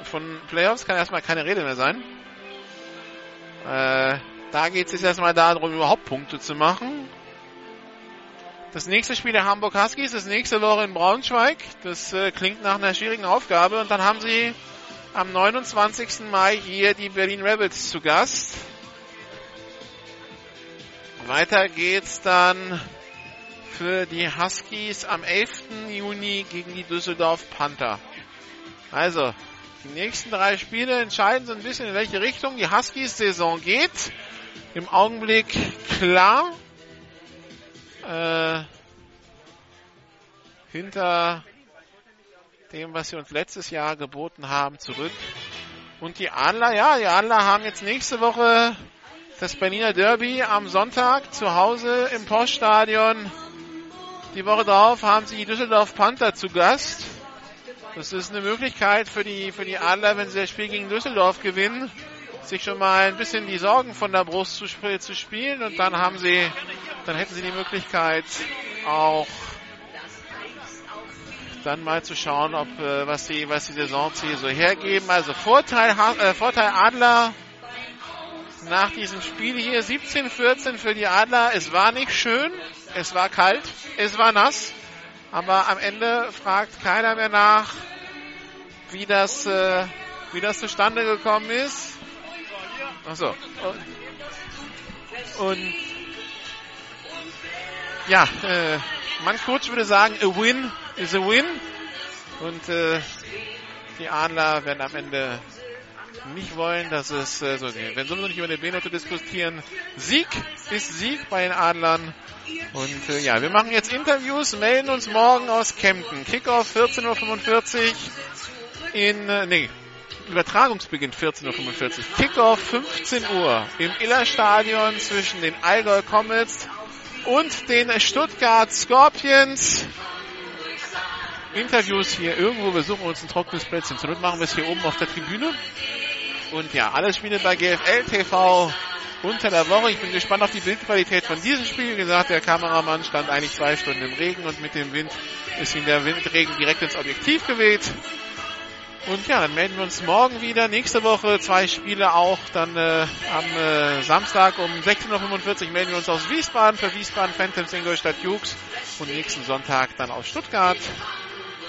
Von Playoffs kann erstmal keine Rede mehr sein. Äh, da geht es jetzt erstmal darum, überhaupt Punkte zu machen. Das nächste Spiel der Hamburg Huskies ist nächste Woche in Braunschweig. Das äh, klingt nach einer schwierigen Aufgabe. Und dann haben sie am 29. Mai hier die Berlin Rebels zu Gast. Weiter geht's dann für die Huskies am 11. Juni gegen die Düsseldorf Panther. Also, die nächsten drei Spiele entscheiden so ein bisschen, in welche Richtung die Huskies-Saison geht. Im Augenblick klar. Äh, hinter dem, was sie uns letztes Jahr geboten haben, zurück. Und die Adler, ja, die Adler haben jetzt nächste Woche das Berliner Derby am Sonntag zu Hause im Poststadion. Die Woche darauf haben sie die Düsseldorf Panther zu Gast. Das ist eine Möglichkeit für die, für die Adler, wenn sie das Spiel gegen Düsseldorf gewinnen, sich schon mal ein bisschen die Sorgen von der Brust zu, zu spielen und dann haben sie, dann hätten sie die Möglichkeit auch dann mal zu schauen, ob äh, was die was die Saisonziele so hergeben. Also Vorteil äh, Vorteil Adler nach diesem Spiel hier 17-14 für die Adler. Es war nicht schön, es war kalt, es war nass, aber am Ende fragt keiner mehr nach, wie das äh, wie das zustande gekommen ist. Achso. Und, und ja, äh, manch Coach würde sagen, a win is a win. Und äh, die Adler werden am Ende nicht wollen, dass es äh, so geht. Wenn sowieso nicht über eine B-Note diskutieren, Sieg ist Sieg bei den Adlern. Und äh, ja, wir machen jetzt Interviews, melden uns morgen aus Kempten. Kickoff 14.45 Uhr in, äh, nee, Übertragungsbeginn 14.45 Uhr. Kickoff 15 Uhr im Illerstadion zwischen den Allgäu Comets und den Stuttgart Scorpions. Interviews hier irgendwo. Wir suchen uns ein trockenes Plätzchen. Zur machen wir es hier oben auf der Tribüne. Und ja, alle Spiele bei GFL TV unter der Woche. Ich bin gespannt auf die Bildqualität von diesem Spiel. Wie gesagt, der Kameramann stand eigentlich zwei Stunden im Regen und mit dem Wind ist ihm der Windregen direkt ins Objektiv geweht. Und ja, dann melden wir uns morgen wieder. Nächste Woche zwei Spiele auch. Dann äh, am äh, Samstag um 16.45 Uhr melden wir uns aus Wiesbaden für Wiesbaden Phantoms Ingolstadt Jukes. Und nächsten Sonntag dann aus Stuttgart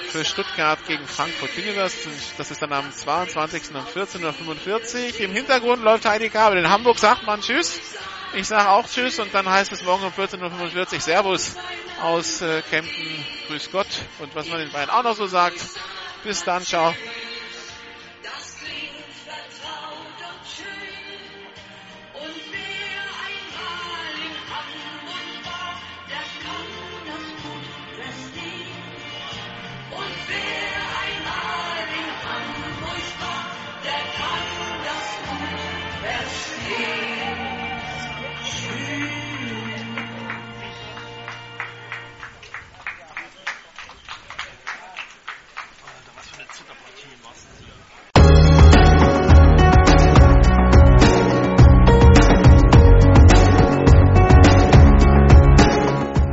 für Stuttgart gegen Frankfurt Universe. Das ist dann am 22. um 14.45 Uhr. Im Hintergrund läuft Heidi Kabel. In Hamburg sagt man Tschüss. Ich sage auch Tschüss und dann heißt es morgen um 14.45 Uhr Servus aus äh, Kempten. Grüß Gott. Und was man den beiden auch noch so sagt. Bis dann, ciao.